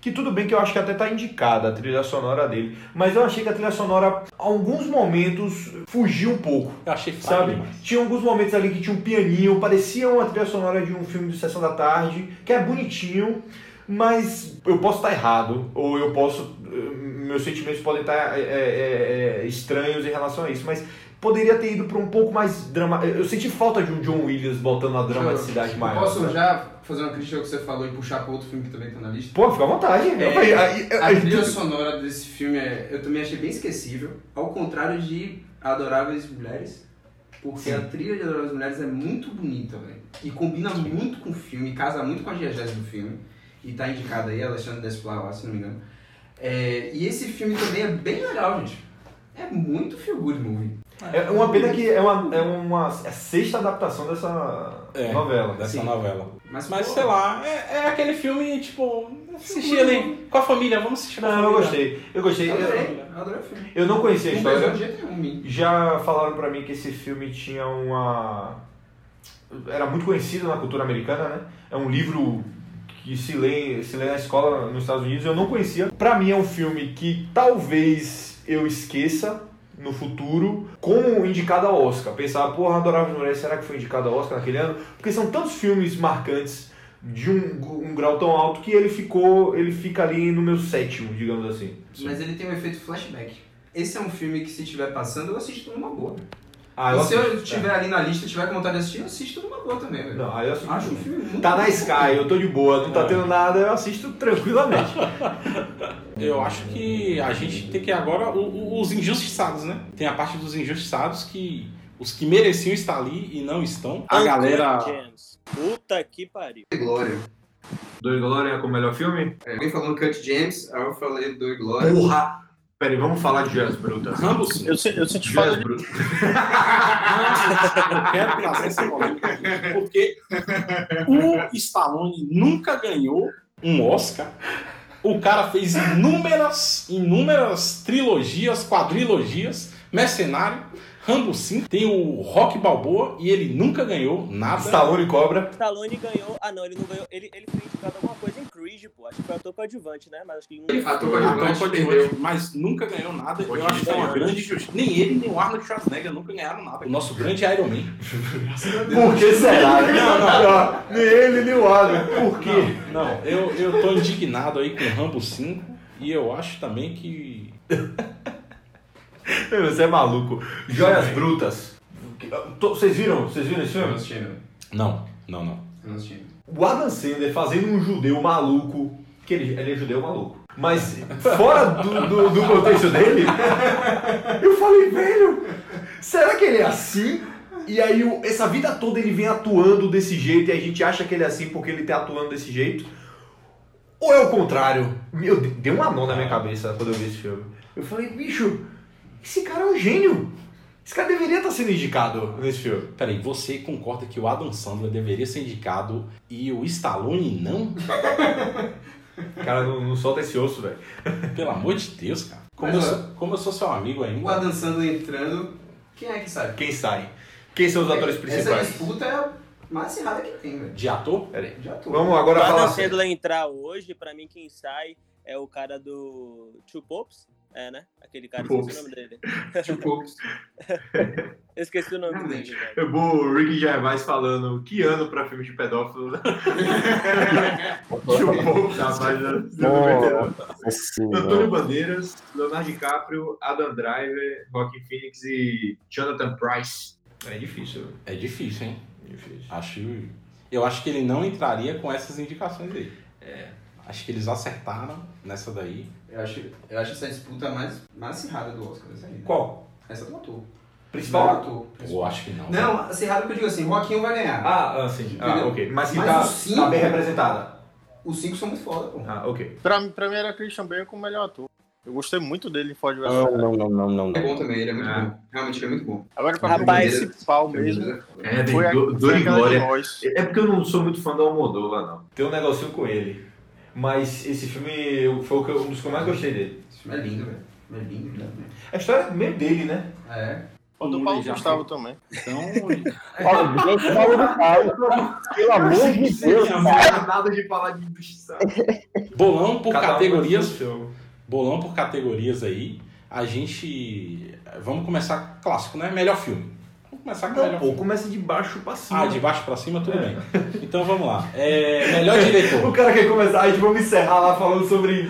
Que tudo bem que eu acho que até tá indicada a trilha sonora dele, mas eu achei que a trilha sonora, alguns momentos, fugiu um pouco. Eu achei Sabe? demais. Tinha alguns momentos ali que tinha um pianinho, parecia uma trilha sonora de um filme de Sessão da Tarde, que é bonitinho, mas eu posso estar errado, ou eu posso. Meus sentimentos podem estar é, é, é, estranhos em relação a isso, mas poderia ter ido para um pouco mais drama. Eu senti falta de um John Williams botando a dramaticidade Eu maior. Posso sabe? já fazer uma crítica ao que você falou e puxar para outro filme que também tá na lista? Pô, fica à vontade. É, a aí- trilha sonora desse filme é, eu também achei bem esquecível, ao contrário de Adoráveis Mulheres, porque a trilha de Adoráveis Mulheres é muito bonita, velho. E combina muito com o filme, casa muito com a diegese do filme. E tá indicada aí, Alexandre Desplat, se não me engano. É, e esse filme também é bem legal, gente. É muito feel good movie. É uma pena que é uma, é uma é a sexta adaptação dessa É, novela. Dessa Sim. novela. Mas, Mas pô, sei lá, é, é aquele filme, tipo, assistir ali com a família, vamos assistir com a Não, eu família. gostei. Eu gostei. Eu adorei, eu adorei o filme. eu não conhecia a história. nenhum. Já falaram pra mim que esse filme tinha uma. Era muito conhecido na cultura americana, né? É um livro que se lê, se lê na escola nos Estados Unidos. Eu não conhecia. Pra mim é um filme que talvez eu esqueça no futuro como indicado ao Oscar. Pensar, porra, Adorável Mulher, será que foi indicado ao Oscar naquele ano? Porque são tantos filmes marcantes de um, um grau tão alto que ele ficou, ele fica ali no meu sétimo, digamos assim. Mas ele tem um efeito flashback. Esse é um filme que se estiver passando, eu assisto numa boa. Ah, e se eu estiver ali na lista e tiver com vontade de assistir, eu assisto numa boa também, velho. Não, aí eu assisto. Acho um filme muito Tá na bom. Sky, eu tô de boa, não tá É. tendo nada, eu assisto tranquilamente. Eu acho que a gente tem que agora o- o- os injustiçados, né? Tem a parte dos injustiçados que os que mereciam estar ali e não estão. A galera James. Puta que pariu. Glória. Dois Glória com o melhor filme? É, alguém falando Cut James, aí eu falei do Glória. Porra! Peraí, vamos falar de Joias Brutas. Rambo sim. Eu, se- eu senti Joias falta de Brutas. Eu quero trazer essa polêmica aqui, porque o Stallone nunca ganhou um Oscar. O cara fez inúmeras, inúmeras trilogias, quadrilogias, Mercenário, Rambo 5, tem o Rock Balboa e ele nunca ganhou nada. Stallone Cobra. Stallone ganhou. Ah, não, ele não ganhou. Ele, ele foi indicado alguma coisa em Creed, pô. Acho que foi ator coadjuvante, né? Mas acho que. Ele ator Ator coadjuvante, mas nunca ganhou nada. Eu Hoje acho que é uma grande justiça. Nem ele, nem o Arnold Schwarzenegger nunca ganharam nada. O nosso grande Iron Man. Por que será? Não, não, Nem ele, nem o Adam. Por quê? Não, eu, eu tô indignado aí com o Rambo 5 e eu acho também que. Você é maluco. Joias Brutas. Vocês viram? Vocês viram esse Eu não filme? Não, não, não. Eu não assisti. O Adam Sandler fazendo um judeu maluco, que ele, ele é judeu maluco, mas fora do, do, do contexto dele, eu falei, velho, será que ele é assim? E aí essa vida toda ele vem atuando desse jeito e a gente acha que ele é assim porque ele tá atuando desse jeito? Ou é o contrário? Meu, deu uma nó na minha cabeça quando eu vi esse filme. Eu falei, bicho, esse cara é um gênio. Esse cara deveria estar sendo indicado nesse filme. Peraí, você concorda que o Adam Sandler deveria ser indicado e o Stallone não? Cara, não, não solta esse osso, velho. Pelo amor de Deus, cara. Como, Mas, eu, sou, como eu sou seu amigo O ainda. Adam Sandler entrando, quem é que sabe? Quem sai? Quem são os atores Essa principais? disputa é a mais acirrada que tem, velho. De ator? Peraí. Já tô. Vamos agora Pra falar Adam sério. Sandler entrar hoje, pra mim quem sai é o cara do Two Popes. É, né? Aquele cara, Two esqueci o nome dele. Tipo, Eu esqueci o nome Realmente. dele, velho. Vou o Rick Gervais falando que ano pra filme de pedófilo. Tipo, rapaz, Nossa senhora. Antônio Bandeiras, Leonardo DiCaprio, Adam Driver, Joaquin Phoenix e Jonathan Price. É difícil. É difícil, hein? Difícil. Acho, eu acho que ele não entraria com essas indicações aí. É, acho que eles acertaram nessa daí. Eu acho, eu acho essa disputa mais, mais acirrada do Oscar. Essa, aí. Qual? essa do ator. Principal? Não, ator. Eu acho que não. Não, acirrada que eu digo assim, Joaquim vai ganhar. Ah, ah, sim. Ah, Entendeu? ok. Mas que Mas tá, os cinco- tá bem representada. Os cinco são muito foda, pô. Ah, ok. Pra, mim- pra mim era Christian Bale como melhor ator. Eu gostei muito dele em Ford vs. Não, não, não, não, não. É bom também, ele é muito Ah. bom. Realmente ele é muito bom. Agora pra Rapaz, o principal mesmo. É, Foi a- do, foi Dor e Glória. É porque eu não sou muito fã do Almodóvar, não. Tem um negocinho com ele. Mas esse filme foi o que eu- um dos que eu mais gostei dele. Esse filme é lindo, velho. É lindo, lindo. A história meio dele, né? É. O do Paulo Gustavo também. Então. Paulo, Gustavo, pelo amor de Deus, cara. Nada de falar de justiça. Bolão por Cada um categorias. seu. Bolão por categorias aí. A gente. Vamos começar clássico, né? Melhor filme. Começar com Não, melhor pô, filme. começa de baixo pra cima. Ah, de baixo pra cima, tudo bem. Então vamos lá. É, melhor diretor. O cara quer começar, a gente vamos encerrar lá falando sobre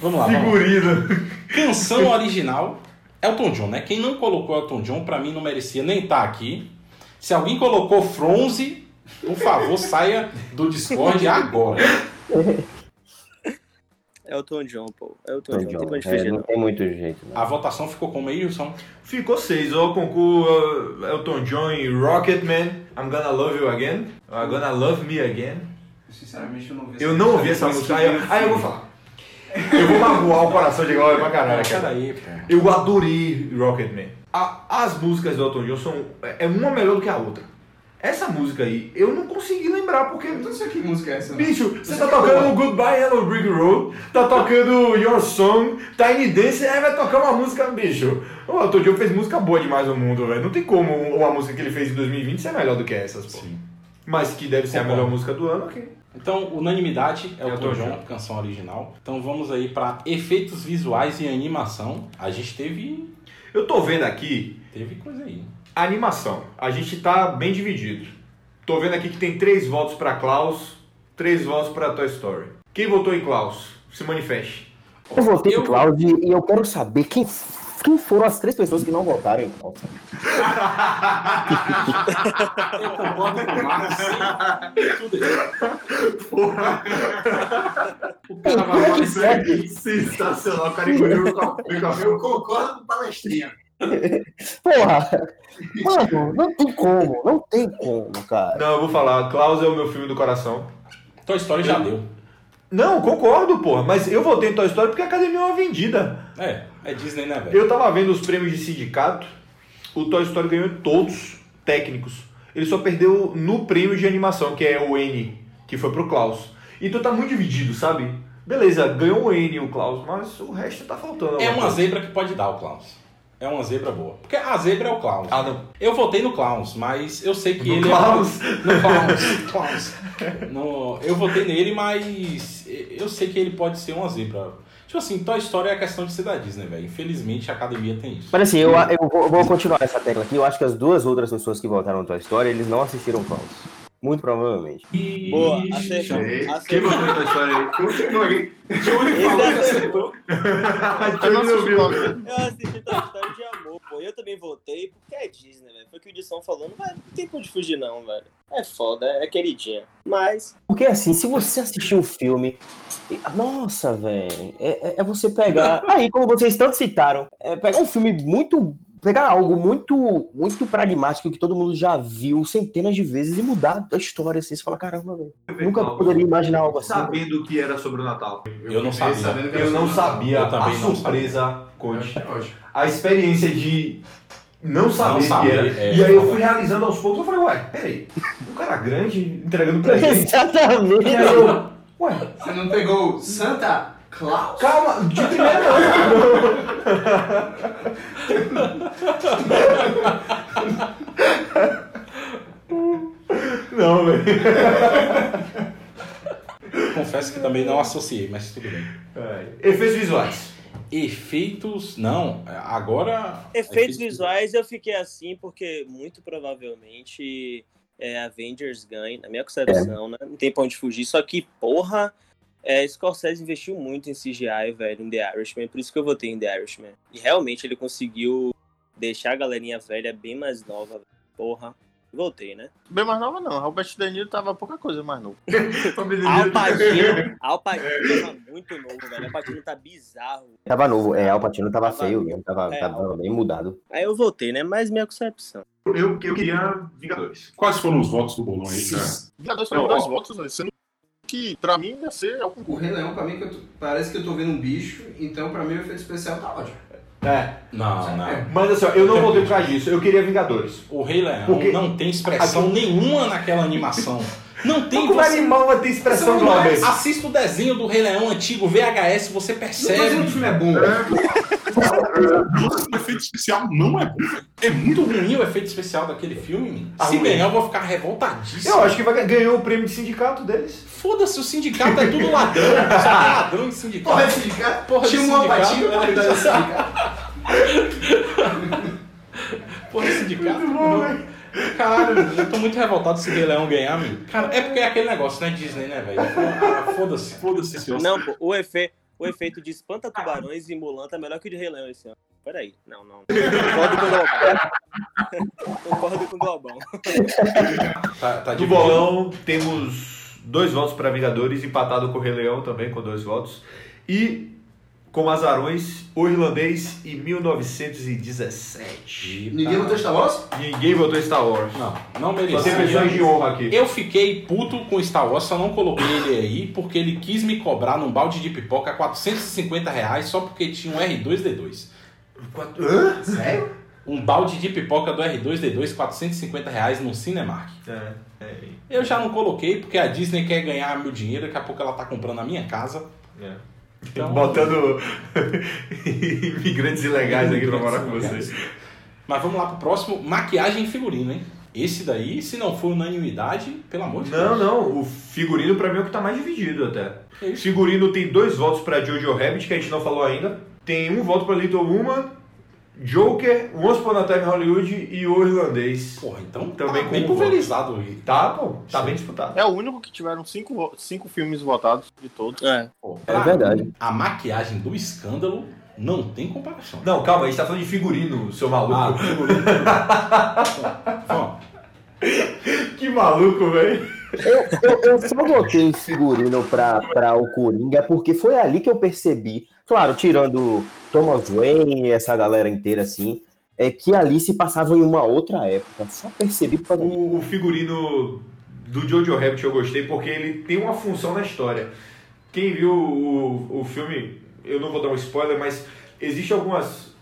Vamos lá. Vamos lá. figurino. Canção original, Elton John, né? Quem não colocou Elton John, pra mim não merecia nem estar aqui. Se alguém colocou Fronze, por favor, saia do Discord agora. Elton John, pô. Elton Elton John, não tem John, pra onde é, não não. tem muito jeito. né? A votação ficou como aí, Wilson? Ficou seis, ó, concurso uh, Elton John e Rocketman, I'm Gonna Love You Again, I'm Gonna Love Me Again. Sinceramente, eu não ouvi Eu não ouvi essa música, aí, eu- aí eu vou falar. Eu vou magoar o coração de Glória pra caralho, cara. Eu adorei Rocketman. A- as músicas do Elton John são é uma melhor do que a outra. Essa música aí, eu não consegui lembrar porque. Eu não sei que música é essa. não. Bicho, você tá tocando Goodbye Hello Brick Road, tá tocando Your Song, Tiny Dance, aí vai tocar uma música, bicho. O Elton John fez música boa demais no mundo, velho. Não tem como uma música que ele fez em 2020 ser melhor do que essas, pô. Sim. Mas que deve ser a melhor música do ano, ok. Então, unanimidade, Elton Elton John, John. canção original. Então vamos aí pra efeitos visuais e animação. A gente teve. Eu tô vendo aqui Teve coisa aí. A animação. A gente tá bem dividido. Tô vendo aqui que tem três votos pra Klaus, três votos pra Toy Story. Quem votou em Klaus? Se manifeste. Eu votei Eu- pro Cláudio e eu quero saber quem, quem foram as três pessoas que não votaram em Cláudio. Eu concordo com o Marcos. Tudo O cara vai Sensacional, o cara engoliu o Eu concordo com o palestrinha. Porra! Mano, não tem como, não tem como, cara. Não, eu vou falar. Klaus é o meu filme do coração. Toy Story já deu. Não, concordo, porra. Mas eu votei em Toy Story porque a academia é uma vendida. É, é Disney, né, velho? Eu tava vendo os prêmios de sindicato. O Toy Story ganhou todos técnicos. Ele só perdeu no prêmio de animação, que é o N, que foi pro Klaus. Então tá muito dividido, sabe? Beleza, ganhou o N o Klaus, mas o resto tá faltando. É uma coisa. zebra que pode dar o Klaus. É uma zebra boa. Porque a zebra é o Klaus. Ah, não. Eu votei no Klaus, mas eu sei que No ele Klaus? é. No Klaus. Klaus. No... Eu votei nele, mas eu sei que ele pode ser uma zebra. Tipo assim, Toy Story é a questão de ser da Disney, velho. Infelizmente a academia tem isso. Mas assim, eu, eu vou, eu vou continuar essa tecla aqui. Eu acho que as duas outras pessoas que votaram no Toy Story, eles não assistiram Klaus. Muito provavelmente. Boa, Quem acertou. votou acertou. em Toy Story aí? Confirmou aí. Esse acertou. Eu não assisti Klaus. Eu assisti Toy Story de pô. Eu também votei porque é Disney, velho. Foi o que o Edson falou. Não, vai, não tem pra onde fugir, não, velho. É foda, é queridinha. Mas, Porque assim, se você assistir um filme. Nossa, velho. É, é- é você pegar. Aí, como vocês tanto citaram, é pegar um filme muito. Pegar algo muito muito pragmático que todo mundo já viu centenas de vezes e mudar a história assim. Você fala, caramba, velho. Nunca poderia imaginar algo assim. Sabendo que era sobre o Natal. Eu não sabia. Eu não sabia Eu também a não surpresa, coach. É. A experiência de não saber Não que era. é, e aí eu fui realizando aos poucos. Eu falei, ué, peraí. Um cara grande entregando presente. Exatamente. e aí eu, ué, Você não pegou Santa Claus? calma, de primeira não. Não, velho. Confesso que também não associei, mas tudo bem. É, Efeitos visuais. Efeitos. Não, agora. efeitos visuais eu fiquei assim porque muito provavelmente é, Avengers ganha, na minha concepção, né? Não tem pra onde fugir. Só que, porra, é, Scorsese investiu muito em CGI, velho, em The Irishman. Por isso que eu votei em The Irishman. E realmente ele conseguiu deixar a galerinha velha bem mais nova. velho. Porra, voltei, né? Bem mais nova não. Robert De Niro tava pouca coisa mais novo. Al Pacino, Al Pacino tava muito novo, velho. Al Pacino tá bizarro. Tava novo, é, Al Pacino tava feio mesmo, tava, É, tava bem mudado. Aí eu voltei, né? Mas minha concepção. Eu, eu queria Vingadores. Quais foram os votos do bolão aí, cara? Vingadores foram dois votos, velho. Sendo que, pra mim, ia ser algum O Rei Leão, pra mim, que eu tô- parece que eu tô vendo um bicho, então pra mim o efeito especial tá ótimo. É. Não, não. Mas assim, ó, eu não votei por causa disso. Eu queria Vingadores. O Rei Leão Porque- não tem expressão nenhuma naquela animação. Não tem Como você- animal vai ter expressão global? é- Assista o desenho do Rei Leão antigo, VHS, você percebe. Mas o filme é bom. O efeito especial não é bom. É muito ruim o efeito especial daquele filme. menino. Se ganhar, eu vou ficar revoltadíssimo. Eu acho que vai, ganhou o prêmio de sindicato deles. Foda-se, o sindicato é tudo ladrão. Só tem ladrão em sindicato. Porra, sindicato. Porra, Tinha de uma sindicato, patinha pra é. cuidar desse sindicato. Porra, sindicato. Caralho, eu tô muito revoltado se o Rei Leão ganhar, meu. Cara, é porque é aquele negócio, né, Disney, né, velho? Ah, Foda-se. Foda-se Não, pô, o, efe... o efeito de espanta tubarões em Mulan tá melhor que o de Rei Leão esse ano. Peraí, não, não. Concordo com o Globão. Concordo com o Globão. Tá, tá Do bolão, temos dois votos para Vingadores, empatado com o Rei Leão também, com dois votos. E com Azarões, o Irlandês e 1917. Ninguém votou Star Wars? Ninguém votou Star Wars. Não, não merecia. tem pessoas de honra aqui. Eu fiquei puto com Star Wars, só não coloquei ele aí, porque ele quis me cobrar num balde de pipoca 450 reais só porque tinha um R2D2. Hã? Sério? Um balde de pipoca do R2D2, 450 reais num Cinemark. É, é, Eu já não coloquei porque a Disney quer ganhar meu dinheiro, daqui a pouco ela tá comprando a minha casa. é. Então- Botando imigrantes ilegais aqui pra morar com vocês. Mas vamos lá pro próximo, maquiagem e figurino, hein? Esse daí, se não for unanimidade, pelo amor de Não, Deus. não, o figurino pra mim é o que tá mais dividido até. É isso. Figurino tem dois votos pra Jojo Rabbit, que a gente não falou ainda. Tem um voto pra Little Woman, Joker, Once Upon a Time in Hollywood e o Irlandês. Porra, então Também tá com bem pulverizado. Tá, pô, tá bem disputado. É o único que tiveram cinco, cinco filmes votados de todos. É. Pô, É verdade. mim, A maquiagem do escândalo não tem comparação. Não, calma, a gente tá falando de figurino, seu maluco. Ah, figurino. Que maluco, velho. Eu, eu, eu só botei figurino pra, pra o Coringa porque foi ali que eu percebi, claro, tirando Thomas Wayne e essa galera inteira assim, é que ali se passava em uma outra época. Só percebi do- O, o figurino do Jojo Rabbit eu gostei porque ele tem uma função na história. Quem viu o, o filme, eu não vou dar um spoiler, mas existem algumas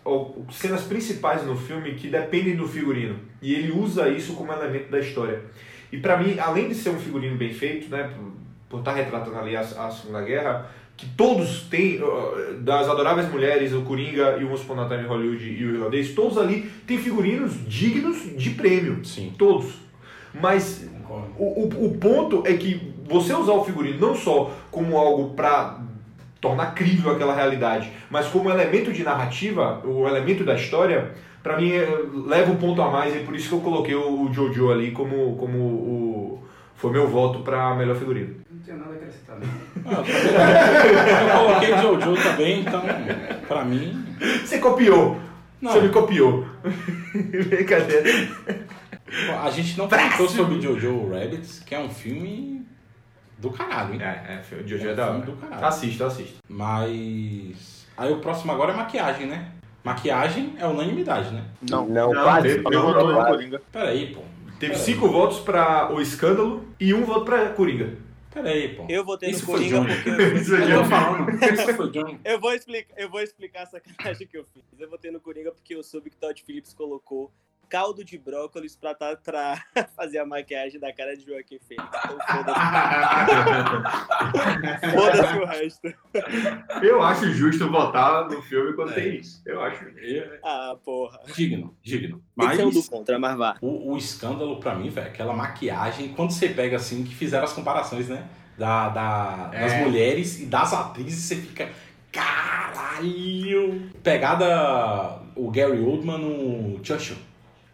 cenas principais no filme que dependem do figurino. E ele usa isso como elemento da história. E pra mim, além de ser um figurino bem feito, né, por, por estar retratando ali a, a Segunda Guerra, que todos têm, das Adoráveis Mulheres, o Coringa e o Once Upon a Time Hollywood e o Irlandês, todos ali têm figurinos dignos de prêmio. Sim. Todos. Mas o, o, o ponto é que você usar o figurino não só como algo para tornar crível aquela realidade, mas como elemento de narrativa, o elemento da história, para mim é, leva um ponto a mais e por isso que eu coloquei o, o Jojo ali como, como o foi meu voto para melhor figurino. Não tenho nada a acrescentar. eu coloquei Jojo também, então, pra mim. Você copiou. Não. Você me copiou. Brincadeira. A gente não comentou sobre Jojo Rabbit, que é um filme do caralho, hein? É, é, o Jojo É é um da filme do caralho. Assista, assista. Mas. Aí o próximo agora é maquiagem, né? Maquiagem é unanimidade, né? Não, Não, quase. teve- votou no. Coringa. Peraí, pô. Teve Peraí. cinco votos para o escândalo e um voto para Coringa. Peraí, pô. Eu votei Isso no Coringa porque eu... Isso Eu tô falando. Isso foi Johnny. Eu vou, explicar, eu vou explicar a sacanagem que eu fiz. Eu votei no Coringa porque eu soube que Todd Phillips colocou caldo de brócolis pra, tá- pra fazer a maquiagem da cara de Joaquim Fênix. Então foda-se. Foda-se o resto. Eu acho justo votar no filme quando tem isso. Eu acho. Ah, porra. Digno, digno. Que Mas ser um do contra, mas vá. o, o escândalo pra mim, velho, aquela maquiagem, quando você pega assim, que fizeram as comparações, né? Da, da- das É. mulheres e das atrizes, você fica. Caralho! Pegada o Gary Oldman no Churchill.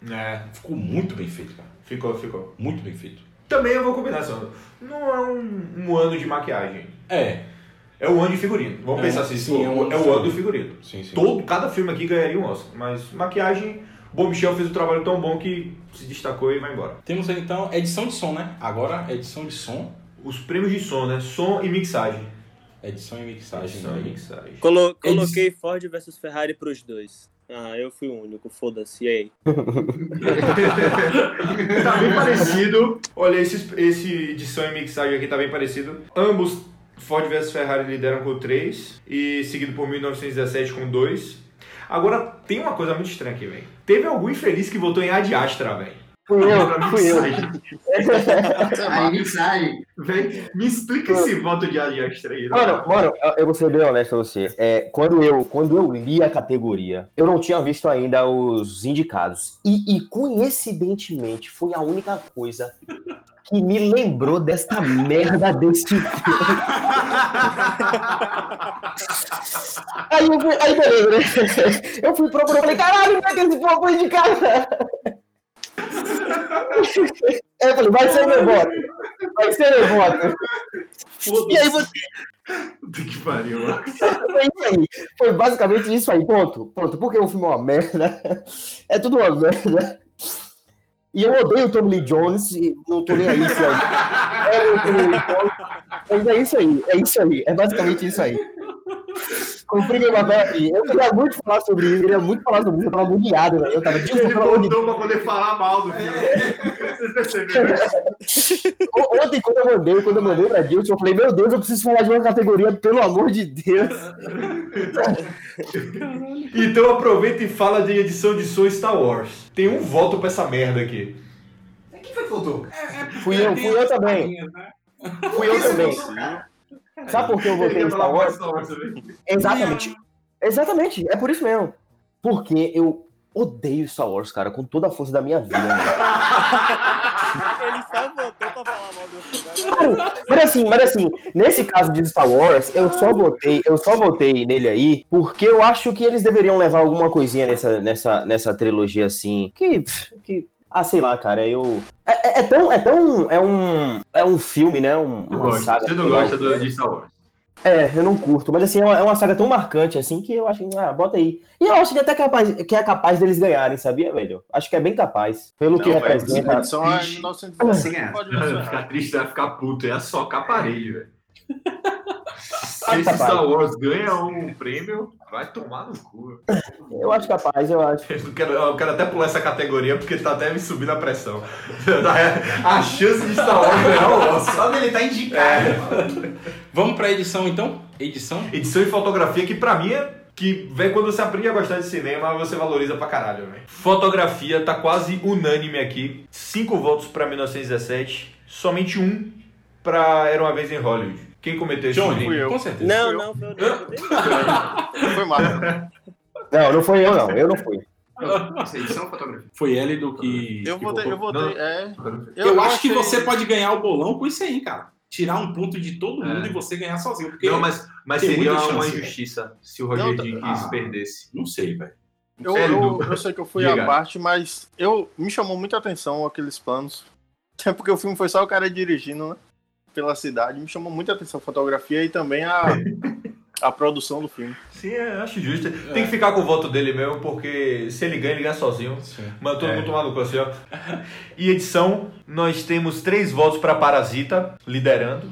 É, Ficou muito bem feito, cara. ficou, ficou. Muito bem feito. Também eu vou combinar, Sandro. Não é um, um ano de maquiagem. É, É o ano de figurino. Vamos É, pensar assim, sim, é, o, um ano é de o ano do figurino. sim, sim. Todo, cada filme aqui ganharia um Oscar. Mas maquiagem, Bom Michel fez um trabalho tão bom que se destacou e vai embora. Temos aí então edição de som, né? Agora edição de som, Os prêmios de som, né? Som e mixagem. edição e mixagem. Edição e aí. mixagem. Colo- coloquei Ford versus Ferrari pros dois. Ah, eu fui o único, foda-se. E aí? tá bem parecido. Olha, esse, esse edição e mixagem aqui tá bem parecido. Ambos, Ford vs Ferrari, lideram com 3 e seguido por 1917 com 2. Agora, tem uma coisa muito estranha aqui, velho. Teve algum infeliz que votou em Ad Astra, velho. Fui eu, fui eu. Aí, mensagem. Vem, me explica esse voto de Ari Extra aí. Mano, mano, eu- vou ser bem honesto pra você. É, quando, eu, quando eu li a categoria, eu não tinha visto ainda os indicados. E, e coincidentemente, foi a única coisa que me lembrou desta merda desse filme. Aí, eu fui, aí beleza, né? Eu fui procurar, falei, caralho, como é que esse povo foi indicado? Aí eu falei, vai ser meu voto. Vai ser meu voto. E aí você. Puta que pariu. Foi isso aí. Foi basicamente isso aí. Ponto. Ponto. Porque o filme é uma merda. É tudo uma merda. E eu odeio o Tommy Lee Jones. E não tô nem aí. É, é, o. Mas é isso aí. É isso aí. É basicamente isso aí. Cumpri meu papel aqui. Eu queria muito falar sobre isso. Eu queria muito falar sobre isso. Eu tava agoniado, velho. Eu tava tipo, Ele botou pra poder falar mal do filme. Vocês perceberam? Ontem, quando eu mandei, quando eu mandei pra Dilson, eu falei, meu Deus, eu preciso falar de uma categoria, pelo amor de Deus. Então aproveita e fala de edição de som Star Wars. Tem um voto pra essa merda aqui. Quem foi que votou? Fui eu, fui eu também. Fui eu também. Sabe por que eu votei em Star Wars? Exatamente. Exatamente, é por isso mesmo. Porque eu odeio Star Wars, cara, com toda a força da minha vida. mano. Ele só votou pra falar mal do filme. Cara, Mas assim, mas assim, nesse caso de Star Wars, eu só votei, eu só votei nele aí porque eu acho que eles deveriam levar alguma coisinha nessa, nessa, nessa trilogia assim. Que. que ah, sei lá, cara, eu. É, é- é tão. É tão. É um. É um filme, né? Um, gosto. saga. Você não gosta do, de Star Wars. É, eu não curto, mas assim, é uma, é uma saga tão marcante assim que eu acho que, ah, bota aí. E eu acho que até capaz, que é capaz deles ganharem, sabia, velho? Acho que é bem capaz. Pelo que Não, velho, representa. é Ixi. 1910. Sem ganhar. Pode Vai mencionar. ficar triste, vai ficar puto. Socar a parede, velho. Se esse. Star Wars ganha um prêmio, vai tomar no cu. Eu acho capaz, eu acho. Eu quero, eu quero até pular essa categoria porque tá até me subindo a pressão. A chance de Star Wars ganhar o Oscar. Só dele tá indicado. Vamos pra edição então? Edição? Edição e fotografia, que pra mim é. Que, velho, quando você aprende a gostar de cinema, você valoriza pra caralho, velho. Fotografia tá quase unânime aqui. Cinco votos pra 1917, somente um pra Era uma Vez em Hollywood. Quem cometeu esse crime? com certeza. Não, não, foi eu. Foi mal. Não, não foi eu, não. Eu não fui. Edição fotografia? Foi Élido que. Eu que votei, eu votei, é. Eu, acho que achei- você pode ganhar o bolão com isso aí, cara. Tirar um ponto de todo mundo É. e você ganhar sozinho. Porque Não, mas, mas seria muita uma chance, injustiça se o Roger Não, ah. perdesse. Não sei, velho. Eu, eu, eu sei que eu fui Diga. à parte, mas eu me chamou muita atenção aqueles planos. Até porque o filme foi só o cara dirigindo, né? Pela cidade. Me chamou muita atenção a fotografia e também a, a produção do filme. Sim, é, acho justo. Tem que ficar com o voto dele mesmo, porque se ele ganha, ele ganha sozinho. Manda todo É. mundo cu assim, ó. E edição, nós temos três votos pra Parasita, liderando.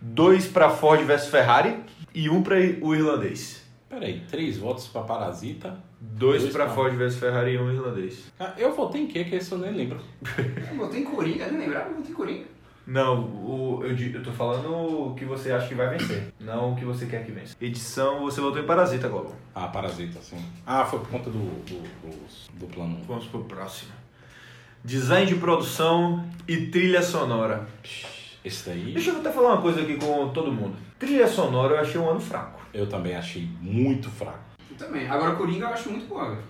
Dois pra Ford vs Ferrari e um pra o irlandês. Peraí, três votos pra Parasita. Dois, Dois pra pra- Ford vs Ferrari e um irlandês. Ah, Eu votei em quê? Que esse eu nem lembro. Eu botei em Coringa, nem lembrava, eu botei em Coringa. Não, o, eu, eu tô falando o que você acha que vai vencer, não o que você quer que vença. Edição, você votou em Parasita, Globo. Ah, Parasita, sim. Ah, foi por conta do, do, do, do plano. Vamos pro próximo. Design de produção e trilha sonora. Esse daí Deixa eu até falar uma coisa aqui com todo mundo. Trilha sonora eu achei um ano fraco. eu também achei muito fraco. Eu também. Agora, Coringa eu acho muito boa, velho.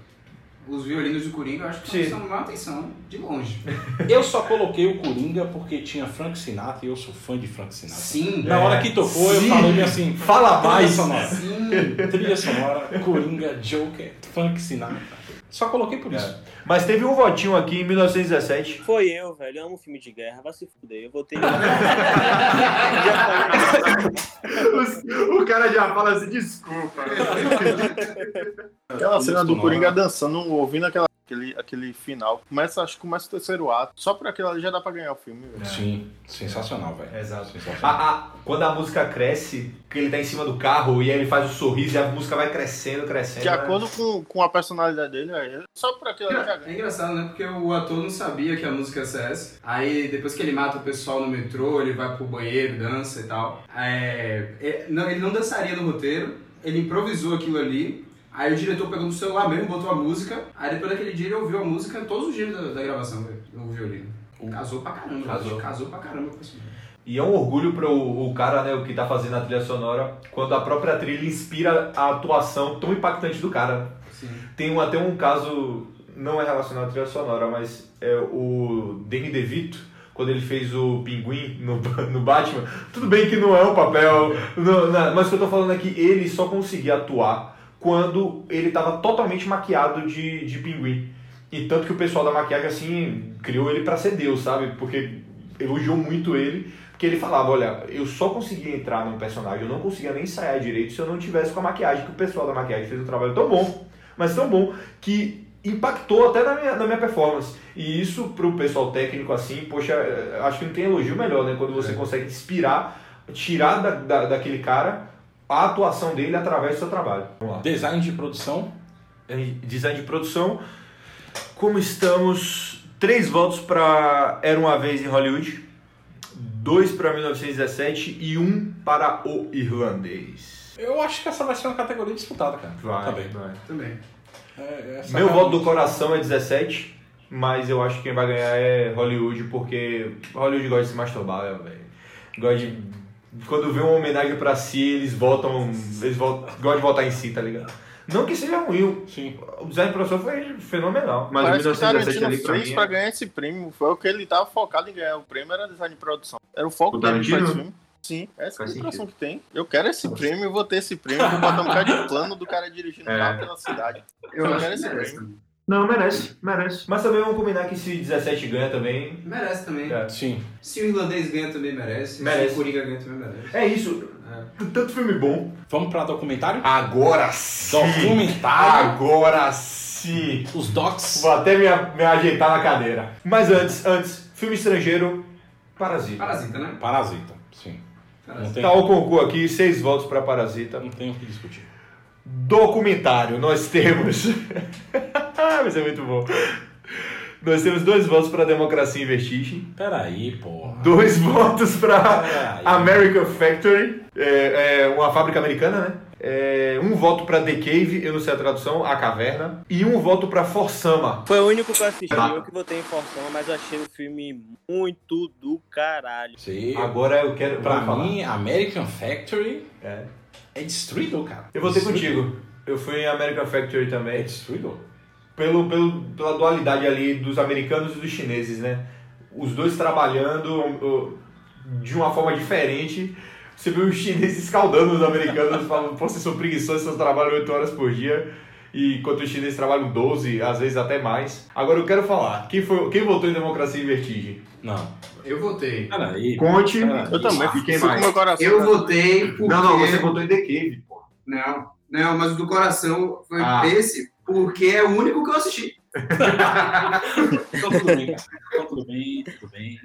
Os violinos do Coringa eu acho que chamam mais atenção de longe. Eu só coloquei o Coringa porque tinha Frank Sinatra e eu sou fã de Frank Sinatra. Sim. Na hora que tocou, eu Sim. falei assim: Fala mais. sonora. Sim. Trilha sonora, Coringa, Joker, Frank Sinatra. Só coloquei por isso. Mas teve um votinho aqui em 1917. Foi eu, velho. Eu amo filme de guerra. Vai se fuder. Eu votei. O, o cara já fala assim, desculpa. Aquela cena do. Coringa dançando, ouvindo aquela, aquele, aquele final. Começa, acho que começa o terceiro ato. Só por aquilo ali já dá pra ganhar o filme, velho. Sim, sensacional, velho. Exato. Sensacional. A- a- quando a música cresce, que ele tá em cima do carro e aí ele faz o sorriso e a música vai crescendo, crescendo. De né? acordo com, com a personalidade dele, é só por aquilo ali já É ganha. engraçado, né? Porque o ator não sabia que a música ser essa. Aí, depois que ele mata o pessoal no metrô, ele vai pro banheiro, dança e tal. É, é, não, ele não dançaria no roteiro, ele improvisou aquilo ali. Aí o diretor pegou no celular mesmo, botou a música. Aí depois daquele dia ele ouviu a música todos os dias da, da gravação, velho. O violino. Casou pra caramba. Casou. Casou pra caramba com esse E é um orgulho para o, cara, né, o que tá fazendo a trilha sonora, quando a própria trilha inspira a atuação tão impactante do cara. Sim. Tem um, até um caso, não é relacionado à trilha sonora, mas é o Danny DeVito, quando ele fez o Pinguim no, no Batman. Tudo bem que não é um papel, não- não, mas o que eu tô falando é que ele só conseguia atuar quando ele estava totalmente maquiado de, de pinguim. E tanto que o pessoal da maquiagem, assim, criou ele pra ser Deus, sabe? Porque elogiou muito ele, porque ele falava, olha, eu só conseguia entrar num personagem, eu não conseguia nem ensaiar direito se eu não tivesse com a maquiagem, que o pessoal da maquiagem fez um trabalho tão bom, mas tão bom, que impactou até na minha, na minha performance. E isso pro pessoal técnico, assim, poxa, eh, acho que não tem elogio melhor, né? Quando você consegue inspirar, tirar da, da, daquele cara a atuação dele através do seu trabalho. Vamos lá. Design de produção. Design de produção. Como estamos? Três votos para Era Uma Vez em Hollywood, dois para 1917 e um para O Irlandês. Eu acho que essa vai ser uma categoria disputada, cara. Vai, Também. vai. Também. É, essa Meu voto do coração é 17, mas eu acho que quem vai ganhar é Hollywood, porque Hollywood gosta de se masturbar, velho. Gosta de. Quando vê uma homenagem pra si, eles votam. Eles votam, gostam de votar em si, tá ligado? Não que seja ruim, Sim. o design de produção foi fenomenal. Mas Parece que o 1917 Tarantino ali pra fez mim. pra é- ganhar esse prêmio. Foi o que ele tava focado em ganhar. O prêmio era design de produção. Era o foco O dele pra Tarantino? esse filme. Sim, essa é a Faz impressão que tem. Eu quero esse prêmio, eu vou ter esse prêmio, vou botar um cara de plano do cara dirigindo É. carro pela cidade. Eu Eu, quero que esse merece prêmio. Não, merece, merece. Mas também vamos combinar que se 17 ganha também. Merece também. Sim. Se o irlandês ganha também merece. Merece. Se o Coringa ganha também merece. É isso. Tanto filme bom. Vamos pra documentário? Agora sim. Documentário. Agora sim. Os docs. Vou até me, me ajeitar na cadeira. Mas antes, antes, filme estrangeiro, Parasita. Parasita, né? Parasita, sim. Não tem, Tá o concurso aqui, seis votos para Parasita. não tem o que discutir. Documentário, nós temos. Vai ser muito bom. Nós temos dois votos para Democracia em Vestigem. Peraí, porra. Dois votos para. American Factory, é, é uma fábrica americana, né? É, um voto para The Cave, eu não sei a tradução, A Caverna. E um voto para Forsama. Foi o único que eu assisti, Tá. eu que votei em Forção, mas eu achei o filme muito do caralho. Sim. Agora eu quero. Pra mim, American Factory É. é destruidor, cara. Eu votei contigo. Eu fui em American Factory É também. destruidor. Pelo, pelo, pela dualidade ali dos americanos e dos chineses, né? Os dois trabalhando de uma forma diferente. Você vê os chineses escaldando os americanos, falando, pô, vocês são preguiçosos, vocês trabalham 8 horas por dia. E enquanto os chineses trabalham 12, às vezes até mais. Agora eu quero falar, quem, foi, quem votou em Democracia e Vertigem? Não. Eu votei. Peraí. Conte. Peraí. Eu também fiquei mais? meu coração. Eu né? votei porque... Não, não, você votou em The Cave, pô. Não, não, mas o do coração foi Ah. esse, porque é o único que eu assisti. Então tudo bem, cara. Então tudo bem, tudo bem.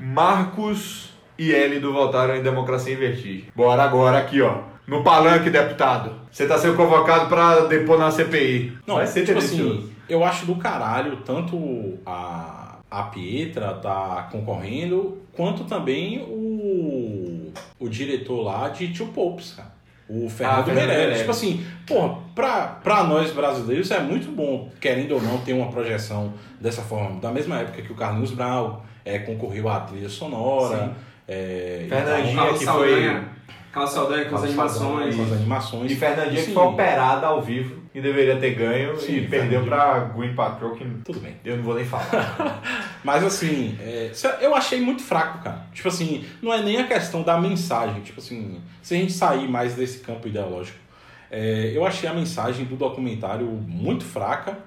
Marcos e Elido votaram em Democracia em Vertigem. Bora agora aqui, ó. No palanque, deputado. Você tá sendo convocado pra depor na CPI. Não, Vai ser tipo assim, eu acho do caralho tanto a, a Pietra tá concorrendo, quanto também o, o diretor lá de Two Popes, cara. O Fernando Ah, Fernando Meirelles. Meirelles. Tipo assim, porra, pra, pra nós brasileiros é muito bom, querendo ou não, ter uma projeção dessa forma. Da mesma época que o Carlinhos Brau é, concorreu à trilha sonora. Sim. É, Fernandinha, então, que foi-. Carlos Saldanha com as animações. com as animações. E Fernandinha que foi operada ao vivo e deveria ter ganho Sim, e perdeu pra Gwen Patrol, que Tudo bem. eu não vou nem falar. Mas assim, é, eu achei muito fraco, cara. Tipo assim, não é nem a questão da mensagem. Tipo assim, se a gente sair mais desse campo ideológico, é, eu achei a mensagem do documentário muito fraca.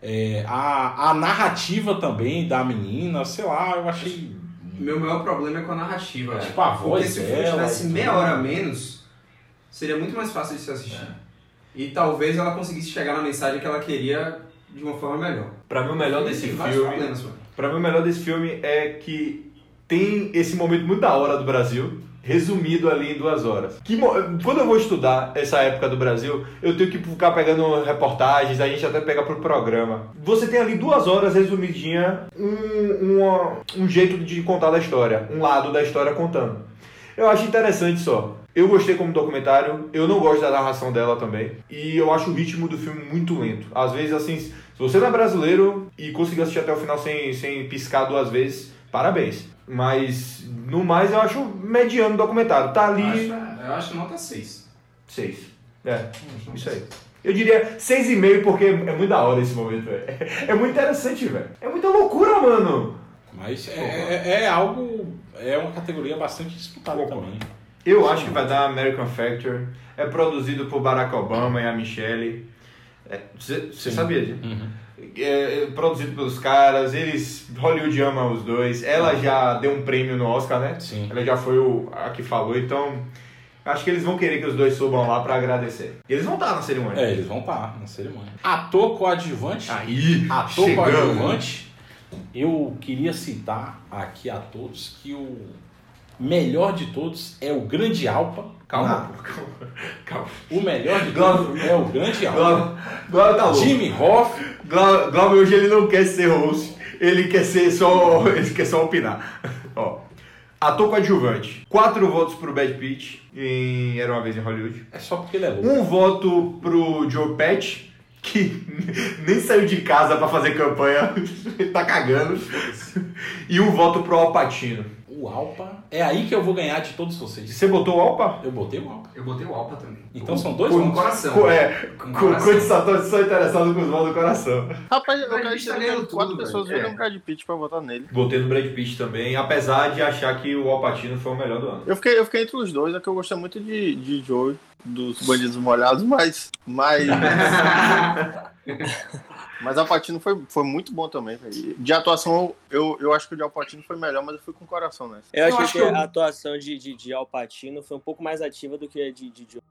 É, a, a narrativa também da menina, sei lá, eu achei. Meu maior problema é com a narrativa. Tipo, a Porque voz se o filme tivesse meia hora a menos, seria muito mais fácil de se assistir. É. E talvez ela conseguisse chegar na mensagem que ela queria de uma forma melhor. pra mim o melhor desse filme... Pra mim, o melhor desse filme é que tem esse momento muito da hora do Brasil, resumido ali em duas horas. Que, quando eu vou estudar essa época do Brasil, eu tenho que ficar pegando reportagens, a gente até pega pro programa. Você tem ali duas horas resumidinha, um, um jeito de contar da história, um lado da história contando. Eu acho interessante só Eu gostei como documentário, eu não gosto da narração dela também. E eu acho o ritmo do filme muito lento. Às vezes, assim, se você não é brasileiro e conseguiu assistir até o final sem, sem piscar duas vezes, parabéns. Mas, no mais, eu acho mediano o documentário. Tá ali. Eu acho, eu acho nota 6. 6. É, isso aí. Eu diria 6,5 porque é muito da hora esse momento, velho. É muito interessante, velho. É muita loucura, mano. Mas é, é, é algo. É uma categoria bastante disputada também. Eu acho que vai dar American Factor. É produzido por Barack Obama e a Michelle. Você sabia disso? É, é produzido pelos caras, eles. Hollywood ama os dois. Ela já deu um prêmio no Oscar, né? Sim. Ela já foi o, a que falou, então. Acho que eles vão querer que os dois subam lá pra agradecer. Eles vão estar na cerimônia. É, eles vão estar na cerimônia. Ator coadjuvante. Aí, Ator chegamos. coadjuvante. Eu queria citar aqui a todos que o melhor de todos é o Grande Alpa. Calma, Na- pô, calma, calma. O melhor de Glauber- é o Grande. Glauber Glauber tá louco. Jimmy Hoff. Glau- Glauber hoje ele não quer ser host, ele quer ser só. ele quer só opinar. Ó. Ator coadjuvante. Quatro votos pro Brad Pitt em Era uma vez em Hollywood. É só porque ele é louco. Um voto pro Joe Pesci, que nem saiu de casa pra fazer campanha, ele tá cagando. E um voto pro Al Pacino. O Alpa. É aí que eu vou ganhar de todos vocês. Você botou o Alpa? Eu botei o Alpa. Eu botei o Alpa também. Então são dois Com coração. Co- É, Com com coração. Quantos atores são interessados com os votos do coração? Rapaz, eu Brad quero Pitt tá ganhando quatro tudo, pessoas viram É. o Brad Pitt pra votar nele. Botei no Brad Pitt também, apesar de achar que o Al Pacino foi o melhor do ano. Eu fiquei, eu fiquei entre os dois, é que eu gostei muito de, de Joey, dos Bandidos Molhados, mas. Mas. mas Alpatino foi, foi muito bom também, velho. De atuação, eu, eu acho que o de Alpatino foi melhor, mas eu fui com o coração nessa. Eu, achei acho que, que eu- a atuação de, de, de Al Pacino foi um pouco mais ativa do que a de, de Joe.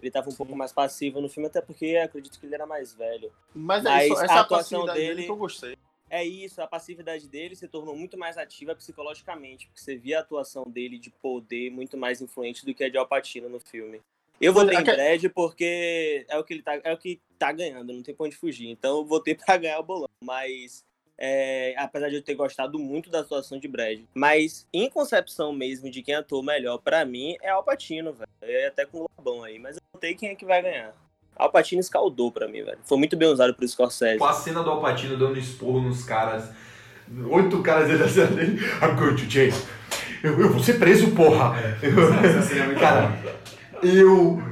Ele tava um pouco mais passivo no filme, até porque eu acredito que ele era mais velho. Mas, Mas é isso, a essa atuação passividade dele que eu gostei. É isso, a passividade dele se tornou muito mais ativa psicologicamente, porque você via a atuação dele de poder muito mais influente do que a de Al Pacino no filme. Eu votei em Brad porque é o que ele tá, é o que tá ganhando, não tem pra onde fugir. Então eu votei pra ganhar o bolão. Mas é, apesar de eu ter gostado muito da atuação de Brad. Mas em concepção mesmo de quem atuou melhor pra mim é Al Pacino, velho. É até com o Lobão aí, mas eu votei quem é que vai ganhar. Al Pacino escaldou pra mim, velho. Foi muito bem usado pro Scorsese. Com a cena do Al Pacino dando esporro nos caras. Oito caras dentro da cena dele. I'm going to jail. Eu, eu vou ser preso, porra. Eu- Essa cena é muito cara, eu.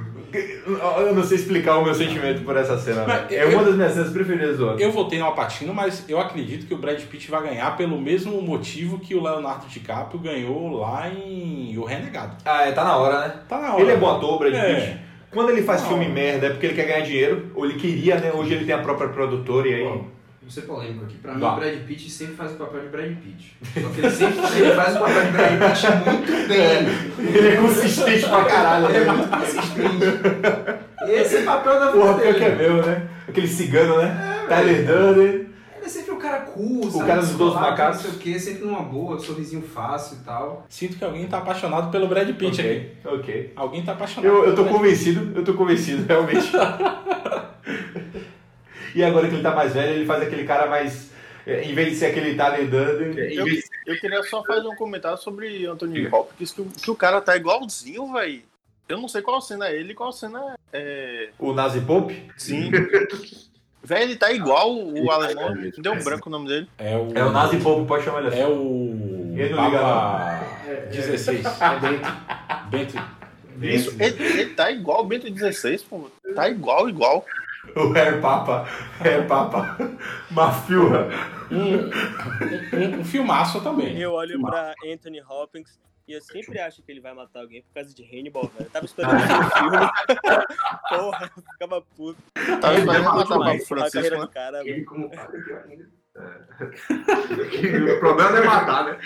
Eu não sei explicar o meu sentimento por essa cena, velho. É eu- uma das minhas cenas preferidas do ano. Eu votei no Alpatino, mas eu acredito que o Brad Pitt vai ganhar pelo mesmo motivo que o Leonardo DiCaprio ganhou lá em O Renegado. Ah, é, tá na hora, né? Tá na hora. Ele é bom ator, o Brad É. Pitt. Quando ele faz Não. filme merda é porque ele quer ganhar dinheiro, ou ele queria, né? Hoje ele tem a própria produtora e aí. Vou ser polêmico aqui. Pra mim, o Brad Pitt sempre faz o papel de Brad Pitt. Só que ele sempre ele faz o papel de Brad Pitt muito bem. Ele é consistente pra caralho, Ele é né? muito consistente. Esse é o papel da vida Porra, pior que é dele. meu, né? Aquele cigano, né? Tyler Durden. Ele é sempre um cara cool, sabe? cara dos Descolado, macacos. Não sei o quê, sempre numa boa, sorrisinho fácil e tal. Sinto que alguém tá apaixonado pelo Brad Pitt aqui. Ok. Alguém tá apaixonado. Eu, eu pelo tô Brad convencido, eu tô convencido, realmente. e agora que ele tá mais velho, ele faz aquele cara mais. é, Em vez de ser aquele em Eu, vez eu queria só fazer um comentário sobre Anthony Hopkins, que, que o cara tá igualzinho, velho. Eu não sei qual cena é ele qual cena é. o Nazi Pope. Sim. Velho, ele tá igual o alemão. Deu um branco o nome dele. É o, É o Nazi Pope, pode chamar ele assim. É o. Ele não liga, Papa 16. É Bento. Bento. Isso, ele, ele tá igual o Bento 16, pô. Tá igual, igual. O Hair Papa. Hair Papa. Mafilra. Um, um, um filmaço também. Eu olho pra Anthony Hopkins e eu sempre acho que ele vai matar alguém por causa de Hannibal, velho. Eu tava esperando esse filme. Porra, eu ficava puto. Tava Ele esperando matou matar o Papa a Francisco, carreira né? cara. Ele como padre, ainda. O problema não é matar, né?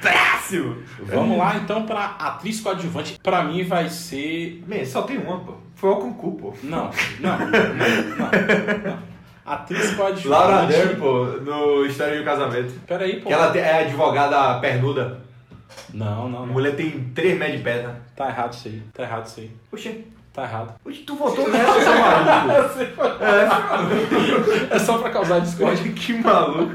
Péssimo! Vamos lá então pra atriz coadjuvante. Pra mim vai ser. Man, só tem uma, pô. Foi o concurso, pô. Não, não, não, não. não. Atriz coadjuvante. Laura Dern, pô, no História de um Casamento. Peraí, pô. Que ela é advogada pernuda. Não, não, A não. mulher tem 3 metros de perna. Tá errado isso aí. Tá errado isso aí. Oxê. Tá errado. Tu votou nessa, seu maluco. É só pra causar discórdia. Que maluco.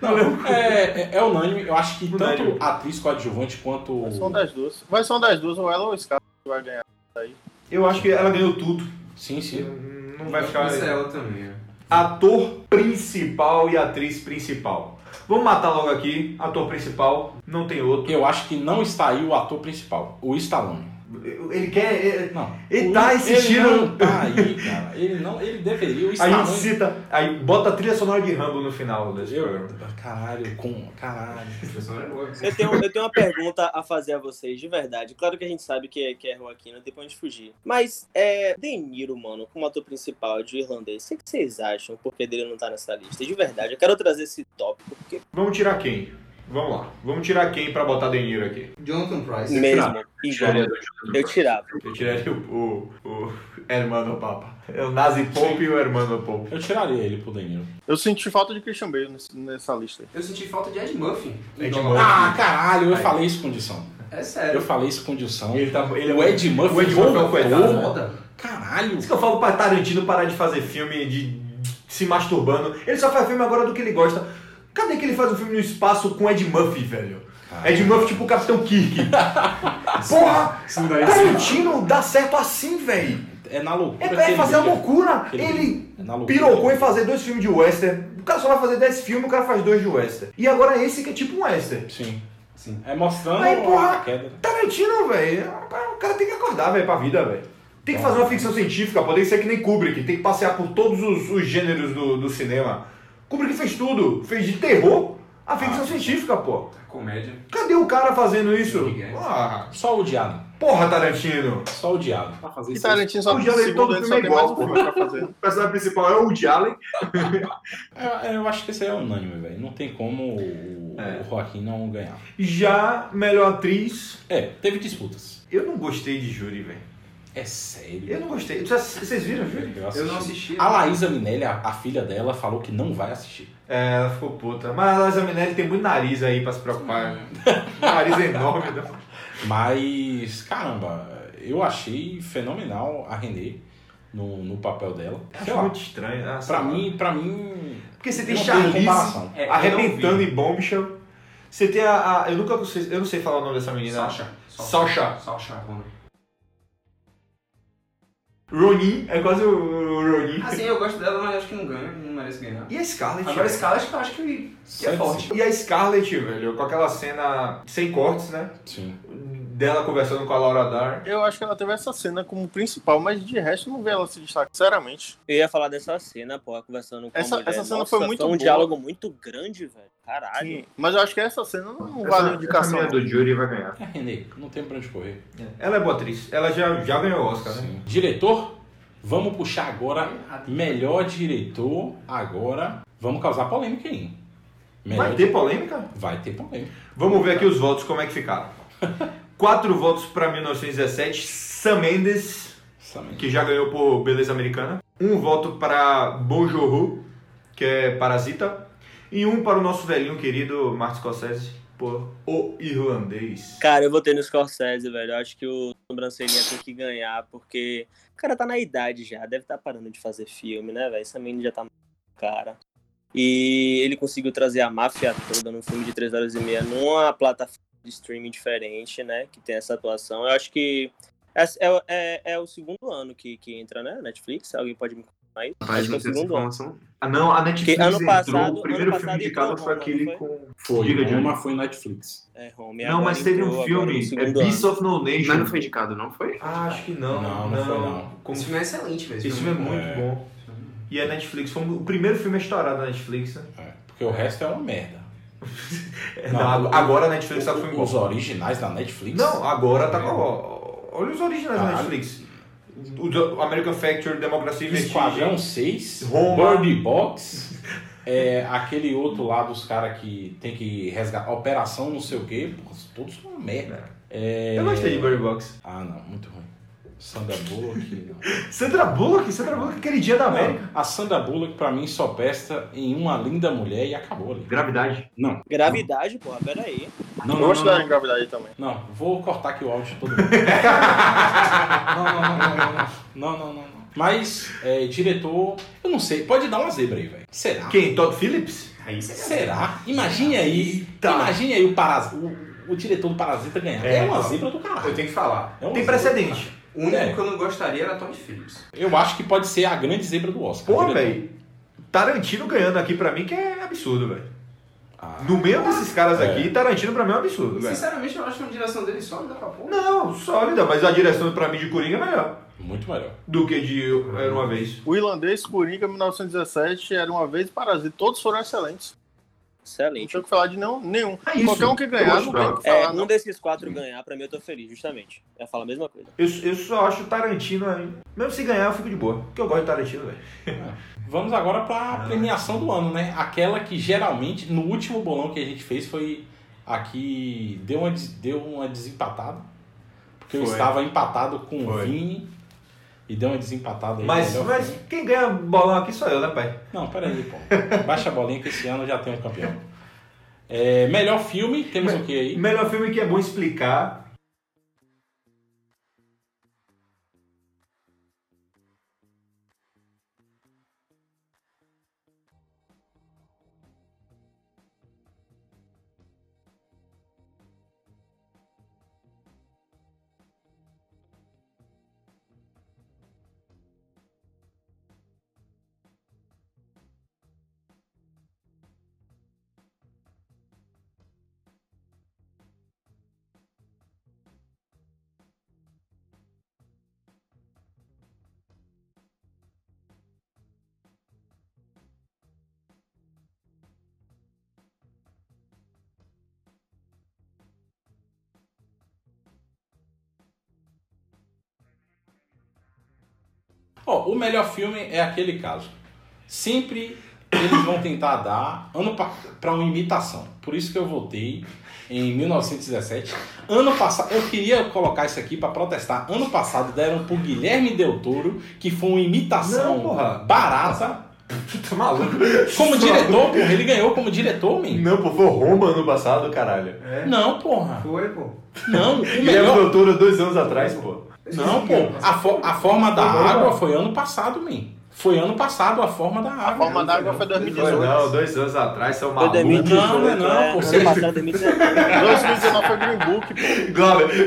Não, é, é, é unânime. Eu acho que Unânime. tanto atriz coadjuvante quanto. Vai ser uma das duas. Vai ser uma das duas, ou ela ou o Scar. vai ganhar aí. Eu acho que ela ganhou tudo. Sim, sim. Não vai ficar. Isso é ela também. é. Ator principal e atriz principal. Vamos matar logo aqui. Ator principal, não tem outro. Eu acho que não está aí o ator principal, o Stallone. Ele quer. Ele, Não. ele tá insistindo. Ele não tá aí, cara. Ele não. Ele deveria. O Aí cita. Aí bota a trilha sonora de Rambo no final desse programa. Caralho, com. Caralho. Eu tenho, eu tenho uma pergunta a fazer a vocês, de verdade. Claro que a gente sabe que é, que é Joaquim, não tem pra onde fugir. Mas, é. De Niro, mano, como ator principal de irlandês, o que vocês acham? O porquê dele não tá nessa lista? De verdade, eu quero trazer esse tópico, porque. Vamos tirar quem? Vamos lá. Vamos tirar quem pra botar De Niro aqui? Jonathan Price. Mesmo, Tirar. igual. Tiraria do Jonathan Eu tirava. Eu tiraria o, o, o Hermano Papa. É o Nazi Pope e o Hermano Pope. Eu tiraria ele pro Deniro. Eu senti falta de Christian Bale nessa lista aí. Eu senti falta de Ed Murphy. Ed. Murphy. Ah, caralho, eu Aí. falei isso com Dilson. É sério. Eu falei isso com Dilson. Ele tá, ele é o Ed Murphy, o Ed Murphy é um coitado. Foda. Caralho. Isso que eu falo pra Tarantino parar de fazer filme de se masturbando. Ele só faz filme agora do que ele gosta. Cadê que ele faz um filme no espaço com Ed Murphy, velho? Ed Murphy tipo o Capitão Kirk. Porra! Tarantino dá certo assim, velho. É na loucura. É, é ele fazer uma brilha. loucura. Ele Ele É loucura. pirocou em fazer dois filmes de western. O cara só vai fazer 10 filmes, o cara faz dois de western. E agora esse que é tipo um western. Sim. Sim. É mostrando Aí, porra, a queda. Tarantino, velho, o cara tem que acordar, velho, pra vida, velho. Tem que fazer uma ficção científica, pode ser que nem Kubrick, tem que passear por todos os, os gêneros do, do cinema. Kubrick fez tudo, fez de terror a ficção científica, pô. Comédia. Cadê o cara fazendo isso? Ah, Só o diabo. porra, Tarantino. Só o diabo. Pra fazer E isso. Tarantino só O Jalen segundo todo filme é igual, pô. O personagem principal é o Woody Allen. Eu, eu acho que esse aí é unânime, velho. Não tem como o, É. o Joaquim não ganhar. Já melhor atriz, É, teve disputas. eu não gostei de Júri, velho. É sério. Eu não gostei. Vocês viram Júri? Eu não assisti. A Laísa Minelli, a, a filha dela, falou que não vai assistir. É, ela ficou puta. Mas a Liza Minelli tem muito nariz aí pra se preocupar. nariz enorme. Né? Mas, caramba, eu achei fenomenal a Renê no, no papel dela. Sei Acho lá, muito estranho. Sei pra mim, pra mim. Porque você tem não Charlize. É, eu arrebentando não em Bombshell. Você tem a, a- Eu nunca eu não sei falar o nome dessa menina. Sasha. Sasha. Sasha Ronan. Ronin, é quase o, o Ronin. Assim, eu gosto dela, mas acho que não ganha, não merece ganhar. E a Scarlett? Agora, velho? Scarlett, eu acho que, que é forte. E a Scarlett, velho, com aquela cena sem cortes, né? Sim. Dela conversando com a Laura Dar. Eu acho que ela teve essa cena como principal, mas de resto não vi ela se destacar, sinceramente. Eu ia falar dessa cena, porra, conversando com Essa- a mulher. essa cena Nossa, foi muito um boa. diálogo muito grande, velho. Caralho. Mas eu acho que essa cena não, não vale indicação. não. do Jury vai ganhar. É não tem pra onde correr. Ela é boa atriz. Ela já, já ganhou o Oscar, né? Sim. Diretor, vamos puxar agora. Melhor diretor, agora. Vamos causar polêmica aí. Melhor Vai ter polêmica? Vai ter polêmica. Vamos ver aqui os votos, como é que ficaram. Quatro votos para 1917, Sam Mendes, Sam que já ganhou por Beleza Americana. Um voto para Bon Joon-ho, que é Parasita. E um para o nosso velhinho querido Martin Scorsese, por O Irlandês. Cara, eu votei no Scorsese, velho. Eu acho que o Sobrancelhinha tem que ganhar, porque o cara tá na idade já, deve estar parando de fazer filme, né, velho? Essa menina já tá cara. E ele conseguiu trazer a máfia toda num filme de 3 horas e meia numa plataforma de streaming diferente, né? Que tem essa atuação. Eu acho que é, é, é- é o segundo ano que, que entra, né? Netflix. Alguém pode me confirmar isso? Rapaz, acho que é não o segundo ano. informação. Ah, não, a Netflix Que ano entrou, passado- o primeiro ano filme indicado foi Roma, aquele não com... Foi, Diga. Roma foi Netflix. É, Home. Não, mas teve um filme, é Beast ano. of No Nation. Mas não foi indicado, não foi? Ah, acho que não. Não, não foi, não. Como... Esse filme é excelente, velho. Esse filme é muito É. bom. E a Netflix, foi o primeiro filme a estourar da Netflix. né? É, porque o resto é uma merda. Não, agora a Netflix tá com filme Os originais da Netflix? Não, agora tá com. Olha os originais da. Netflix. O American Factory, Democracia e Esquadrão Vestígio. 6, Roma. Bird Box, é, aquele outro lá dos caras que tem que resgatar, Operação não sei o quê, todos são uma merda. É... Eu gostei de Bird Box. Ah, não, muito ruim. Sandra Bullock. Sandra Bullock? Sandra Bullock, aquele dia da América. A Sandra Bullock, pra mim, só pesta em uma linda mulher e acabou ali. Gravidade? Não. Gravidade, porra, peraí. Não, não, gosto da gravidade também. Não, vou cortar aqui o áudio todo mundo. não, não, não, não, não, não, não, não. Mas, é, diretor, eu não sei, pode dar uma zebra aí, velho. Será? Quem? Todd Phillips? Aí será? Imagine aí, Eita. imagine aí o, paras, o, o diretor do Parasita ganhar. É, é uma zebra do caralho. Eu tenho que falar. É Tem precedente. O único É. que eu não gostaria era Todd Phillips. Eu acho que pode ser a grande zebra do Oscar. Porra, diretor. velho. Tarantino ganhando aqui pra mim que é absurdo, velho. Ah, No meio desses caras É. aqui, Tarantino pra mim é um absurdo, velho. Sinceramente, eu acho que a direção dele sólida pra porra. Não, sólida, mas a direção pra mim de Coringa é melhor Muito melhor. do que de Era Uma Vez. O irlandês, Coringa, 1917, era uma vez Parasita. Todos foram excelentes. Não Excelente. tinha o que falar de nenhum. nenhum. É isso. Qualquer um que ganhar, Eu não tem o que É, falar. um não. desses quatro ganhar, pra mim eu tô feliz, justamente. Eu falar a mesma coisa. Eu, eu só acho Tarantino aí. Mesmo se ganhar, eu fico de boa. Porque eu gosto de Tarantino, velho. Vamos agora pra premiação do ano, né? Aquela que geralmente, no último bolão que a gente fez, foi aqui. Deu uma, deu uma desempatada. Porque eu Foi. estava empatado com o Foi. Vini. E deu uma desempatada aí. Mas, mas quem ganha bolão aqui sou eu, né, pai? Não, peraí, pô. Baixa a bolinha que esse ano já tem um campeão. É, melhor filme, temos o que aí? Melhor filme que é bom explicar. Ó, o melhor filme é aquele caso. Sempre eles vão tentar dar ano para uma imitação. Por isso que eu votei em 1917. Ano passado, eu queria colocar isso aqui para protestar. Ano passado deram pro Guilherme Del Toro, que foi uma imitação Não, porra. barata. Tá maluco? Como diretor, porra, ele ganhou como diretor, man. Não, pô, foi Roma ano passado, caralho. É. Não, porra. Foi, pô. Não, o Guilherme melhor. Del Toro dois anos atrás, pô. Não, pô. A, fo- a forma da Foi água foi ano passado, man. Foi ano passado a forma da água. A forma d'água foi Foi 2018. não, dois anos atrás, são Foi malucos. 2018, Não, não é não, é. pô. Ano passado, 2019. 2019 foi Green Book, pô.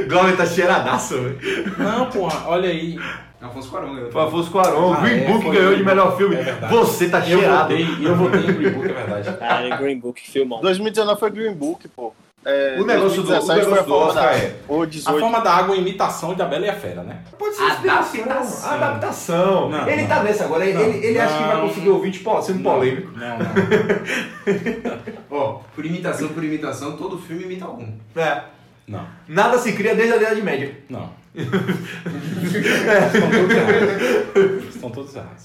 Glauber tá cheiradaço, velho. Não, porra, olha aí. Afonso Cuarón ganhou. Foi Afonso Cuarón, Ah, Green é, Book foi ganhou de melhor filme. é. Você tá Eu cheirado. votei, eu votei em Green Book, é verdade. Cara, Green Book, filmão. 2019 foi Green Book, pô. É, O negócio do- 2017 o foi a negócio do Oscar da é- A 18. forma da água é imitação da Bela e a Fera, né? Pode ser inspiração. Adaptação. Adaptação. Não, ele não. tá nessa agora. Ele, Não, ele, ele acha que vai conseguir ouvinte po- sendo polêmico. Não, não. Ó, por imitação, por imitação, todo filme imita algum. É. Não, Nada se cria desde a Idade Média. não. Estão todos errados. Estão todos errados.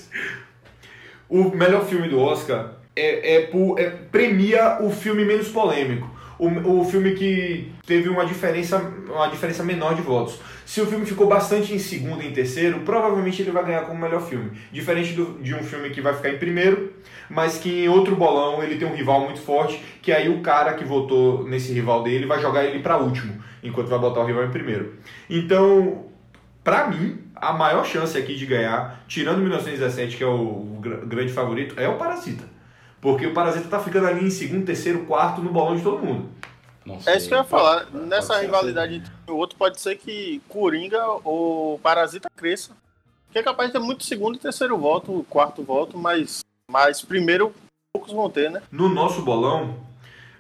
O melhor filme do Oscar é, é, por- é- premia o filme menos polêmico. O, o filme que teve uma diferença, uma diferença menor de votos. Se o filme ficou bastante em segundo e em terceiro, provavelmente ele vai ganhar como melhor filme. Diferente do- de um filme que vai ficar em primeiro, mas que em outro bolão ele tem um rival muito forte, que aí o cara que votou nesse rival dele vai jogar ele para último, enquanto vai botar o rival em primeiro. Então, Pra mim, a maior chance aqui de ganhar, tirando 1917, que é o gr- grande favorito, é o Parasita. Porque o Parasita tá ficando ali em segundo, terceiro, quarto no bolão de todo mundo. Não sei. É isso que eu ia falar. Pode Nessa ser. rivalidade entre um e o outro, pode ser que Coringa ou Parasita cresça. Que é capaz de ter muito segundo e terceiro voto, quarto voto, mas, mas primeiro poucos vão ter, né? No nosso bolão,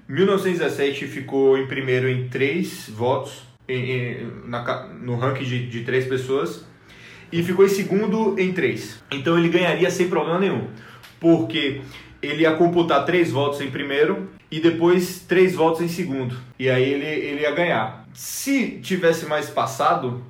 1917 ficou em primeiro em três votos em- em- na no ranking de, de três pessoas e ficou em segundo em três. Então ele ganharia sem problema nenhum, porque ele ia computar três votos em primeiro e depois três votos em segundo. E aí ele, ele ia ganhar. Se tivesse mais passado,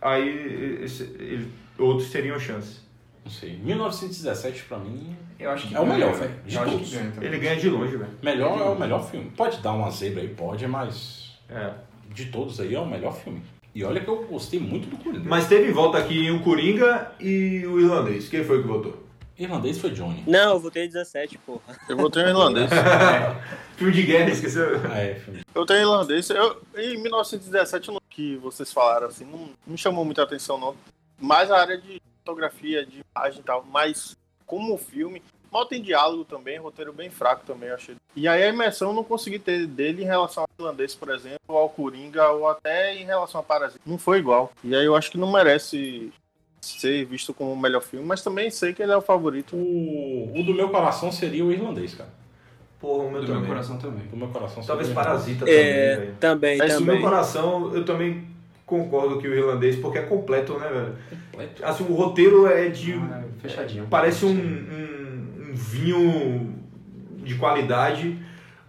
aí esse- ele- outros teriam chance. Não sei. 1917 pra mim Eu acho que é o melhor, velho. De Eu todos. ganha. Ele ganha de longe, velho. Melhor é o melhor filme. Pode dar uma zebra aí, pode, mas É. de todos aí é o melhor filme. E olha que eu gostei muito do Coringa. Mas teve volta aqui o Coringa e o irlandês. Quem foi que votou? Irlandês foi Johnny. Não, eu votei 17, porra. Eu vou ter um irlandês. Filme de guerra, esqueceu? É, filme. Eu tenho irlandês. Eu, em 1917, no que vocês falaram, assim, não, me chamou muita atenção, não. Mais a área de fotografia, de imagem e tal. Mas, como filme, mal tem diálogo também, roteiro bem fraco também, eu achei. E aí a imersão eu não consegui ter dele em relação irlandês, por exemplo, ao Coringa, ou até em relação a Parasita. Não foi igual. E aí eu acho que não merece ser visto como o melhor filme, mas também sei que ele é o favorito. O, o do meu coração seria o irlandês, cara. Porra, o meu Do também. meu coração também. Do meu coração Talvez Parasita É, também, velho. também, Mas do também. meu coração, eu também concordo que o irlandês, porque é completo, né, velho? Completo. Assim, o roteiro é de. Ah, fechadinho. Parece um, um, um vinho de qualidade.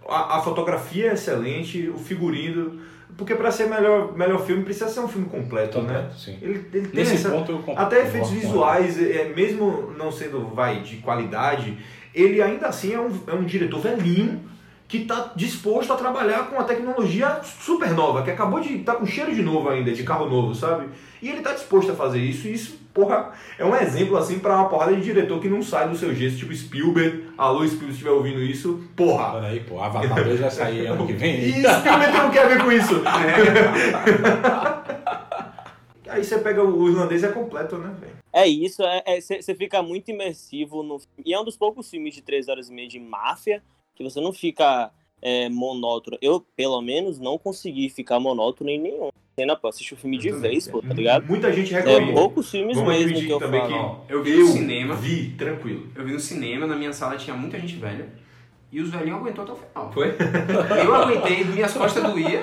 A, a fotografia é excelente, o figurino. Porque para ser melhor, melhor filme precisa ser um filme completo, né? Completo, sim. Ele, ele tem Nesse essa- ponto eu até efeitos visuais, é, mesmo não sendo vai de qualidade, ele ainda assim é um, é um diretor velhinho que está disposto a trabalhar com a tecnologia super nova, que acabou de tá com cheiro de novo ainda, de carro novo, sabe? E ele está disposto a fazer isso, e isso, porra, é um exemplo assim para uma porrada de diretor que não sai do seu gesto, tipo Spielberg. Alô, Spielberg, se estiver ouvindo isso, porra. Peraí, pô, Avatar 2 vai sair ano que vem. E Spielberg não quer ver com isso. Aí você pega o irlandês é completo, né, velho? É isso, você fica muito imersivo no. E é um dos poucos filmes de 3 horas e meia de máfia que você não fica é, monótono. Eu, pelo menos, não consegui ficar monótono em nenhum. Cena, pô, assisti o filme de vez, pô, tá ligado? Muita gente É, reclama. poucos filmes Vamos mesmo que eu também falo. que Eu vi no cinema. Vi, tranquilo. Eu vi no cinema, na minha sala tinha muita gente velha. E os velhinhos aguentou até o final. Foi? Eu aguentei, minhas costas doía.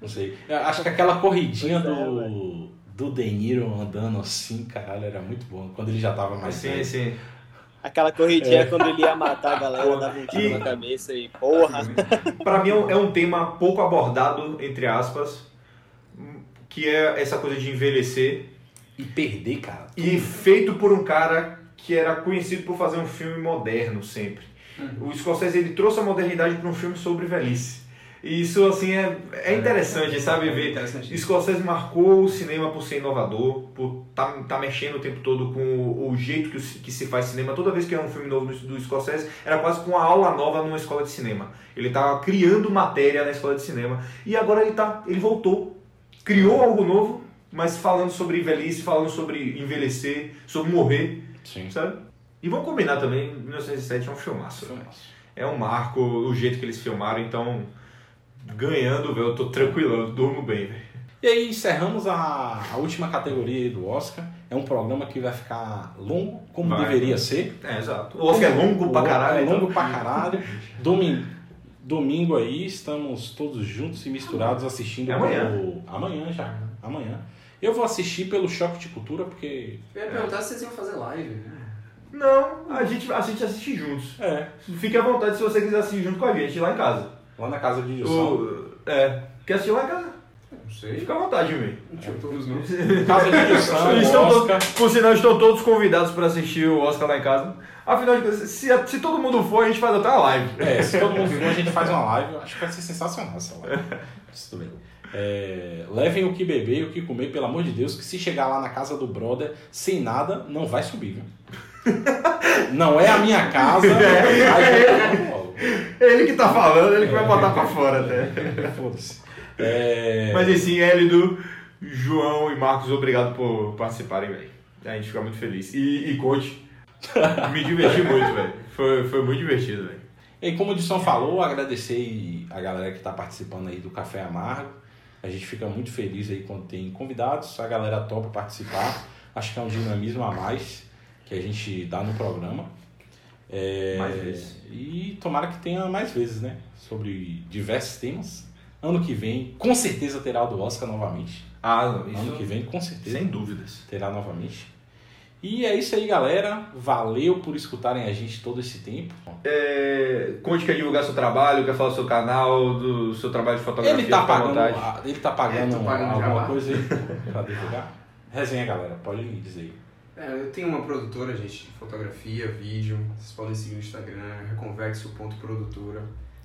Não sei. Eu acho que aquela corridinha do, do De Niro andando assim, caralho, era muito bom. Quando ele já tava mais Sim, velho. sim. Aquela corridinha É. quando ele ia matar a galera, dava um tiro E- na cabeça e porra. Pra mim é um, é um tema pouco abordado, entre aspas, que é essa coisa de envelhecer. E perder, cara. E feito por um cara que era conhecido por fazer um filme moderno sempre. O Scorsese ele trouxe a modernidade para um filme sobre velhice. E isso assim é, é interessante, sabe? Ver. Interessante. Scorsese marcou o cinema por ser inovador, por tá, tá mexendo o tempo todo com o, o jeito que, o que se faz cinema. Toda vez que é um filme novo do, do Scorsese, era quase com uma aula nova numa escola de cinema. Ele tava criando matéria na escola de cinema. E agora ele tá. ele voltou. Criou algo novo, mas falando sobre velhice, falando sobre envelhecer, sobre morrer. Sim. Sabe? E vamos combinar também, 1907 é um filmaço. velho. É um marco, o jeito que eles filmaram, então. Ganhando, velho, eu tô tranquilo, eu durmo bem, velho. E aí encerramos a, a última categoria do Oscar. É um programa que vai ficar longo, como Vai, deveria vai. ser. É, exato. O Oscar é longo pra caralho, É então. longo pra caralho. Domingo, domingo aí, estamos todos juntos e misturados assistindo. É amanhã. pelo- Amanhã já. Amanhã. Eu vou assistir pelo Choque de Cultura, porque. Eu ia perguntar se vocês iam fazer live. Não, a gente, a gente assiste juntos. É. Fique à vontade se você quiser assistir junto com a gente lá em casa. Lá na casa de Gilson. O- é. Quer assistir lá em casa? Não sei. Fica à vontade, meu. Não todos não. Casa de Oscar. todos, por sinal, estão todos convidados para assistir o Oscar lá em casa. Afinal de contas, se, se todo mundo for, a gente faz até uma live. É, se todo mundo for, a gente faz uma live. Eu acho que vai ser sensacional essa live. Isso tudo bem. É, levem o que beber e o que comer, pelo amor de Deus, que se chegar lá na casa do brother sem nada, não vai subir, viu? Não é a minha casa. É ele que tá falando, ele que vai botar pra fora até. Foda-se. É... Mas assim, Hélio, João e Marcos, obrigado por participarem, velho. A gente fica muito feliz. E, e Conte, me diverti muito, velho. Foi, foi muito divertido, velho. E como o Edson falou, agradecer a galera que está participando aí do Café Amargo. A gente fica muito feliz aí quando tem convidados, a galera topa participar. Acho que é um dinamismo a mais que a gente dá no programa. É, Mais vezes. E tomara que tenha mais vezes, né? Sobre diversos temas. Ano que vem, com certeza terá o do Oscar novamente. Ah, isso Ano que vem, com certeza. sem dúvidas. Terá novamente. E é isso aí, galera. Valeu por escutarem a gente todo esse tempo. É, Conte quer divulgar seu trabalho, quer falar do seu canal, do seu trabalho de fotografia. Ele tá pagando, a- ele tá pagando, É, pagando alguma jabá. coisa aí pra divulgar? Resenha, galera. Pode dizer aí. É, eu tenho uma produtora, gente, de fotografia, vídeo. Vocês podem seguir no Instagram, reconvexo.produtora,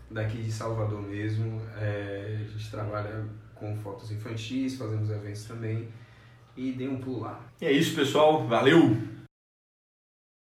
daqui de Salvador mesmo. É, a gente trabalha com fotos infantis, fazemos eventos também. E dê um pulo lá. E é isso, pessoal. Valeu!